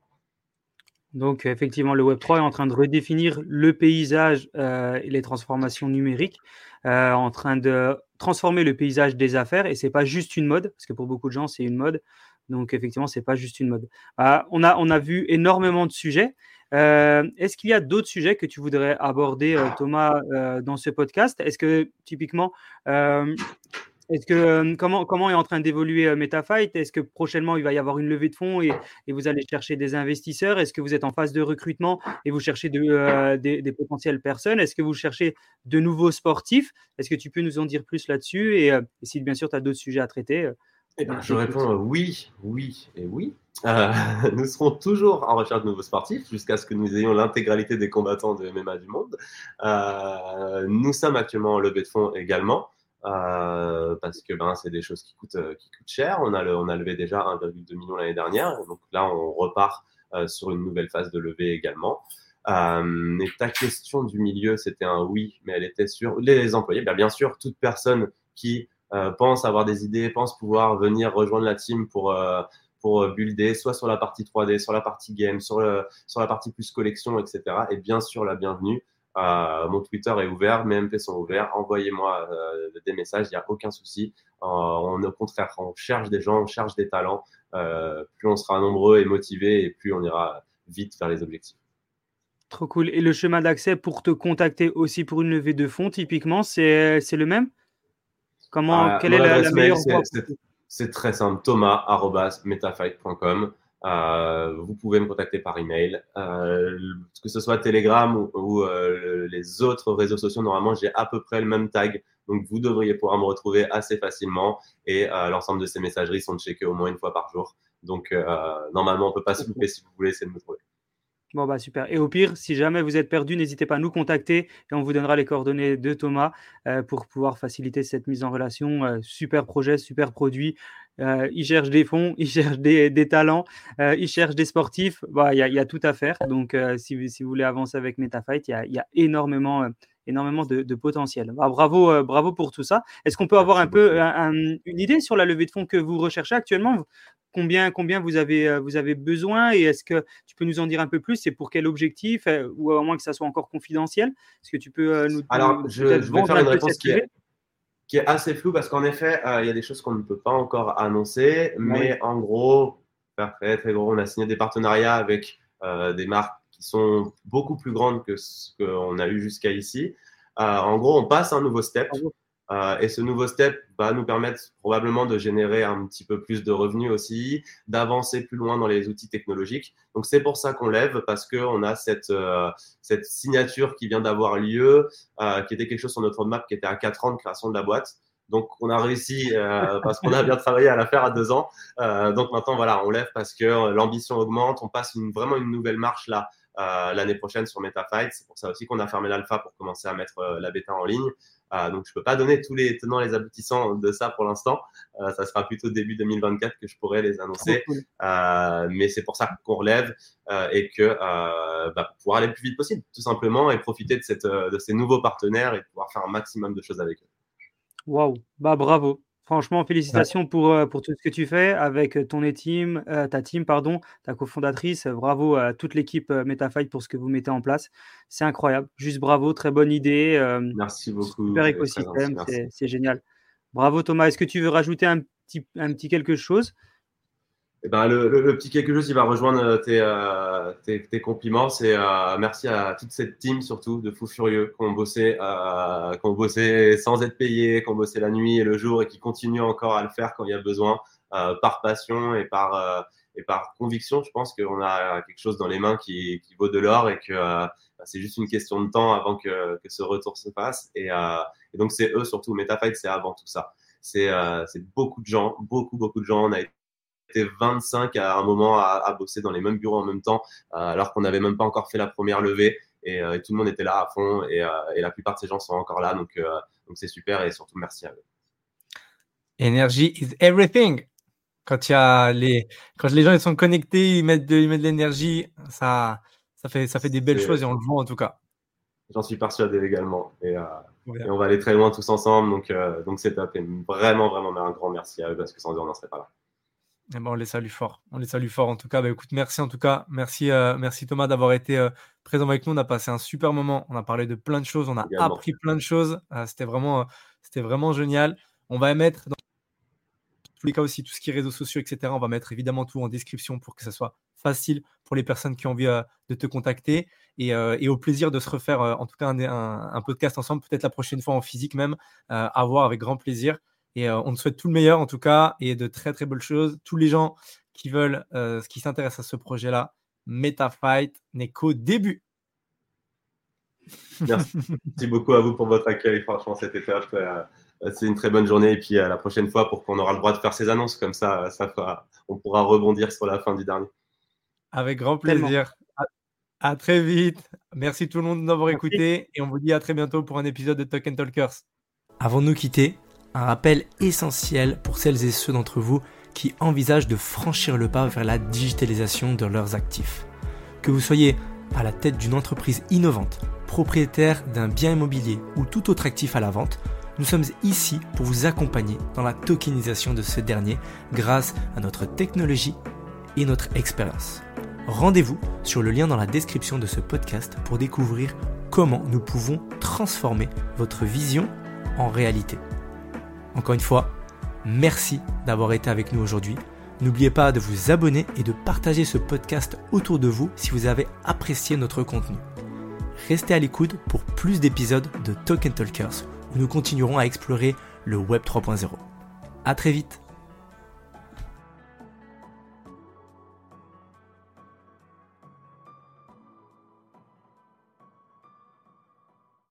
Speaker 3: Donc, effectivement, le Web3 est en train de redéfinir le paysage euh, et les transformations numériques, euh, en train de transformer le paysage des affaires. Et ce n'est pas juste une mode, parce que pour beaucoup de gens, c'est une mode. Donc, effectivement, ce n'est pas juste une mode. on, a, on a vu énormément de sujets. Euh, est-ce qu'il y a d'autres sujets que tu voudrais aborder, euh, Thomas, euh, dans ce podcast? Est-ce que typiquement, est-ce que comment, comment est en train d'évoluer MetaFight? Est-ce que prochainement il va y avoir une levée de fonds et, vous allez chercher des investisseurs? Est-ce que vous êtes en phase de recrutement et vous cherchez de, des, potentielles personnes? Est-ce que vous cherchez de nouveaux sportifs? Est-ce que tu peux nous en dire plus là-dessus? Et, si bien sûr tu as d'autres sujets à traiter
Speaker 2: eh ben, je réponds oui, oui et oui. nous serons toujours en recherche de nouveaux sportifs jusqu'à ce que nous ayons l'intégralité des combattants de MMA du monde. nous sommes actuellement en levée de fonds également. parce que ben, c'est des choses qui coûtent, qui coûtent cher. On a, on a levé déjà 1,2 million l'année dernière. Donc là, on repart sur une nouvelle phase de levée également. Euh, et ta question du milieu, c'était un oui, mais elle était sur les employés. Bien, bien sûr, toute personne qui euh, pense avoir des idées, pense pouvoir venir rejoindre la team pour, euh, pour builder, soit sur la partie 3D, sur la partie game, sur, le, sur la partie plus collection, etc. Et bien sûr, la bienvenue. Euh, mon Twitter est ouvert, mes MP sont ouverts. Envoyez-moi euh, des messages, il n'y a aucun souci. Euh, on, au contraire, on cherche des gens, on cherche des talents. plus on sera nombreux et motivés, et plus on ira vite vers les objectifs.
Speaker 3: Trop cool. Et le chemin d'accès pour te contacter aussi pour une levée de fonds, typiquement, c'est le même? Comment,
Speaker 2: Quelle est la, meilleure C'est très simple, thomas.metafight.com. Euh, vous pouvez me contacter par email, euh, que ce soit Telegram ou, euh, les autres réseaux sociaux. Normalement, j'ai à peu près le même tag, donc vous devriez pouvoir me retrouver assez facilement. Et l'ensemble de ces messageries sont checkées au moins une fois par jour. Donc normalement, on peut pas se louper si vous voulez essayer de me trouver.
Speaker 3: Bon, bah super. Et au pire, si jamais vous êtes perdu, n'hésitez pas à nous contacter et on vous donnera les coordonnées de Thomas euh, pour pouvoir faciliter cette mise en relation. Euh, super projet, super produit. Euh, il cherche des fonds, il cherche des, talents, il cherche des sportifs. Bah, il y, a tout à faire. Donc, si, vous voulez avancer avec MetaFight, il y a, énormément, énormément de, potentiel. Bah, bravo, bravo pour tout ça. Est-ce qu'on peut avoir un peu une idée sur la levée de fonds que vous recherchez actuellement? Combien, combien vous, avez, euh, vous avez besoin et est-ce que tu peux nous en dire un peu plus? C'est pour quel objectif? Euh, ou à moins que ça soit encore confidentiel? Est-ce que tu peux euh, nous
Speaker 2: Alors, je, vais faire une réponse qui est, qui est, assez floue parce qu'en effet, il y a des choses qu'on ne peut pas encore annoncer, mais en gros, très, très gros, on a signé des partenariats avec des marques qui sont beaucoup plus grandes que ce qu'on a eu jusqu'à ici. en gros, on passe un nouveau step. Euh, et ce nouveau step va nous permettre probablement de générer un petit peu plus de revenus aussi, d'avancer plus loin dans les outils technologiques. Donc c'est pour ça qu'on lève parce qu'on a cette, euh, cette signature qui vient d'avoir lieu, euh, qui était quelque chose sur notre roadmap qui était à 4 ans de création de la boîte. Donc on a réussi parce qu'on a bien travaillé à la faire à 2 ans. donc maintenant voilà, on lève parce que l'ambition augmente, on passe une, vraiment une nouvelle marche là. l'année prochaine sur MetaFight. C'est pour ça aussi qu'on a fermé l'alpha pour commencer à mettre la bêta en ligne. Euh, donc, je peux pas donner tous les tenants et les aboutissants de ça pour l'instant. Euh, ça sera plutôt début 2024 que je pourrai les annoncer. Euh, mais c'est pour ça qu'on relève et que bah, pour pouvoir aller le plus vite possible, tout simplement, et profiter de, cette, de ces nouveaux partenaires et pouvoir faire un maximum de choses avec eux.
Speaker 3: Waouh, bah bravo. Franchement, félicitations pour, euh, pour tout ce que tu fais avec ton team, euh, ta team, pardon, ta cofondatrice. Bravo à toute l'équipe euh, MetaFight pour ce que vous mettez en place. C'est incroyable. Juste bravo, très bonne idée.
Speaker 2: Merci beaucoup.
Speaker 3: Super écosystème, c'est génial. Bravo Thomas. Est-ce que tu veux rajouter un petit, un petit quelque chose?
Speaker 2: Eh ben, le, petit quelque chose qui va rejoindre euh, euh, tes, tes, compliments, c'est euh, merci à toute cette team surtout de fous furieux qui ont bossé, euh, qui ont bossé sans être payés, qui ont bossé la nuit et le jour et qui continuent encore à le faire quand il y a besoin, par passion et par et par conviction. Je pense qu'on a quelque chose dans les mains qui, qui vaut de l'or et que bah, c'est juste une question de temps avant que, que ce retour se fasse. Et, et donc c'est eux surtout. MetaFight, c'est avant tout ça. C'est beaucoup de gens, beaucoup beaucoup de gens. 25 à un moment à, bosser dans les mêmes bureaux en même temps, euh, alors qu'on n'avait même pas encore fait la première levée. Et, euh, tout le monde était là à fond. Et, euh, et, la plupart de ces gens sont encore là. Donc, donc c'est super. Et surtout, merci à eux.
Speaker 4: Energy is everything. Quand, il y a les, quand les gens ils sont connectés, ils mettent de, ils mettent de l'énergie, ça, ça, fait, ça fait des belles choses et on le voit en tout cas.
Speaker 2: J'en suis persuadé également. Et, on va aller très loin tous ensemble. Donc, donc c'est top. Et vraiment, vraiment, un grand merci à eux parce que sans eux, on n'en serait pas là.
Speaker 4: Eh ben, on les salue fort. On les salue fort en tout cas. Bah, écoute, merci en tout cas. Merci, euh, merci Thomas d'avoir été euh, présent avec nous. On a passé un super moment. On a parlé de plein de choses. On a appris plein de choses. Euh, c'était vraiment, c'était vraiment génial. On va mettre dans tous les cas aussi tout ce qui est réseaux sociaux, etc. On va mettre évidemment tout en description pour que ça soit facile pour les personnes qui ont envie de te contacter et, au plaisir de se refaire en tout cas un, un podcast ensemble, peut-être la prochaine fois en physique même, à voir avec grand plaisir. Et euh, on te souhaite tout le meilleur en tout cas et de très très belles choses. Tous les gens qui veulent, euh, qui s'intéressent à ce projet-là, MetaFight n'est qu'au début.
Speaker 2: Merci. beaucoup à vous pour votre accueil. Franchement, c'était top. Euh, c'est une très bonne journée et puis à la prochaine fois pour qu'on aura le droit de faire ces annonces comme ça, ça on pourra rebondir sur la fin du dernier.
Speaker 4: Avec grand plaisir. À, très vite. Merci tout le monde d'avoir écouté et on vous dit à très bientôt pour un épisode de Token Talkers.
Speaker 1: Avant de nous quitter, un rappel essentiel pour celles et ceux d'entre vous qui envisagent de franchir le pas vers la digitalisation de leurs actifs. Que vous soyez à la tête d'une entreprise innovante, propriétaire d'un bien immobilier ou tout autre actif à la vente, nous sommes ici pour vous accompagner dans la tokenisation de ce dernier grâce à notre technologie et notre expérience. Rendez-vous sur le lien dans la description de ce podcast pour découvrir comment nous pouvons transformer votre vision en réalité. Encore une fois, merci d'avoir été avec nous aujourd'hui. N'oubliez pas de vous abonner et de partager ce podcast autour de vous si vous avez apprécié notre contenu. Restez à l'écoute pour plus d'épisodes de Token Talkers où nous continuerons à explorer le Web 3.0. À très vite